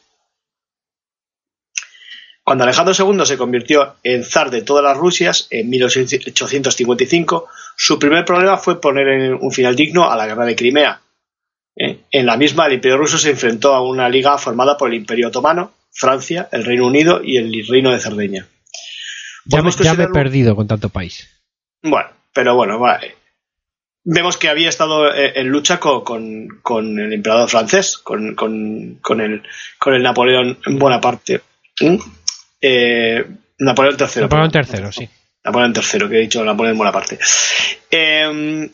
Cuando Alejandro II se convirtió en zar de todas las Rusias en 1855, su primer problema fue poner en un final digno a la guerra de Crimea. ¿Eh? En la misma, el Imperio ruso se enfrentó a una liga formada por el Imperio otomano, Francia, el Reino Unido y el Reino de Cerdeña. Ya me, ya me he perdido con tanto país. Bueno, pero bueno, vale. Vemos que había estado eh, en lucha co- con, con el emperador francés, con, con- con el, con el Napoleón Bonaparte. ¿Mm? Eh, Napoleón III. Napoleón. III, sí. Napoleón III, que he dicho Napoleón Bonaparte. Eh,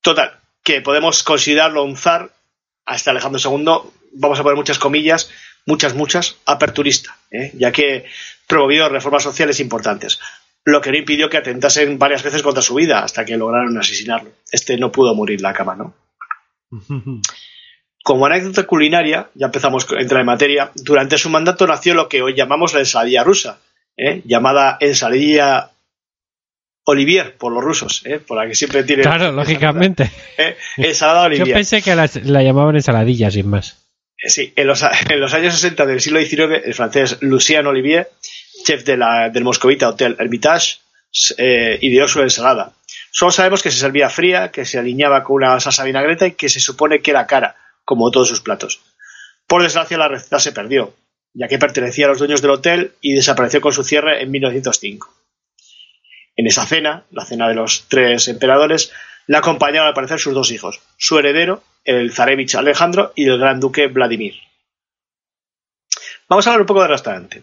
total, que podemos considerarlo un zar, hasta Alejandro II, vamos a poner muchas comillas, muchas, muchas, aperturista, ¿eh? ya que promovió reformas sociales importantes, lo que no impidió que atentasen varias veces contra su vida hasta que lograron asesinarlo. Este no pudo morir en la cama, ¿no? *laughs* Como anécdota culinaria, ya empezamos a entrar en materia, durante su mandato nació lo que hoy llamamos la ensaladilla rusa, ¿eh? llamada ensaladilla Olivier por los rusos, ¿eh? por la que siempre tiene. Claro, lógicamente. ¿eh? Ensalada Yo Olivier. pensé que la, la llamaban ensaladilla, sin más. Eh, Sí, en los, *laughs* en los años 60 del siglo XIX, el francés Lucien Olivier, chef de la, del moscovita Hotel Hermitage, eh, ideó su ensalada. Solo sabemos que se servía fría, que se alineaba con una salsa vinagreta y que se supone que era cara, como todos sus platos. Por desgracia, la receta se perdió, ya que pertenecía a los dueños del hotel y desapareció con su cierre en 1905. En esa cena, la cena de los tres emperadores, Le acompañaron al parecer sus dos hijos, su heredero, el zarevich Alejandro, y el gran duque Vladimir. Vamos a hablar un poco del restaurante.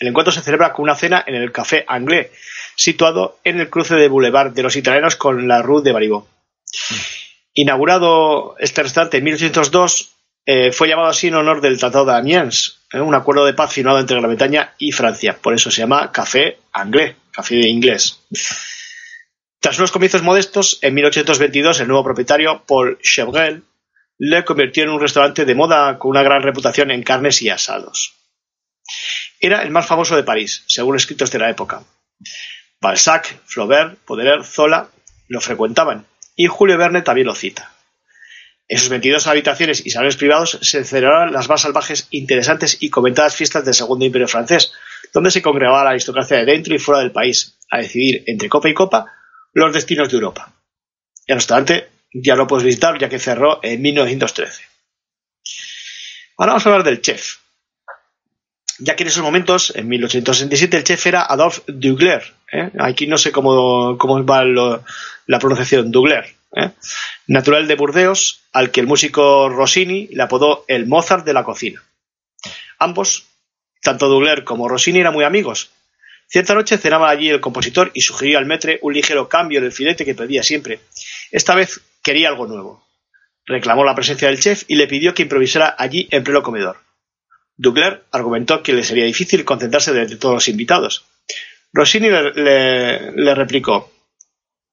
El encuentro se celebra con una cena en el Café Anglais, situado en el cruce de Boulevard de los Italianos con la Rue de Baribó. Inaugurado este restaurante en 1802, eh, fue llamado así en honor del Tratado de Amiens, eh, un acuerdo de paz firmado entre Gran Bretaña y Francia. Por eso se llama Café Anglais, café de inglés. Tras unos comienzos modestos, en 1822 el nuevo propietario, Paul Chevrel, le convirtió en un restaurante de moda con una gran reputación en carnes y asados. Era el más famoso de París, según escritos de la época. Balzac, Flaubert, Baudelaire, Zola lo frecuentaban, y Julio Verne también lo cita. En sus 22 habitaciones y salones privados se celebraban las más salvajes, interesantes y comentadas fiestas del Segundo Imperio francés, donde se congregaba la aristocracia de dentro y fuera del país, a decidir entre copa y copa los destinos de Europa. El restaurante ya lo puedes visitar ya que cerró en 1913. Ahora vamos a hablar del chef. Ya que en esos momentos, en 1867, el chef era Adolphe Dugler. ¿Eh? Aquí no sé cómo, cómo va la pronunciación, Dugler. ¿eh? Natural de Burdeos, al que el músico Rossini le apodó el Mozart de la cocina. Ambos, tanto Dugler como Rossini, eran muy amigos. Cierta noche cenaba allí el compositor y sugirió al metre un ligero cambio en el filete que pedía siempre. Esta vez quería algo nuevo. Reclamó la presencia del chef y le pidió que improvisara allí en pleno comedor. Dugler argumentó que le sería difícil concentrarse de todos los invitados. Rossini le, replicó.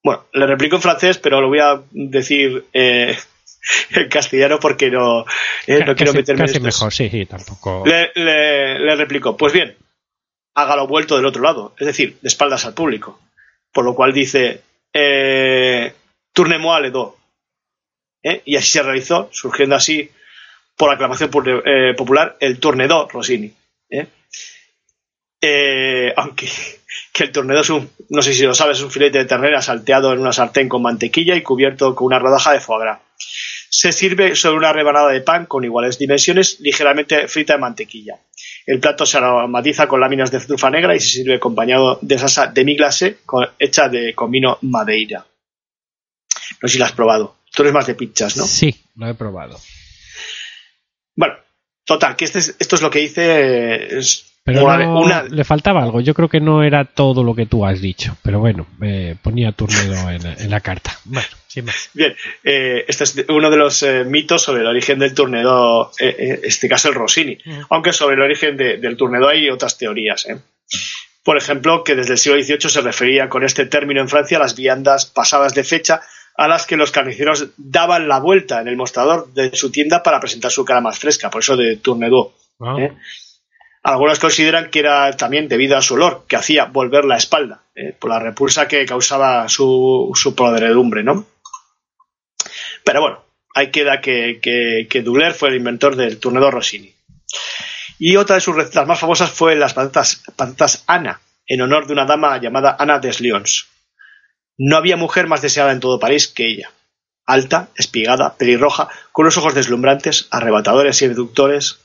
Bueno, le replicó en francés, pero lo voy a decir eh, *laughs* en castellano porque no, eh, no quiero meterme casi mejor, sí, sí, tampoco. Le, replicó, pues bien, hágalo vuelto del otro lado, es decir, de espaldas al público. Por lo cual dice, eh, tournez-moi le dos. ¿eh? Y así se realizó, surgiendo así por aclamación popular, el Tornedor Rossini. ¿eh? Eh, aunque *laughs* que el tornedor es un, no sé si lo sabes, es un filete de ternera salteado en una sartén con mantequilla y cubierto con una rodaja de foie gras. Se sirve sobre una rebanada de pan con iguales dimensiones, ligeramente frita de mantequilla. El plato se aromatiza con láminas de trufa negra y se sirve acompañado de salsa demi-glace hecha de, con vino madeira. No sé si lo has probado. Tú eres más de pizzas, ¿no? Sí, lo he probado. Bueno, total, que este esto es lo que hice. Pero le faltaba algo. Yo creo que no era todo lo que tú has dicho. Pero bueno, ponía Turnedo en, la carta. *laughs* Bueno, sin más. Bien, eh, este es uno de los eh, mitos sobre el origen del Turnedo, eh, en este caso el Rossini. Aunque sobre el origen del Turnedo hay otras teorías. Por ejemplo, que desde el siglo XVIII se refería con este término en Francia a las viandas pasadas de fecha a las que los carniceros daban la vuelta en el mostrador de su tienda para presentar su cara más fresca, por eso de tournedo. ¿eh? Algunos consideran que era también debido a su olor, que hacía volver la espalda, ¿eh? por la repulsa que causaba su, su podredumbre, ¿no? Pero bueno, ahí queda que, que, que fue el inventor del tournedo Rossini. Y otra de sus recetas más famosas fue las patatas, patatas Ana, en honor de una dama llamada Ana des Lions. No había mujer más deseada en todo París que ella. Alta, espigada, pelirroja, con unos ojos deslumbrantes, arrebatadores y seductores.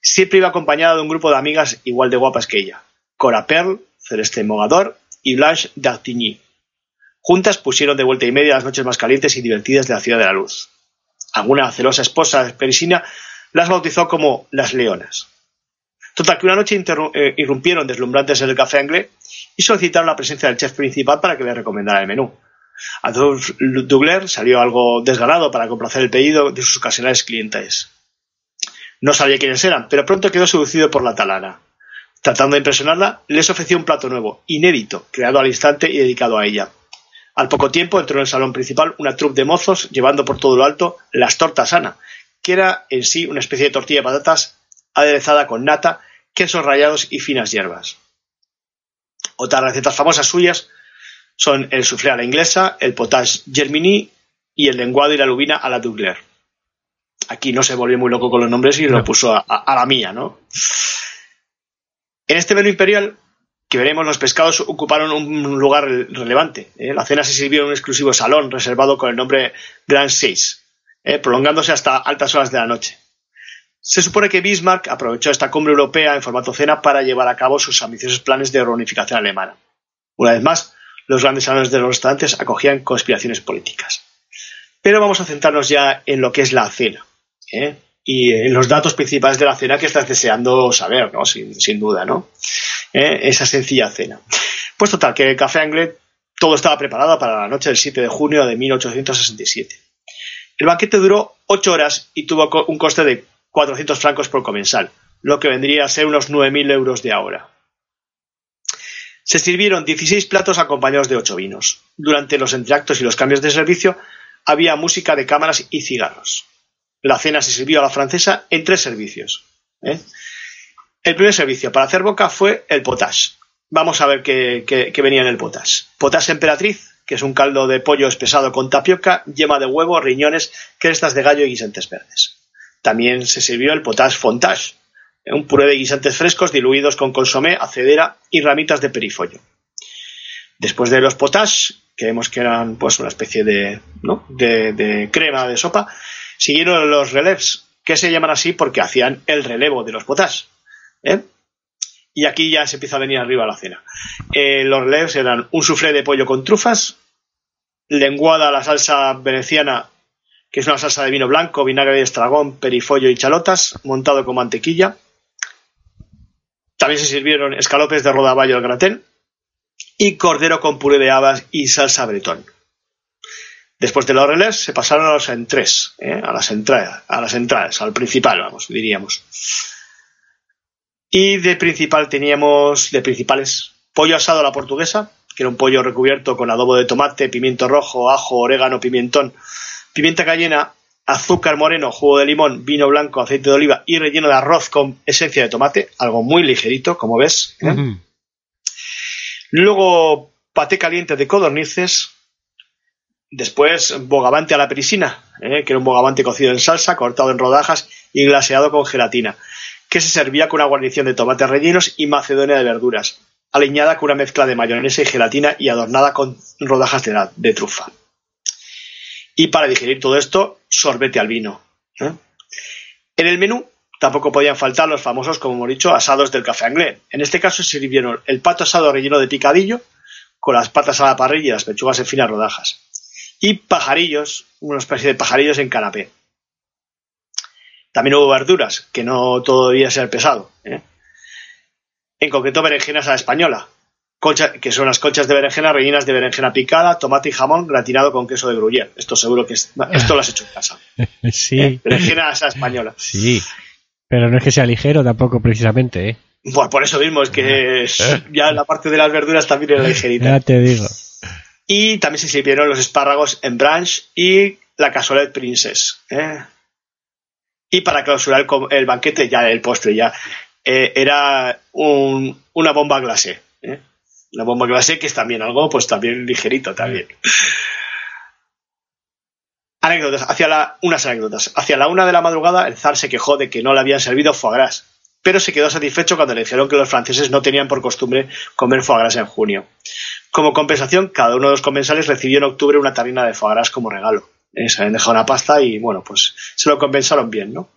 Siempre iba acompañada de un grupo de amigas igual de guapas que ella. Cora Pearl, Celeste Mogador y Blanche d'Artigny. Juntas pusieron de vuelta y media las noches más calientes y divertidas de la ciudad de la luz. Alguna celosa esposa perisina las bautizó como las leonas. Total que una noche eh, irrumpieron deslumbrantes en el café anglés y solicitaron la presencia del chef principal para que le recomendara el menú. Adolf Dugler salió algo desganado para complacer el pedido de sus ocasionales clientes. No sabía quiénes eran, pero pronto quedó seducido por la talana. Tratando de impresionarla, les ofreció un plato nuevo, inédito, creado al instante y dedicado a ella. Al poco tiempo entró en el salón principal una troupe de mozos llevando por todo lo alto las tortas Ana, que era en sí una especie de tortilla de patatas aderezada con nata, quesos rallados y finas hierbas. Otras recetas famosas suyas son el soufflé a la inglesa, el potage germini y el lenguado y la lubina a la Dugler. Aquí no se volvió muy loco con los nombres y lo puso a, la mía, ¿no? En este menú imperial que veremos, los pescados ocuparon un lugar relevante. ¿eh? La cena se sirvió en un exclusivo salón reservado con el nombre Grand Seis, ¿eh? prolongándose hasta altas horas de la noche. Se supone que Bismarck aprovechó esta cumbre europea en formato cena para llevar a cabo sus ambiciosos planes de reunificación alemana. Una vez más, los grandes salones de los restaurantes acogían conspiraciones políticas. Pero vamos a centrarnos ya en lo que es la cena. ¿Eh? Y en los datos principales de la cena que estás deseando saber, ¿no? Sin, duda, ¿no? ¿Eh? Esa sencilla cena. Pues total, que el Café Anglais todo estaba preparado para la noche del 7 de junio de 1867. El banquete duró ocho horas y tuvo un coste de 400 francos por comensal, lo que vendría a ser unos 9.000 euros de ahora. Se sirvieron 16 platos acompañados de ocho vinos. Durante los entreactos y los cambios de servicio había música de cámaras y cigarros. La cena se sirvió a la francesa en tres servicios. ¿eh? El primer servicio para hacer boca fue el potage. Vamos a ver qué, venía en el potage. Potage emperatriz, que es un caldo de pollo espesado con tapioca, yema de huevo, riñones, crestas de gallo y guisantes verdes. También se sirvió el potage fontage, un puré de guisantes frescos diluidos con consomé, acedera y ramitas de perifollo. Después de los potage, que vemos que eran pues una especie de, ¿no? de crema de sopa, siguieron los relèves, que se llaman así porque hacían el relevo de los potage. ¿eh? Y aquí ya se empieza a venir arriba la cena. Eh, los relèves eran un soufflé de pollo con trufas, lenguada a la salsa veneciana, que es una salsa de vino blanco, vinagre de estragón, perifollo y chalotas, montado con mantequilla. También se sirvieron escalopes de rodaballo al gratén y cordero con puré de habas y salsa bretón. Después de los relés se pasaron a los entrés, ¿eh? a las entradas, a las entradas, al principal, vamos, diríamos. Y de principal teníamos, de principales, pollo asado a la portuguesa, que era un pollo recubierto con adobo de tomate, pimiento rojo, ajo, orégano, pimentón, pimienta cayena, azúcar moreno, jugo de limón, vino blanco, aceite de oliva y relleno de arroz con esencia de tomate, algo muy ligerito, como ves. ¿eh? Luego paté caliente de codornices. Después bogavante a la perisina, ¿eh? que era un bogavante cocido en salsa, cortado en rodajas y glaseado con gelatina, que se servía con una guarnición de tomates rellenos y macedonia de verduras, aliñada con una mezcla de mayonesa y gelatina y adornada con rodajas de, de trufa. Y para digerir todo esto, sorbete al vino. ¿eh? En el menú tampoco podían faltar los famosos, como hemos dicho, asados del café anglés. En este caso sirvieron el pato asado relleno de picadillo, con las patas a la parrilla y las pechugas en finas rodajas. Y pajarillos, una especie de pajarillos en canapé. También hubo verduras, que no todo debía ser pesado. ¿eh? En concreto, berenjenas a la española, concha- que son las conchas de berenjena rellenas de berenjena picada, tomate y jamón gratinado con queso de gruyère. Esto seguro que es- *laughs* esto lo has hecho en casa. Sí, ¿eh? Berenjenas a la española. sí. Pero no es que sea ligero tampoco, precisamente, ¿eh? Bueno, por eso mismo es que *laughs* ya la parte de las verduras también era ligerita. Ya te digo. Y también se sirvieron los espárragos en branch y la cassoulet princess. ¿eh? Y para clausurar el, banquete, ya el postre ya, eh, era un- una bomba glacé. ¿eh? Una bomba glacé que es también algo, pues también ligerito también. Anécdotas, hacia la, unas anécdotas. Hacia la una de la madrugada, el zar se quejó de que no le habían servido foie gras, pero se quedó satisfecho cuando le dijeron que los franceses no tenían por costumbre comer foie gras en junio. Como compensación, cada uno de los comensales recibió en octubre una tarrina de foie gras como regalo. Eh, se habían dejado una pasta y, bueno, pues se lo compensaron bien, ¿no?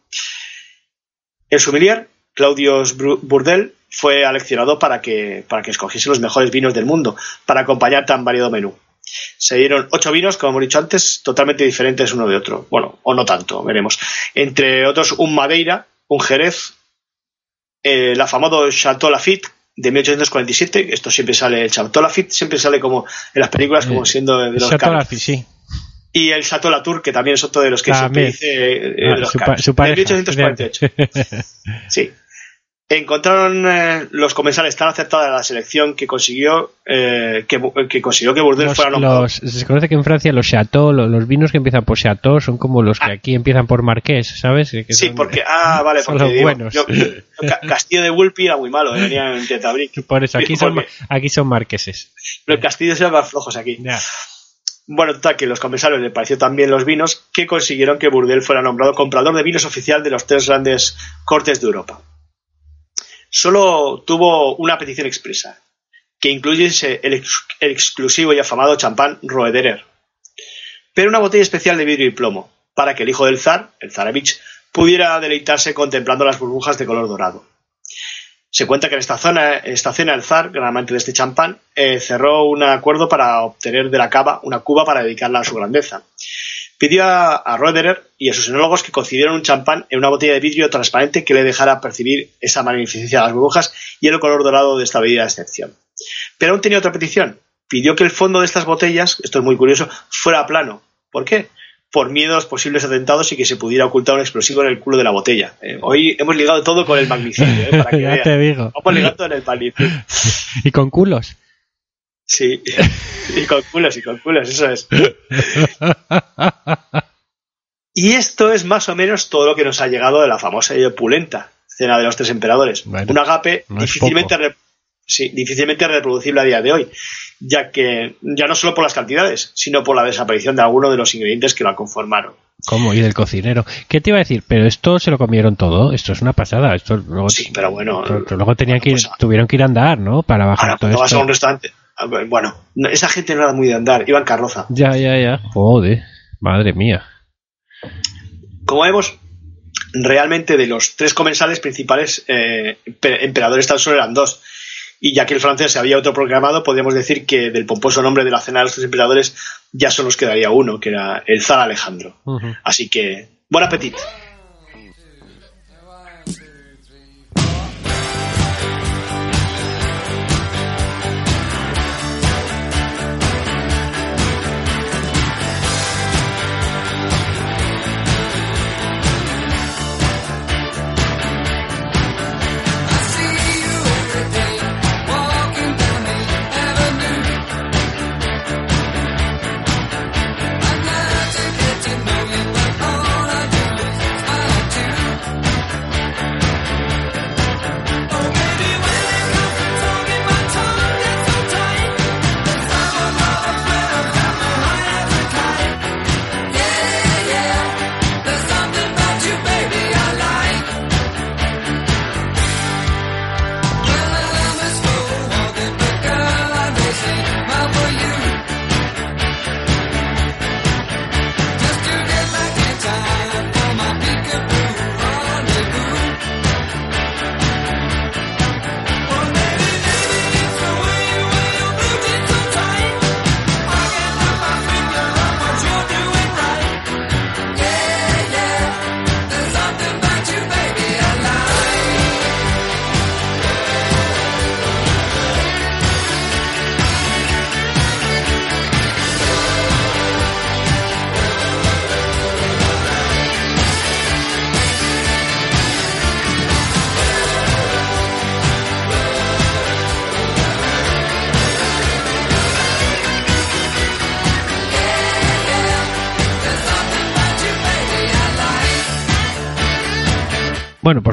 El sommelier, Claudius Burdel, fue aleccionado para que, para que escogiese los mejores vinos del mundo para acompañar tan variado menú. Se dieron ocho vinos, como hemos dicho antes, totalmente diferentes uno de otro. Bueno, o no tanto, veremos. Entre otros, un Madeira, un Jerez, el afamado Chateau Lafitte de 1847. Esto siempre sale, el Chateau Lafitte siempre sale como en las películas, como siendo de los. Lafite, sí. Y el Chateau Latour, que también es otro de los que También. siempre dice eh, Ah, los su, su De pareja. 1848. Sí. Encontraron eh, los comensales tan acertada la selección que consiguió eh, que, que consiguió que Los- fuera nombrado. los- se conoce que en Francia los Chateau, lo- los, vinos que empiezan por Chateau son como los que aquí empiezan por Marqués, ¿sabes? Que Sí, son- porque *laughs* ah, vale, son porque los digo, buenos. yo- Castillo de Vulpi era muy malo, eh, venía en Tetabric. *laughs* Por eso, aquí son, aquí son marqueses. Pero el Castillo eran más flojos aquí. Ya. Bueno, total, que los comensales les pareció tan bien los vinos que consiguieron que Bourdieu fuera nombrado comprador de vinos oficial de los tres grandes cortes de Europa. Solo tuvo una petición expresa, que incluyese el, ex- el exclusivo y afamado champán Roederer, pero una botella especial de vidrio y plomo, para que el hijo del zar, el zarevich, pudiera deleitarse contemplando las burbujas de color dorado. Se cuenta que en esta zona, en esta cena, el zar, gran amante de este champán, eh, cerró un acuerdo para obtener de la cava una cuba para dedicarla a su grandeza. Pidió a, a Roederer y a sus enólogos que concibieran un champán en una botella de vidrio transparente que le dejara percibir esa magnificencia de las burbujas y el color dorado de esta bebida de excepción. Pero aún tenía otra petición. Pidió que el fondo de estas botellas, esto es muy curioso, fuera plano. ¿Por qué? Por miedo a los posibles atentados y que se pudiera ocultar un explosivo en el culo de la botella. Eh, hoy hemos ligado todo con el magnicidio, eh, para que *laughs* Ya veas. te digo. Vamos ligando en el magnicidio. *laughs* Y con culos. Sí, *laughs* y con culos, y con culos, eso es. *laughs* Y esto es más o menos todo lo que nos ha llegado de la famosa y opulenta cena de los tres emperadores. Bueno, Un agape no difícilmente, re- sí, difícilmente reproducible a día de hoy, ya que ya no solo por las cantidades, sino por la desaparición de alguno de los ingredientes que la conformaron. ¿Cómo? Y del cocinero. ¿Qué te iba a decir? Pero esto se lo comieron todo. Esto es una pasada. Esto luego, Sí, pero bueno, pero- pero luego tenían que ir, pues, tuvieron que ir a andar, ¿no? Para bajar ahora todo cuando vas esto. a un restaurante, bueno, no, esa gente no era muy de andar, iba en carroza. Ya, ya, ya. Joder. Madre mía. Como vemos, realmente de los tres comensales principales, eh, empe- emperadores tan solo eran dos. Y ya que el francés se había autoproclamado, podríamos decir que del pomposo nombre de la cena de los tres emperadores ya solo nos quedaría uno, que era el zar Alejandro. Así que, buen apetito.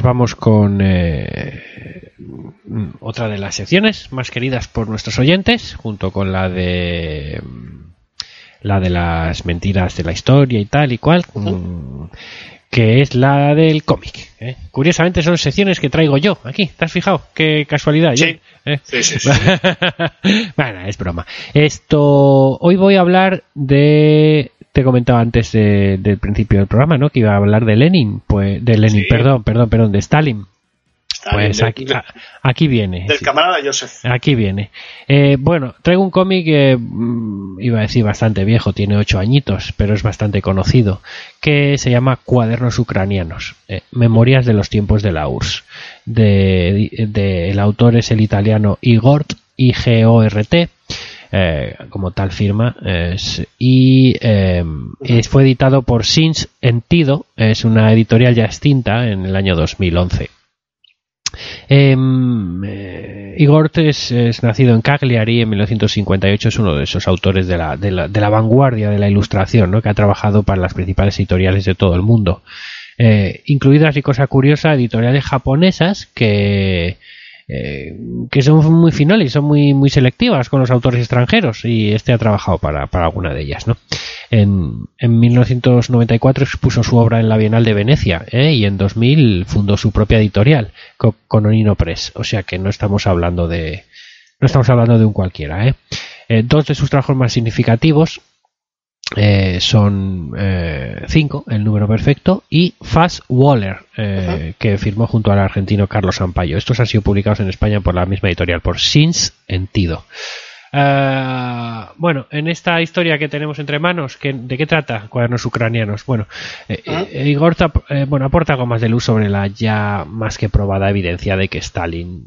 Vamos con eh, otra de las secciones más queridas por nuestros oyentes, junto con la de la de las mentiras de la historia y tal y cual, que es la del cómic. ¿eh? Curiosamente son secciones que traigo yo aquí. ¿Te has fijado? Qué casualidad. Sí. ¿eh? Sí, sí, sí. *laughs* bueno, es broma. Esto, hoy voy a hablar de, te comentaba antes de- del principio del programa, ¿no? Que iba a hablar de Lenin, pues, de Lenin, Sí. perdón, perdón, perdón, de Stalin. Pues aquí, a- aquí viene. del sí. camarada Joseph. Aquí viene. Eh, bueno, traigo un cómic mm, iba a decir bastante viejo, tiene ocho añitos, pero es bastante conocido, que se llama Cuadernos Ucranianos, eh, Memorias de los tiempos de la URSS. De, de- el autor es el italiano Igor, I-G-O-R-T, eh, como tal firma, es- y eh, fue editado por Sins Entido, es una editorial ya extinta en el año 2011. Em, eh, Igor es, es nacido en Cagliari en 1958, es uno de esos autores de la, de la, de la vanguardia de la ilustración, ¿no? que ha trabajado para las principales editoriales de todo el mundo. Incluidas, y cosa curiosa, editoriales japonesas que, eh, que son muy finales y son muy, muy selectivas con los autores extranjeros, y este ha trabajado para, para alguna de ellas. ¿no? En, en 1994 expuso su obra en la Bienal de Venecia ¿eh? y en 2000 fundó su propia editorial, Co- Cononino Press. O sea que no estamos hablando de no estamos hablando de un cualquiera. ¿eh? Eh, dos de sus trabajos más significativos eh, son eh, cinco, el número perfecto, y Fast Waller, eh, que firmó junto al argentino Carlos Sampaio. Estos han sido publicados en España por la misma editorial, por Sins Entido. Bueno, en esta historia que tenemos entre manos, ¿qué- ¿de qué trata? Cuadernos ucranianos. Bueno, eh, eh, Igor eh, bueno, aporta algo más de luz sobre la ya más que probada evidencia de que Stalin,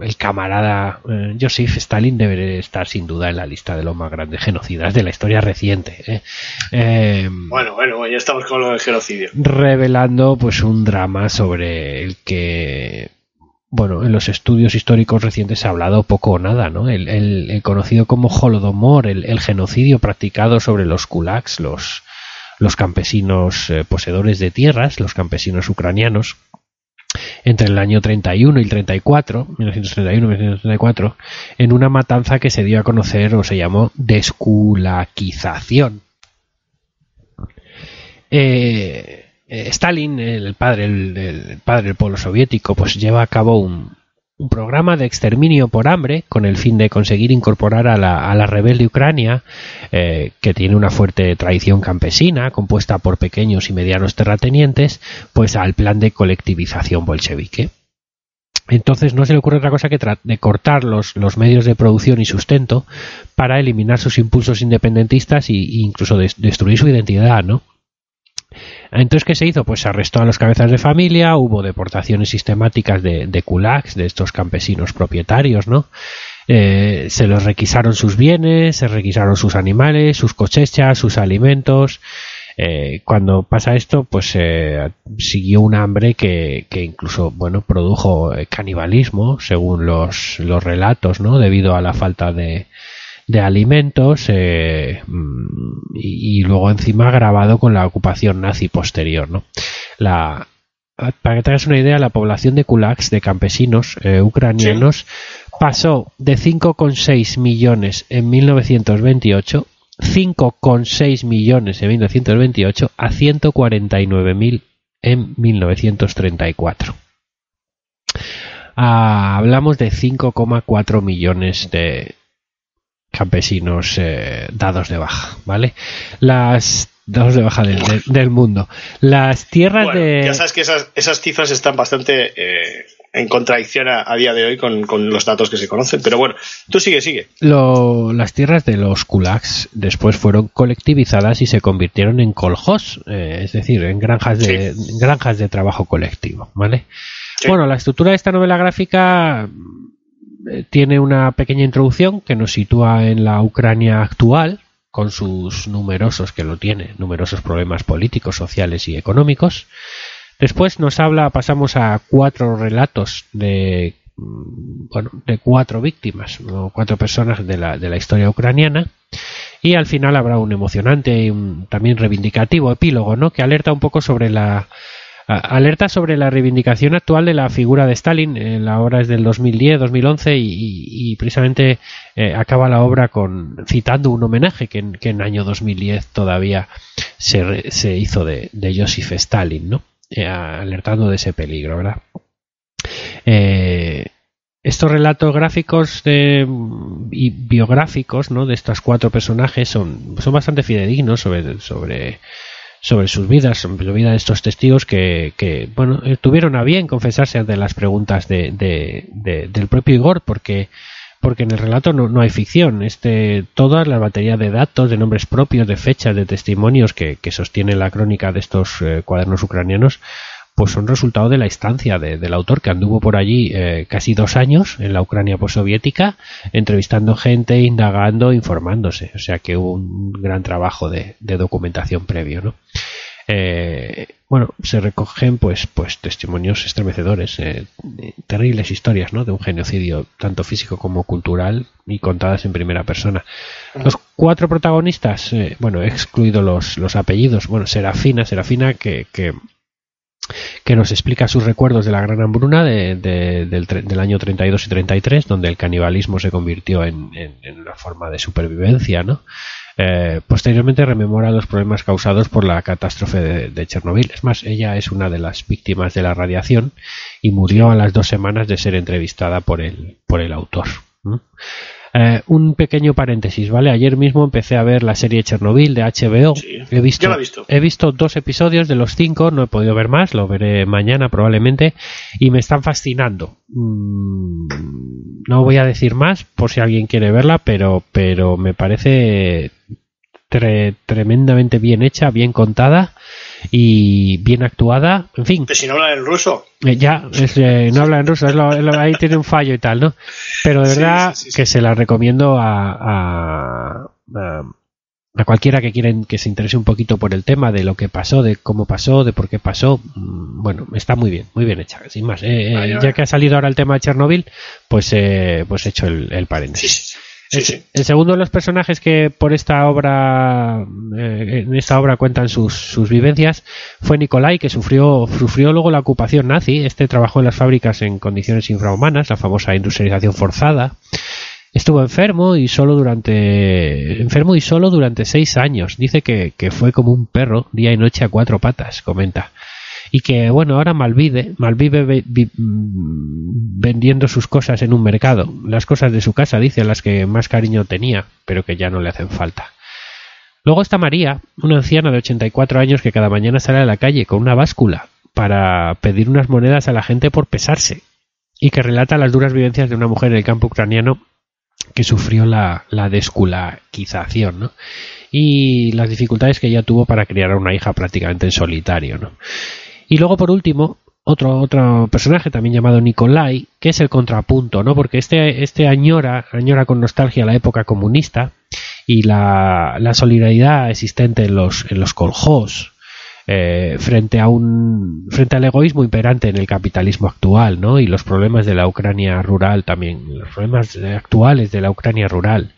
el camarada eh, Joseph Stalin, debe estar sin duda en la lista de los más grandes genocidas de la historia reciente. ¿eh? Eh, Bueno, bueno, ya estamos con lo del genocidio. revelando pues un drama sobre el que bueno en los estudios históricos recientes se ha hablado poco o nada no el, el- el conocido como holodomor el, el genocidio practicado sobre los kulaks los los campesinos eh, poseedores de tierras los campesinos ucranianos entre el año 31 y el 34, 1931 y 1934, en una matanza que se dio a conocer o se llamó desculaquización. Eh, eh, Stalin, el padre, el, el padre del pueblo soviético, pues lleva a cabo un, un programa de exterminio por hambre con el fin de conseguir incorporar a la, a la rebelde Ucrania, eh, que tiene una fuerte tradición campesina, compuesta por pequeños y medianos terratenientes, pues al plan de colectivización bolchevique. Entonces no se le ocurre otra cosa que de cortar los, los medios de producción y sustento para eliminar sus impulsos independentistas e incluso des- destruir su identidad, ¿no? Entonces, ¿qué se hizo? Pues se arrestó a los cabezas de familia, hubo deportaciones sistemáticas de, de kulaks, de estos campesinos propietarios, ¿no? Eh, se les requisaron sus bienes, se requisaron sus animales, sus cosechas, sus alimentos. Eh, cuando pasa esto, pues eh, siguió un hambre que, que incluso, bueno, produjo canibalismo, según los, los relatos, ¿no? Debido a la falta de, de alimentos eh, mm, y, y luego encima grabado con la ocupación nazi posterior, ¿no? La, para que te hagas una idea, la población de kulaks, de campesinos eh, ucranianos, pasó de 5,6 millones en 1928, 5,6 millones en 1928 a 149.000 en 1934. Ah, hablamos de 5,4 millones de campesinos eh, dados de baja, ¿vale? Las dados de baja del, del- del mundo. Las tierras Bueno, de ya sabes que esas, esas cifras están bastante eh, en contradicción a, a día de hoy con, con los datos que se conocen. Pero bueno, tú sigue, sigue. Lo- las tierras de los kulaks después fueron colectivizadas y se convirtieron en koljós, eh, es decir, en granjas de granjas de trabajo colectivo, ¿vale? Sí. Bueno, la estructura de esta novela gráfica tiene una pequeña introducción que nos sitúa en la Ucrania actual, con sus numerosos, que lo tiene, numerosos problemas políticos, sociales y económicos. Después nos habla, pasamos a cuatro relatos de mm, bueno, de cuatro víctimas cuatro personas de la, de la historia ucraniana y al final habrá un emocionante y un también reivindicativo epílogo, ¿no? Que alerta un poco sobre la alerta sobre la reivindicación actual de la figura de Stalin. Eh, la obra es del 2010-2011 y, precisamente eh, acaba la obra con citando un homenaje que en, que año 2010 todavía se, se hizo de, Joseph Stalin, ¿no? Eh, alertando de ese peligro, ¿verdad? Estos relatos gráficos de- y biográficos ¿no? de estos cuatro personajes son, son bastante fidedignos sobre, sobre, sobre sus vidas, sobre la vida de estos testigos que, que bueno, eh, tuvieron a bien confesarse ante las preguntas de, de- de- del propio Igor, porque porque en el relato no, no hay ficción. Este, toda la batería de datos, de nombres propios, de fechas, de testimonios que, que sostiene la crónica de estos eh, cuadernos ucranianos, pues son resultado de la instancia de- del autor que anduvo por allí eh, casi dos años en la Ucrania postsoviética, entrevistando gente, indagando, informándose. O sea que hubo un gran trabajo de, de documentación previo, ¿no? Eh, bueno, se recogen pues, pues testimonios estremecedores, eh, terribles historias, ¿no? De un genocidio tanto físico como cultural y contadas en primera persona. Los cuatro protagonistas, eh, bueno, he excluido los, los apellidos. Bueno, Serafina, Serafina que, que que nos explica sus recuerdos de la gran hambruna de- de- del, del año 32 y 33, donde el canibalismo se convirtió en, una forma de supervivencia, ¿no? Eh, posteriormente rememora los problemas causados por la catástrofe de, de Chernobyl. Es más, ella es una de las víctimas de la radiación y murió a las dos semanas de ser entrevistada por el, por el autor. Eh, un pequeño paréntesis, ¿vale? Ayer mismo empecé a ver la serie Chernobyl de HBO. Sí, he visto, ya la he visto. he visto dos episodios de los cinco, no he podido ver más, lo veré mañana probablemente, y me están fascinando. Mm, no voy a decir más por si alguien quiere verla, pero, pero me parece tre- tremendamente bien hecha, bien contada y bien actuada. En fin, Que si no hablan en ruso. eh, ya, es, eh, no habla en ruso, es lo- es lo- ahí tiene un fallo y tal, ¿no? Pero de verdad sí, sí, sí. que se la recomiendo a, a, a- a cualquiera que quieren que se interese un poquito por el tema de lo que pasó, de cómo pasó, de por qué pasó. Mm, Bueno, está muy bien, muy bien hecha, sin más. Eh, eh, Vale, ya vale. que ha salido ahora el tema de Chernobyl, pues, eh, pues he hecho el, el Sí, paréntesis. Sí. Sí, el, segundo de los personajes que por esta obra eh, en esta obra cuentan sus, sus vivencias fue Nikolai que sufrió sufrió luego la ocupación nazi este trabajó en las fábricas en condiciones infrahumanas la famosa industrialización forzada. Estuvo enfermo y solo durante enfermo y solo durante seis años. Dice que, que fue como un perro día y noche a cuatro patas comenta y que bueno ahora malvive malvive ve- vi- mm, vendiendo sus cosas en un mercado las cosas de su casa dice las que más cariño tenía pero que ya no le hacen falta luego está María una anciana de 84 años que cada mañana sale a la calle con una báscula para pedir unas monedas a la gente por pesarse y que relata las duras vivencias de una mujer en el campo ucraniano que sufrió la, la desculaquización ¿no? y las dificultades que ella tuvo para criar a una hija prácticamente en solitario ¿no? Y luego, por último, otro, otro personaje también llamado Nikolai, que es el contrapunto, ¿no? Porque este, este añora, añora con nostalgia la época comunista y la, la solidaridad existente en los, en los koljós, eh, frente a un frente al egoísmo imperante en el capitalismo actual, ¿no? Y los problemas de la Ucrania rural también, los problemas actuales de la Ucrania rural.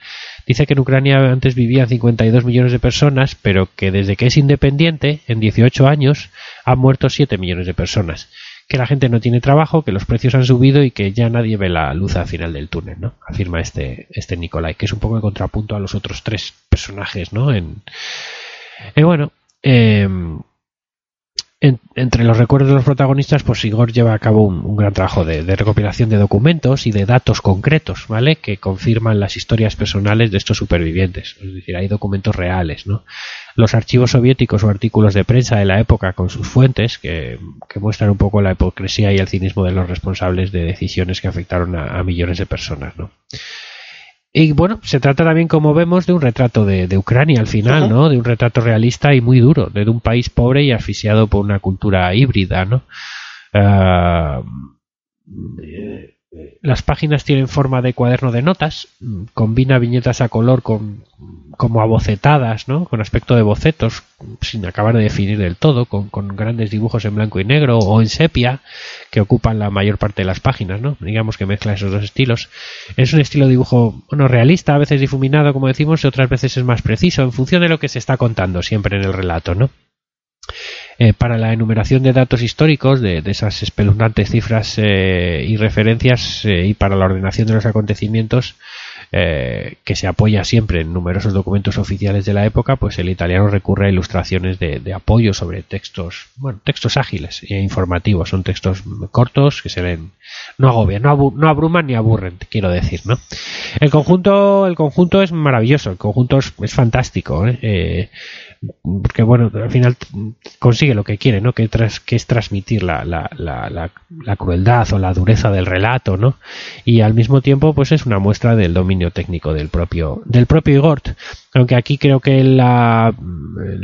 Dice que en Ucrania antes vivían 52 millones de personas, pero que desde que es independiente, en 18 años, han muerto 7 millones de personas. Que la gente no tiene trabajo, que los precios han subido y que ya nadie ve la luz al final del túnel, ¿no? Afirma este, este Nikolai, que es un poco el contrapunto a los otros tres personajes, ¿no? En, eh, bueno, eh, en- entre los recuerdos de los protagonistas, pues Igor lleva a cabo un, gran trabajo de, recopilación de documentos y de datos concretos, ¿vale? Que confirman las historias personales de estos supervivientes. Es decir, hay documentos reales, ¿no? Los archivos soviéticos o artículos de prensa de la época con sus fuentes, que, que muestran un poco la hipocresía y el cinismo de los responsables de decisiones que afectaron a, a millones de personas, ¿no? Y bueno, se trata también, como vemos, de un retrato de, de Ucrania al final. ¿no? De un retrato realista y muy duro, de un país pobre y asfixiado por una cultura híbrida, ¿no? Ah, eh, las páginas tienen forma de cuaderno de notas, mm, combina viñetas a color con como abocetadas, ¿no? Con aspecto de bocetos, sin acabar de definir del todo, con, grandes dibujos en blanco y negro o en sepia, que ocupan la mayor parte de las páginas, ¿no? Digamos que mezcla esos dos estilos. Es un estilo de dibujo, bueno, realista, a veces difuminado, como decimos, y otras veces es más preciso, en función de lo que se está contando siempre en el relato, ¿no? Eh, para la enumeración de datos históricos, de, de esas espeluznantes cifras eh, y referencias, eh, y para la ordenación de los acontecimientos, eh, que se apoya siempre en numerosos documentos oficiales de la época, pues el italiano recurre a ilustraciones de, apoyo sobre textos, bueno, textos ágiles e informativos. Son textos cortos que se leen, no agobian, no, no abruman ni aburren, quiero decir, ¿no? El conjunto, el conjunto es maravilloso, el conjunto es, es fantástico, ¿eh? Porque bueno, al final consigue lo que quiere, ¿no? Que, tras, que es transmitir la, la, la, la, crueldad o la dureza del relato, ¿no? Y al mismo tiempo, pues es una muestra del dominio técnico del propio, del propio. Aunque aquí creo que la,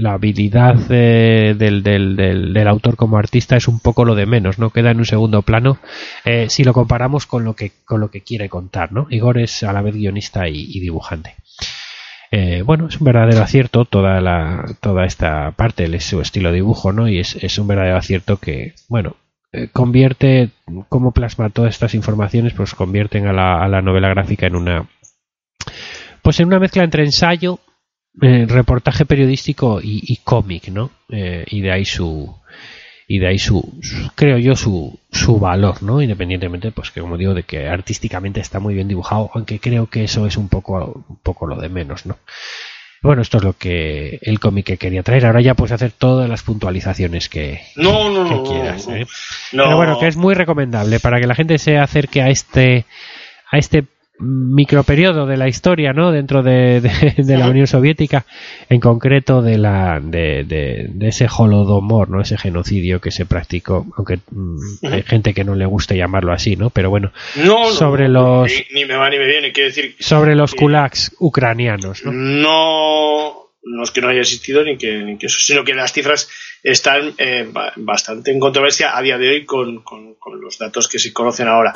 habilidad eh, del, del, del, autor como artista es un poco lo de menos, ¿no? Queda en un segundo plano eh, si lo comparamos con lo que, con lo que quiere contar, ¿no? Igor es a la vez guionista y dibujante. Eh, bueno, es un verdadero acierto toda la, toda esta parte, el- su estilo de dibujo, ¿no? Y es, es un verdadero acierto que, bueno, eh, convierte, cómo plasma todas estas informaciones, pues convierten a la, a la novela gráfica en una, pues en una mezcla entre ensayo, eh, reportaje periodístico y, y cómic, ¿no? Eh, y de ahí su, y de ahí su, su- creo yo su, su valor no independientemente pues que como digo de que artísticamente está muy bien dibujado aunque creo que eso es un poco un poco lo de menos no bueno esto es lo que el cómic que quería traer ahora ya puedes hacer todas las puntualizaciones que, No, no, que quieras. ¿eh? No. pero bueno que es muy recomendable para que la gente se acerque a este a este microperiodo de la historia, ¿no? Dentro de, de- de la Unión Soviética, en concreto de la de, ese holodomor, ¿no? Ese genocidio que se practicó, aunque mm, hay gente que no le gusta llamarlo así, ¿no? Pero bueno, No, no, Sobre no, los- Ni, ni me va ni me viene. Quiero decir, sobre los kulaks ucranianos, ¿no? no, no es que no haya existido ni que, ni que eso, sino que las cifras están eh, ba- bastante en controversia a día de hoy con, con- con los datos que se conocen ahora.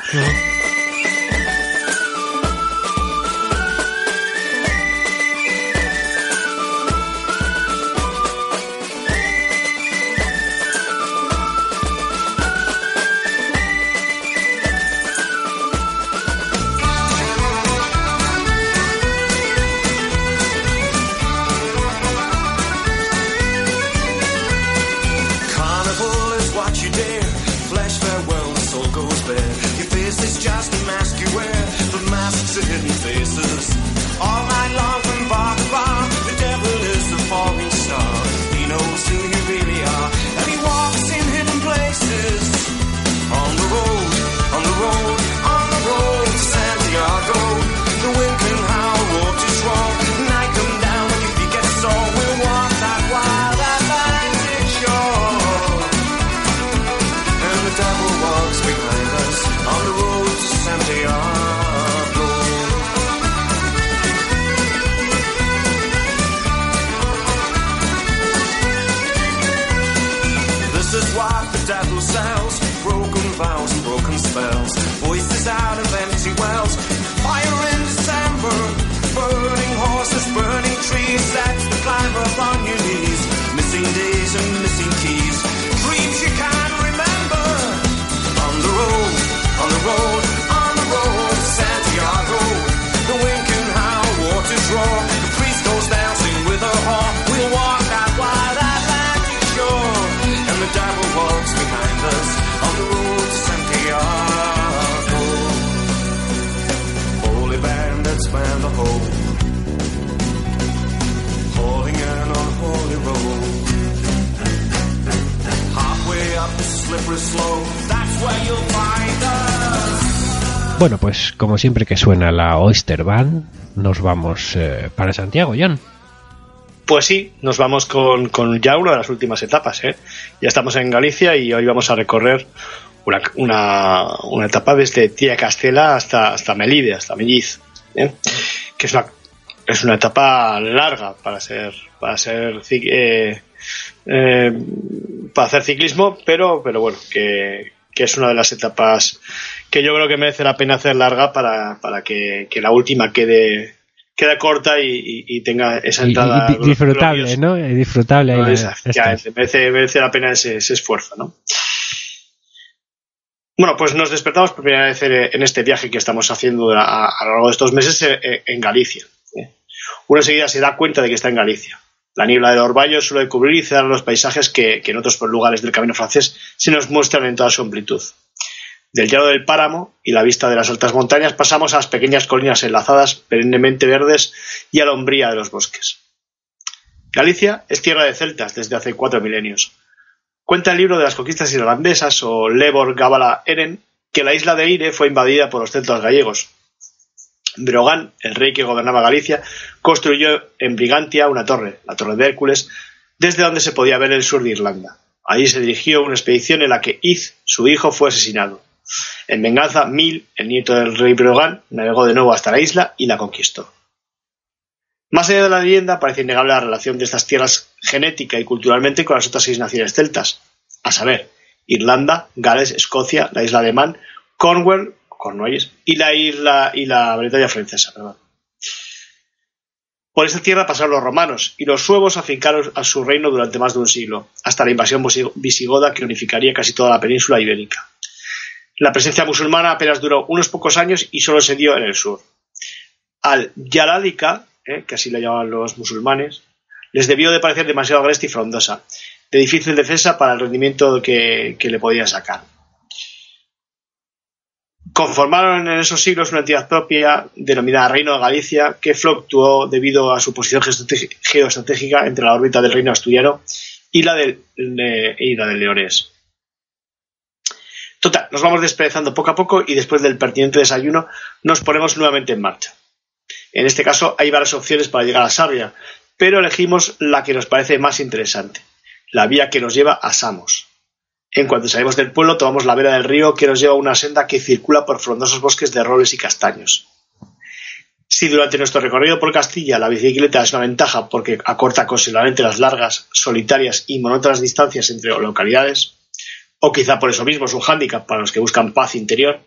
Siempre que suena la Oyster Band, nos vamos eh, para Santiago, John. Pues sí, nos vamos con, con ya una de las últimas etapas. ¿eh? Ya estamos en Galicia y hoy vamos a recorrer una, una, una etapa desde Tía Castela hasta, hasta Melide, hasta Melliz. ¿eh? Que es una, es una etapa larga para ser, para ser eh, eh, para hacer ciclismo, pero, pero bueno, que, que es una de las etapas que yo creo que merece la pena hacer larga para, para que, que la última quede, quede corta y, y- y tenga esa y entrada. di- disfrutable, gloriosa. ¿no? Disfrutable. ahí, No, eh, efectivamente, estas. merece, merece la pena ese, ese esfuerzo, ¿no? Bueno, pues nos despertamos por primera vez en, este viaje que estamos haciendo a, a lo largo de estos meses eh, eh, en Galicia. ¿eh? Uno enseguida se da cuenta de que está en Galicia. La niebla del Orballo suele cubrir y cerrar los paisajes que, que en otros lugares del camino francés se nos muestran en toda su amplitud. Del llano del páramo y la vista de las altas montañas pasamos a las pequeñas colinas enlazadas, perennemente verdes, y a la umbría de los bosques. Galicia es tierra de celtas desde hace cuatro milenios. Cuenta el libro de las conquistas irlandesas o Lebor Gabala Eren que la isla de Eire fue invadida por los celtas gallegos. Brogan, el rey que gobernaba Galicia, construyó en Brigantia una torre, la Torre de Hércules, desde donde se podía ver el sur de Irlanda. Allí se dirigió una expedición en la que Iz, su hijo, fue asesinado. En venganza, Mil, el nieto del rey Brogan, navegó de nuevo hasta la isla y la conquistó. Más allá de la leyenda, parece innegable la relación de estas tierras genética y culturalmente con las otras seis naciones celtas, a saber, Irlanda, Gales, Escocia, la isla de Man, Cornwall, y la isla y la Bretaña francesa. Por esta tierra pasaron los romanos y los suevos afincaron a su reino durante más de un siglo, hasta la invasión visi- visigoda que unificaría casi toda la península ibérica. La presencia musulmana apenas duró unos pocos años y solo se dio en el sur. Al Yalalika, eh, que así la llamaban los musulmanes, les debió de parecer demasiado agreste y frondosa, de difícil defensa para el rendimiento que, que le podían sacar. Conformaron en esos siglos una entidad propia denominada Reino de Galicia, que fluctuó debido a su posición geoestratégica entre la órbita del Reino Asturiano y la del, de- y la del. Total, nos vamos desperezando poco a poco y después del pertinente desayuno nos ponemos nuevamente en marcha. En este caso hay varias opciones para llegar a Sarria, pero elegimos la que nos parece más interesante, la vía que nos lleva a Samos. En cuanto salimos del pueblo, tomamos la vera del río que nos lleva a una senda que circula por frondosos bosques de robles y castaños. Si durante nuestro recorrido por Castilla la bicicleta es una ventaja porque acorta considerablemente las largas, solitarias y monótonas distancias entre localidades, o quizá por eso mismo es un hándicap para los que buscan paz interior,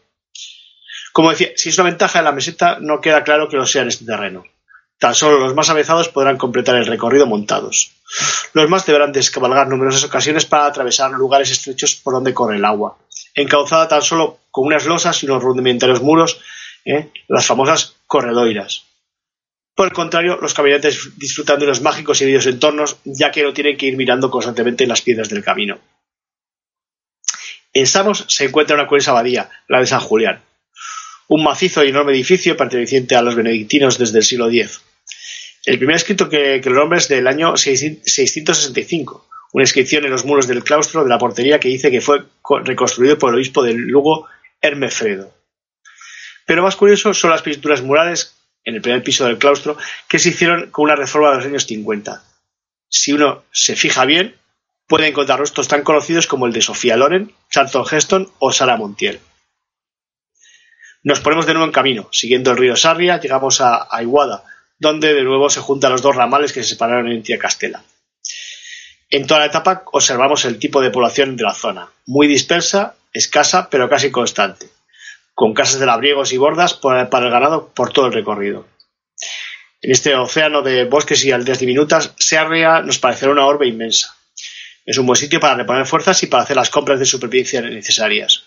como decía, si es una ventaja de la meseta, no queda claro que lo sea en este terreno. Tan solo los más avezados podrán completar el recorrido montados. Los más deberán descabalgar numerosas ocasiones para atravesar lugares estrechos por donde corre el agua, encauzada tan solo con unas losas y unos rudimentarios muros, ¿eh? las famosas corredoiras. Por el contrario, los caminantes disfrutan de unos mágicos y bellos entornos, ya que no tienen que ir mirando constantemente en las piedras del camino. En Samos se encuentra una curiosa abadía, la de San Julián, un macizo y enorme edificio perteneciente a los benedictinos desde el siglo X. El primer escrito que, lo nombra es del año 665, una inscripción en los muros del claustro de la portería que dice que fue reconstruido por el obispo de Lugo, Hermefredo. Pero más curioso son las pinturas murales en el primer piso del claustro que se hicieron con una reforma de los años 50. Si uno se fija bien, puede encontrar rostros tan conocidos como el de Sofía Loren, Charlton Heston o Sara Montiel. Nos ponemos de nuevo en camino. Siguiendo el río Sarria, llegamos a Aiguada, donde de nuevo se juntan los dos ramales que se separaron en Tía Castela. En toda la etapa observamos el tipo de población de la zona, muy dispersa, escasa, pero casi constante, con casas de labriegos y bordas para el ganado por todo el recorrido. En este océano de bosques y aldeas diminutas, Sarria nos parecerá una orbe inmensa. Es un buen sitio para reponer fuerzas y para hacer las compras de supervivencia necesarias.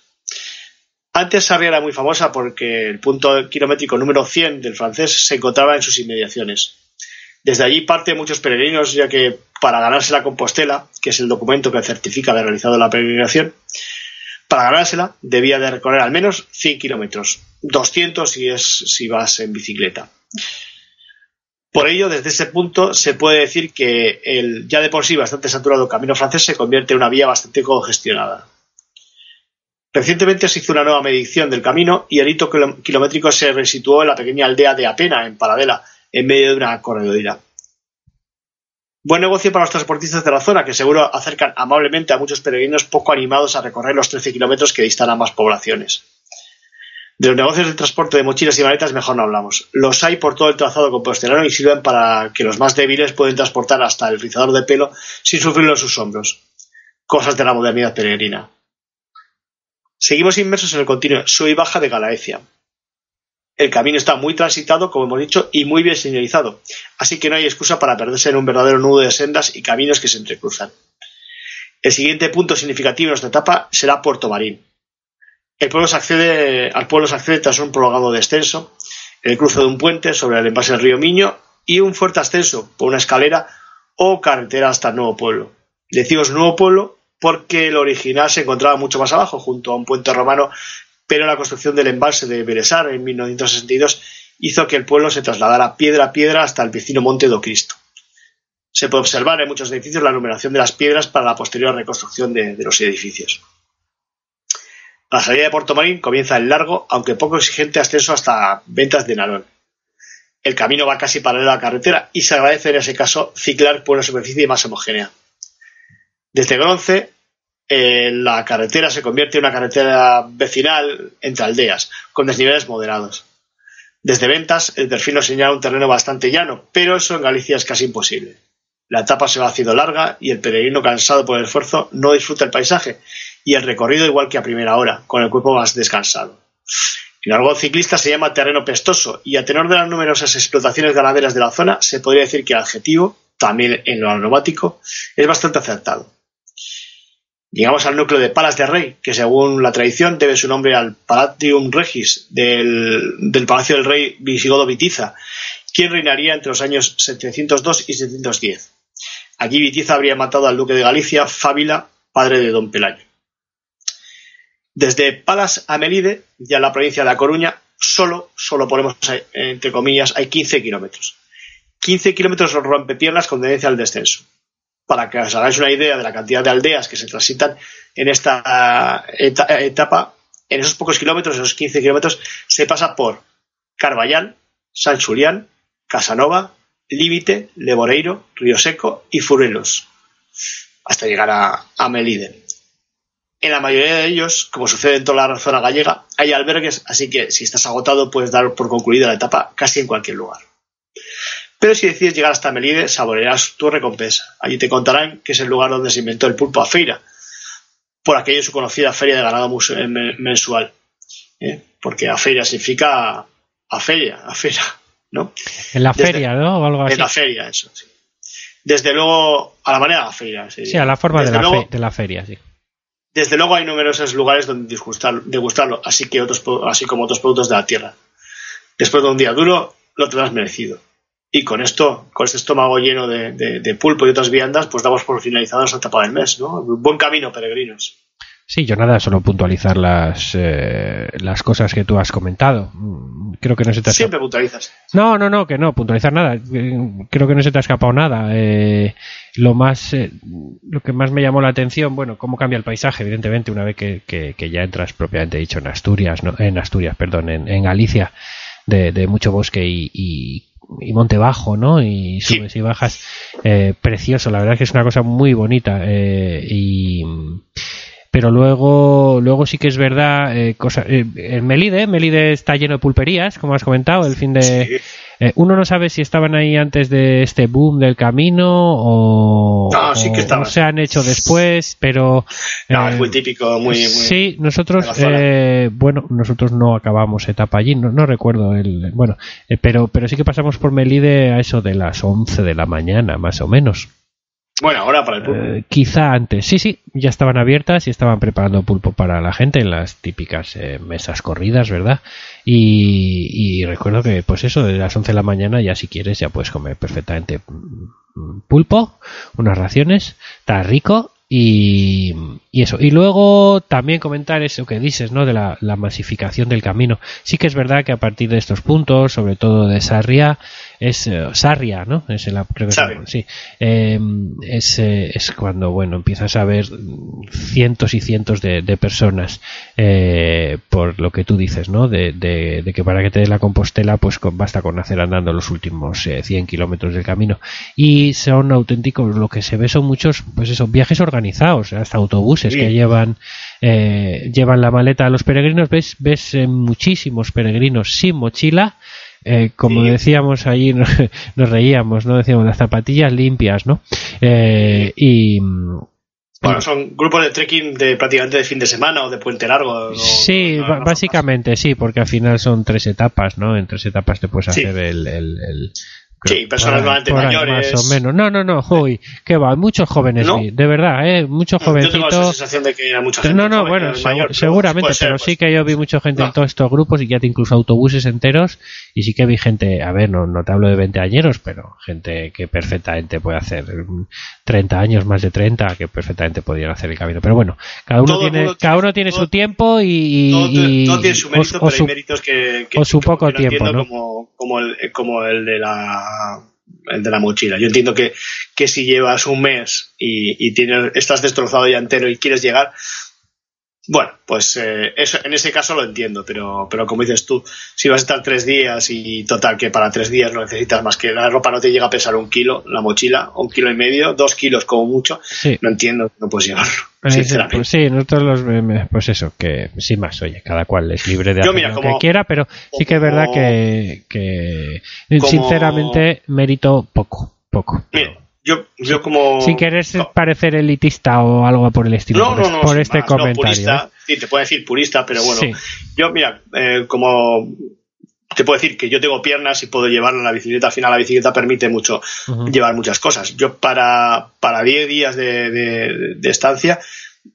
Antes Sarria era muy famosa porque el punto kilométrico número 100 del francés se encontraba en sus inmediaciones. Desde allí parte muchos peregrinos, ya que para ganarse la Compostela, que es el documento que certifica haber realizado la peregrinación, para ganársela debía de recorrer al menos 100 kilómetros, 200 si, es, si vas en bicicleta. Por ello, desde ese punto se puede decir que el ya de por sí bastante saturado camino francés se convierte en una vía bastante congestionada. Recientemente se hizo una nueva medición del camino y el hito kilométrico se resituó en la pequeña aldea de Apena, en Paradela, en medio de una corredora. Buen negocio para los transportistas de la zona, que seguro acercan amablemente a muchos peregrinos poco animados a recorrer los 13 kilómetros que distan ambas poblaciones. De los negocios de transporte de mochilas y maletas mejor no hablamos. Los hay por todo el trazado compostelano y sirven para que los más débiles pueden transportar hasta el rizador de pelo sin sufrirlo en sus hombros. Cosas de la modernidad peregrina. Seguimos inmersos en el continuo sub y baja de Galaecia. El camino está muy transitado, como hemos dicho, y muy bien señalizado, así que no hay excusa para perderse en un verdadero nudo de sendas y caminos que se entrecruzan. El siguiente punto significativo en nuestra etapa será Puerto Marín. El pueblo se accede, al pueblo se accede tras un prolongado descenso, el cruce de un puente sobre el embalse del río Miño y un fuerte ascenso por una escalera o carretera hasta el nuevo pueblo. Decimos nuevo pueblo porque el original se encontraba mucho más abajo, junto a un puente romano, pero la construcción del embalse de Beresar en 1962 hizo que el pueblo se trasladara piedra a piedra hasta el vecino Monte do Cristo. Se puede observar en muchos edificios la numeración de las piedras para la posterior reconstrucción de, los edificios. La salida de Puerto Marín comienza el largo, aunque poco exigente ascenso hasta Ventas de Narón. El camino va casi paralelo a la carretera y se agradece en ese caso ciclar por una superficie más homogénea. Desde Gronce, eh, la carretera se convierte en una carretera vecinal entre aldeas, con desniveles moderados. Desde Ventas, el perfil nos señala un terreno bastante llano, pero eso en Galicia es casi imposible. La etapa se va haciendo larga y el peregrino cansado por el esfuerzo no disfruta el paisaje y el recorrido igual que a primera hora, con el cuerpo más descansado. El algo ciclista se llama terreno pestoso y a tenor de las numerosas explotaciones ganaderas de la zona se podría decir que el adjetivo, también en lo aromático, es bastante acertado. Llegamos al núcleo de Palas de Rey, que según la tradición debe su nombre al Palatium Regis del, Palacio del Rey Visigodo Vitiza, quien reinaría entre los años 702 y 710. Allí Vitiza habría matado al duque de Galicia, Fábila, padre de don Pelayo. Desde Palas a Melide, ya en la provincia de La Coruña, solo, solo ponemos entre comillas, hay 15 kilómetros. 15 kilómetros rompepiernas con tendencia al descenso para que os hagáis una idea de la cantidad de aldeas que se transitan en esta eta- etapa, en esos pocos kilómetros, esos 15 kilómetros, se pasa por Carballán, San Julián, Casanova, Límite, Leboreiro, Río Seco y Furelos, hasta llegar a Melide. En la mayoría de ellos, como sucede en toda la zona gallega, hay albergues, así que si estás agotado puedes dar por concluida la etapa casi en cualquier lugar. Pero si decides llegar hasta Melide, saborearás tu recompensa. Allí te contarán que es el lugar donde se inventó el pulpo a feira, por aquello su conocida feria de ganado eh, men- mensual. ¿eh? Porque a feira significa a feria, a feira, ¿no? En la Desde- feria, ¿no? O algo así. En la feria, eso, sí. Desde luego, a la manera de la feria. sí. Sí, a la forma de la, luego- de la feria, sí. Desde luego hay numerosos lugares donde degustarlo, así, que otros, así como otros productos de la tierra. Después de un día duro, lo tendrás merecido. Y con esto, con este estómago lleno de, pulpo y otras viandas, pues damos por finalizada nuestra etapa del mes, ¿no? Buen camino, peregrinos. Sí, yo nada, solo puntualizar las, eh, las cosas que tú has comentado. Creo que no se te ha Siempre puntualizas. No, no, no, que no, puntualizar nada. Eh, Creo que no se te ha escapado nada. Eh, lo más, eh, lo que más me llamó la atención, bueno, cómo cambia el paisaje, evidentemente, una vez que, que- que ya entras propiamente dicho en Asturias, ¿no? en Asturias, perdón, en, en Galicia, de, de mucho bosque y, y, y monte bajo, ¿no? Y Sí. subes y bajas, eh, precioso. La verdad es que es una cosa muy bonita eh, y pero luego luego sí que es verdad eh, cosa, eh, en Melide Melide está lleno de pulperías como has comentado el fin de Sí. eh, uno no sabe si estaban ahí antes de este boom del camino o, No, sí que o- se han hecho después pero No, eh, es muy típico, muy, muy sí nosotros eh, bueno nosotros no acabamos etapa allí no, no recuerdo el bueno eh, pero pero sí que pasamos por Melide a eso de las 11 de la mañana más o menos Bueno, ahora para el pulpo. eh, quizá antes. Sí, sí, ya estaban abiertas y estaban preparando pulpo para la gente en las típicas eh, mesas corridas, ¿verdad? Y, recuerdo que, pues eso, de las 11 de la mañana ya si quieres ya puedes comer perfectamente mm, pulpo, unas raciones, está rico y, y eso. Y luego también comentar eso que dices, ¿no? De la, la masificación del camino. Sí que es verdad que a partir de estos puntos, sobre todo de Sarria, es eh, Sarria, ¿no? Es el, creo que Sarria. sí. Eh, es, eh, es cuando, bueno, empiezas a ver cientos y cientos de, de personas eh, por lo que tú dices, ¿no? De, de- de que para que te des la compostela, pues con- basta con hacer andando los últimos eh, 100 kilómetros del camino. Y son auténticos, lo que se ve son muchos, pues eso, viajes organizados, hasta autobuses Sí. que llevan, eh, llevan la maleta a los peregrinos. Ves, ves eh, muchísimos peregrinos sin mochila. Eh, como Sí. decíamos allí, *laughs* nos, nos reíamos, ¿no? Decíamos las zapatillas limpias, ¿no? Eh, y, Bueno, son grupos de trekking de prácticamente de fin de semana o de puente largo. Sí, básicamente sí, porque al final son tres etapas, ¿no? En tres etapas te puedes Sí. hacer el... el, el- Sí, personas ahí, mayores. Más o menos. No, no, no, uy, que va, muchos jóvenes, ¿No? de verdad, ¿eh? Muchos Yo tengo jovencitos... sensación de que era mucha gente. No, no, joven, bueno, mayor, segu- pero seguramente, puede ser, pero pues. sí que yo vi mucha gente en No. todos estos grupos y ya te incluso autobuses enteros y sí que vi gente, a ver, no, no te hablo de 20 añeros, pero gente que perfectamente puede hacer mm, 30 años, más de 30, que perfectamente podrían hacer el camino. Pero bueno, cada uno Todo tiene, cada tiene- uno tiene todo- su tiempo y, Todo, y- todo tiene su mérito, o pero hay méritos que, que- o su que- poco tiempo, ¿no? Como, como, el, como el de la el de la mochila. Yo entiendo que, que si llevas un mes y, y tienes, estás destrozado ya entero y quieres llegar, bueno, pues eh, eso, en ese caso lo entiendo, pero, pero como dices tú, si vas a estar tres días y total que para tres días no necesitas más que la ropa no te llega a pesar un kilo, la mochila, un kilo y medio, dos kilos como mucho, Sí. no entiendo, no puedes llevarlo, sinceramente. pues sí, nosotros los eh, pues eso, que sin más, oye, cada cual es libre de Yo, hacer mira, lo como- que quiera, pero sí que es verdad que, que como- sinceramente mérito poco, poco. Mira, yo, yo como... Sin querer parecer elitista o algo por el estilo, No, por, no, no, por este más, no, comentario. purista, ¿eh? sí, te puedo decir purista, pero bueno, Sí. yo, mira, eh, como te puedo decir que yo tengo piernas y puedo llevarla en la bicicleta, al final la bicicleta permite mucho llevar muchas cosas. Yo para, para 10 días de, de- de estancia,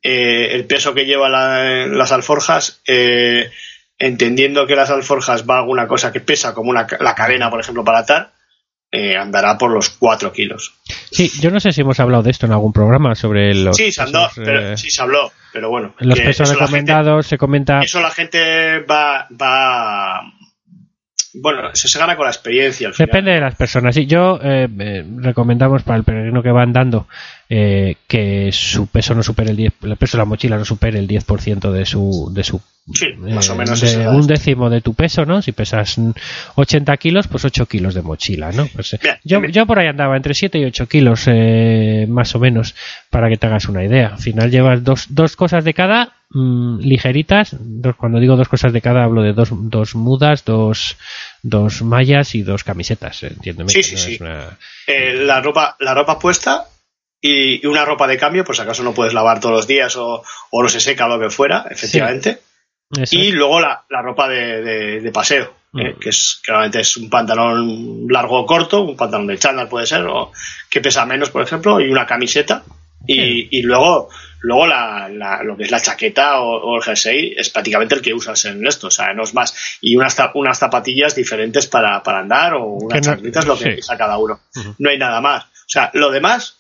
eh, el peso que lleva la- las alforjas, eh, entendiendo que las alforjas va alguna cosa que pesa, como una, la cadena, por ejemplo, para atar, eh, andará por los 4 kilos. Sí, yo no sé si hemos hablado de esto en algún programa sobre los sí, se andó, pero- eh, sí se habló, pero bueno. los pesos gente- recomendados, se comenta eso la gente va, va bueno, eso se gana con la experiencia al final. Depende de las personas. Sí, yo eh, eh, recomendamos para el peregrino que va andando eh, que su peso no supere el 10, el peso de la mochila no supere el 10% de su, de su Sí, más eh, o menos de eso. un décimo de tu peso, ¿no? Si pesas mm, 80 kilos, pues 8 kilos de mochila, ¿no? Pues, eh, yo, yo por ahí andaba entre 7 y 8 kilos, eh, más o menos, para que te hagas una idea. Al final llevas dos, dos cosas de cada, mm, ligeritas. Dos, cuando digo dos cosas de cada, hablo de dos, dos mudas, dos, dos mallas y dos camisetas, entiéndeme. Sí, sí, no sí. una- Eh, la ropa la ropa puesta y, y una ropa de cambio, pues acaso no puedes lavar todos los días o, o no se seca lo que fuera, efectivamente. Y luego la, la ropa de, de- de paseo, ¿eh? Mm. que es que normalmente es un pantalón largo o corto, un pantalón de chándal puede ser, o que pesa menos, por ejemplo, y una camiseta. Y, y luego, luego la, la- lo que es la chaqueta o, o el jersey es prácticamente el que usas en esto, o sea, no es más. Y unas, unas zapatillas diferentes para, para andar o unas Que no- chanclitas, lo que sí. usa cada uno. No hay nada más. O sea, lo demás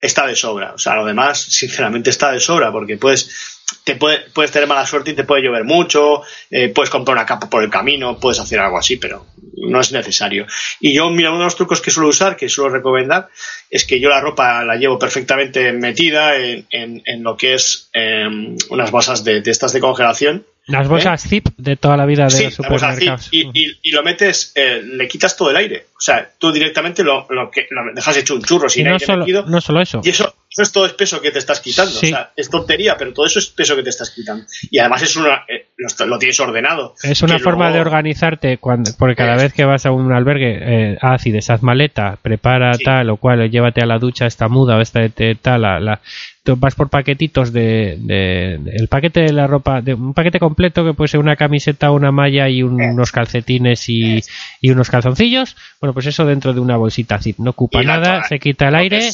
está de sobra. O sea, lo demás, sinceramente, está de sobra porque puedes, te puede, puedes tener mala suerte y te puede llover mucho, eh, puedes comprar una capa por el camino, puedes hacer algo así, pero no es necesario. Y yo, mira, uno de los trucos que suelo usar, que suelo recomendar, es que yo la ropa la llevo perfectamente metida en, en- en lo que es em, unas bolsas de, de estas de congelación. Las bolsas zip de toda la vida de Sí, los supermercados. y, y- y lo metes, eh, le quitas todo el aire. O sea, tú directamente lo, lo que, lo dejas hecho un churro Y sin no aire solo, metido. no solo eso. Y eso, eso es todo es peso que te estás quitando. Sí. O sea, es tontería, pero todo eso es peso que te estás quitando. Y además es una, eh, lo, lo tienes ordenado. Es una forma luego- de organizarte cuando, porque cada vez que vas a un albergue, eh, haz y deshaz maleta, prepara Sí. tal o cual, llévate a la ducha esta muda o esta tal, la, vas por paquetitos de, de- de- el paquete de la ropa, de un paquete completo que puede ser una camiseta, una malla y un- Eh. unos calcetines y, y unos calzoncillos. Bueno, pues eso dentro de una bolsita zip, no ocupa nada, toalla. se quita el aire. eh,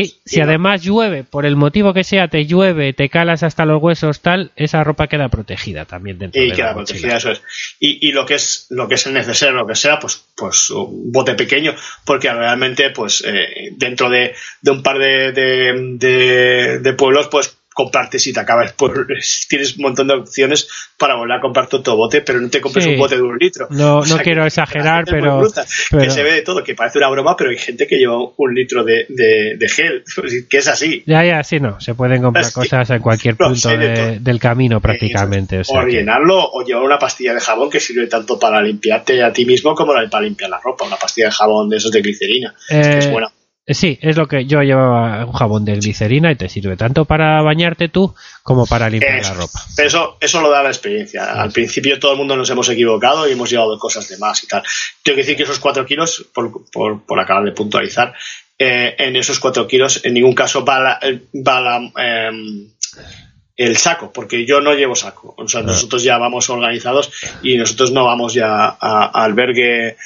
Y si además llueve, por el motivo que sea, te llueve, te calas hasta los huesos, tal, esa ropa queda protegida también dentro y de queda la protegida, eso es. Y, y lo que es lo que es el necesario, lo que sea, pues, pues un bote pequeño, porque realmente, pues, eh, dentro de, de un par de, de, de- de pueblos, pues comprarte si te acabas por *laughs* tienes un montón de opciones para volver a comprar tu bote pero no te compres Sí. un bote de un litro No- O sea no quiero exagerar, pero- bruta, pero- que se ve de todo que parece una broma pero hay gente que lleva un litro de, de, de gel *laughs* que es así Ya, ya, sí, no. Se pueden comprar cosas en cualquier *laughs* no, punto sé de de- todo. del camino prácticamente. o o sea que- llenarlo o llevar una pastilla de jabón que sirve tanto para limpiarte a ti mismo como para limpiar la ropa. Una pastilla de jabón de esos de glicerina. es Eh, buena. Sí, es lo que yo llevaba un jabón de glicerina y te sirve tanto para bañarte tú como para limpiar Eso, la ropa. eso, eso lo da la experiencia. Al principio todo el mundo nos hemos equivocado y hemos llevado cosas de más y tal. Tengo que decir que esos cuatro kilos, por, por, por acabar de puntualizar, eh, en esos cuatro kilos en ningún caso va, la, va la, em, el saco, porque yo no llevo saco. O sea, nosotros ya vamos organizados y nosotros no vamos ya a, a albergue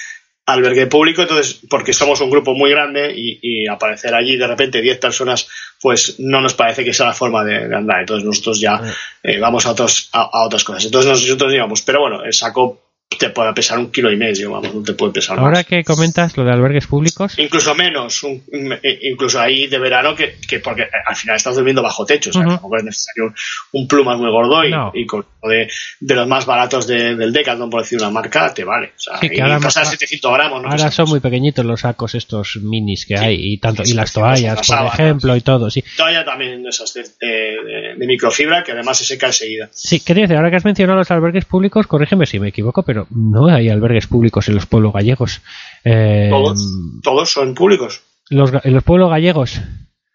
albergue público, entonces, porque somos un grupo muy grande y, y aparecer allí de repente 10 personas, pues no nos parece que sea la forma de, de andar. Entonces nosotros ya eh, vamos a, otros, a, a otras cosas. Entonces nosotros digamos, pero bueno, el saco te puede pesar un kilo y medio, vamos, no te puede pesar Ahora más. que comentas lo de albergues públicos, Incluso menos, un- eh, incluso ahí de verano, que, que porque al final estás durmiendo bajo techo, o sea, Ujú. tampoco es necesario un, plumas muy gordo y, No. y con de, de los más baratos de- del Decathlon, por decir una marca, te vale. O sea, Sí, que ahora pasa más- 700 gramos, ¿no? ahora son muy pequeñitos los sacos estos minis que hay y tanto y las toallas, las por ejemplo, y todo, sí. Toalla también de esas de, de- de microfibra que además se seca enseguida. Sí, quería decir, ahora que has mencionado los albergues públicos, corrígeme si me equivoco, pero no hay albergues públicos en los pueblos gallegos. Eh, Todos, todos son públicos. los, en los pueblos gallegos,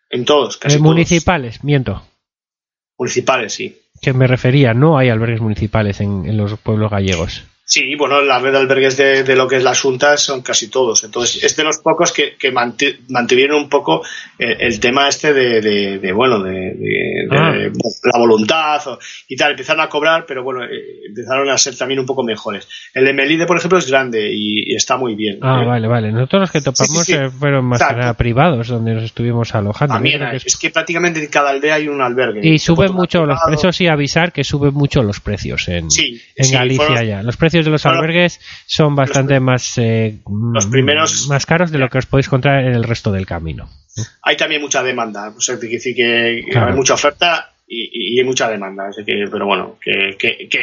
En todos, casi eh, todos. municipales, miento, Municipales, sí. que me refería, no hay albergues municipales en, en los pueblos gallegos. Sí, bueno, la red de albergues de, de lo que es la Junta son casi todos. Entonces, es de los pocos que, que mantuvieron un poco el, el tema este de, de- de, bueno, de, Ah. la voluntad o- y tal. Empezaron a cobrar, pero bueno, eh, empezaron a ser también un poco mejores. El de Melide, por ejemplo, es grande y, y está muy bien. Ah, ¿eh? vale, vale. Nosotros los que topamos sí. eh, fueron más que nada privados, donde nos estuvimos alojando. También hay- es... es- que prácticamente en cada aldea hay un albergue. Y suben mucho los precios y avisar que suben mucho los precios en, en Galicia fueron- ya. Los precios de los albergues son bastante más eh, los mm, primeros- más caros de lo que os podéis encontrar en el resto del camino. hay también mucha demanda. O sea, decir que Claro. hay mucha oferta y, y hay mucha demanda. Así que, pero bueno, que, que, que,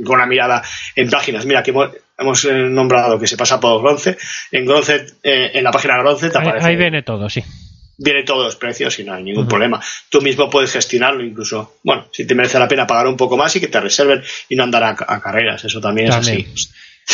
mm, con una mirada en páginas. Mira, que hemos, hemos, eh, nombrado que se pasa por Gronce. En Gronce, eh, en la página Gronce te Ahí, aparece. ahí viene todo, sí. Viene todos los precios y no hay ningún problema. Tú mismo puedes gestionarlo incluso. Bueno, si te merece la pena pagar un poco más y que te reserven y no andar a, a carreras, eso también, También. es así.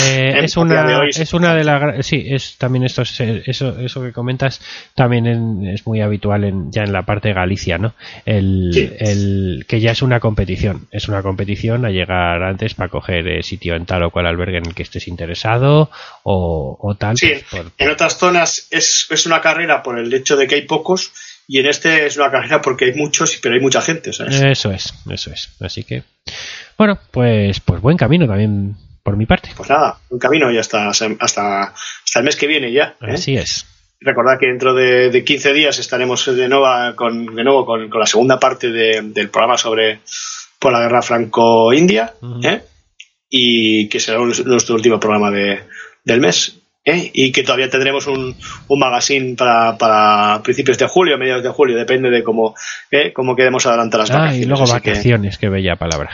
Eh, es una es una de las sí es también esto es- eso eso que comentas también en- es muy habitual en, ya en la parte de Galicia no el, Sí. el que ya es una competición es una competición a llegar antes para coger eh, sitio en tal o cual albergue en el que estés interesado o, o tal Sí, pues, por- en otras zonas es, es una carrera por el hecho de que hay pocos y en este es una carrera porque hay muchos, pero hay mucha gente. ¿sabes? eso es eso es así que bueno pues pues buen camino también por mi parte Pues nada, un camino y hasta, hasta, hasta el mes que viene ya. ¿eh? así es Recordad que dentro de, de 15 días estaremos de nuevo con, de nuevo con, con la segunda parte de- del programa sobre por la guerra franco-india. ¿eh? y que será un- nuestro último programa de, del mes. ¿eh? Y que todavía tendremos un, un magazine para, para principios de julio, mediados de julio, depende de cómo, ¿eh? cómo quedemos adelante las ah vacaciones. y luego Así que vacaciones qué bella palabra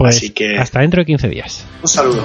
pues Así que- hasta dentro de 15 días un saludo.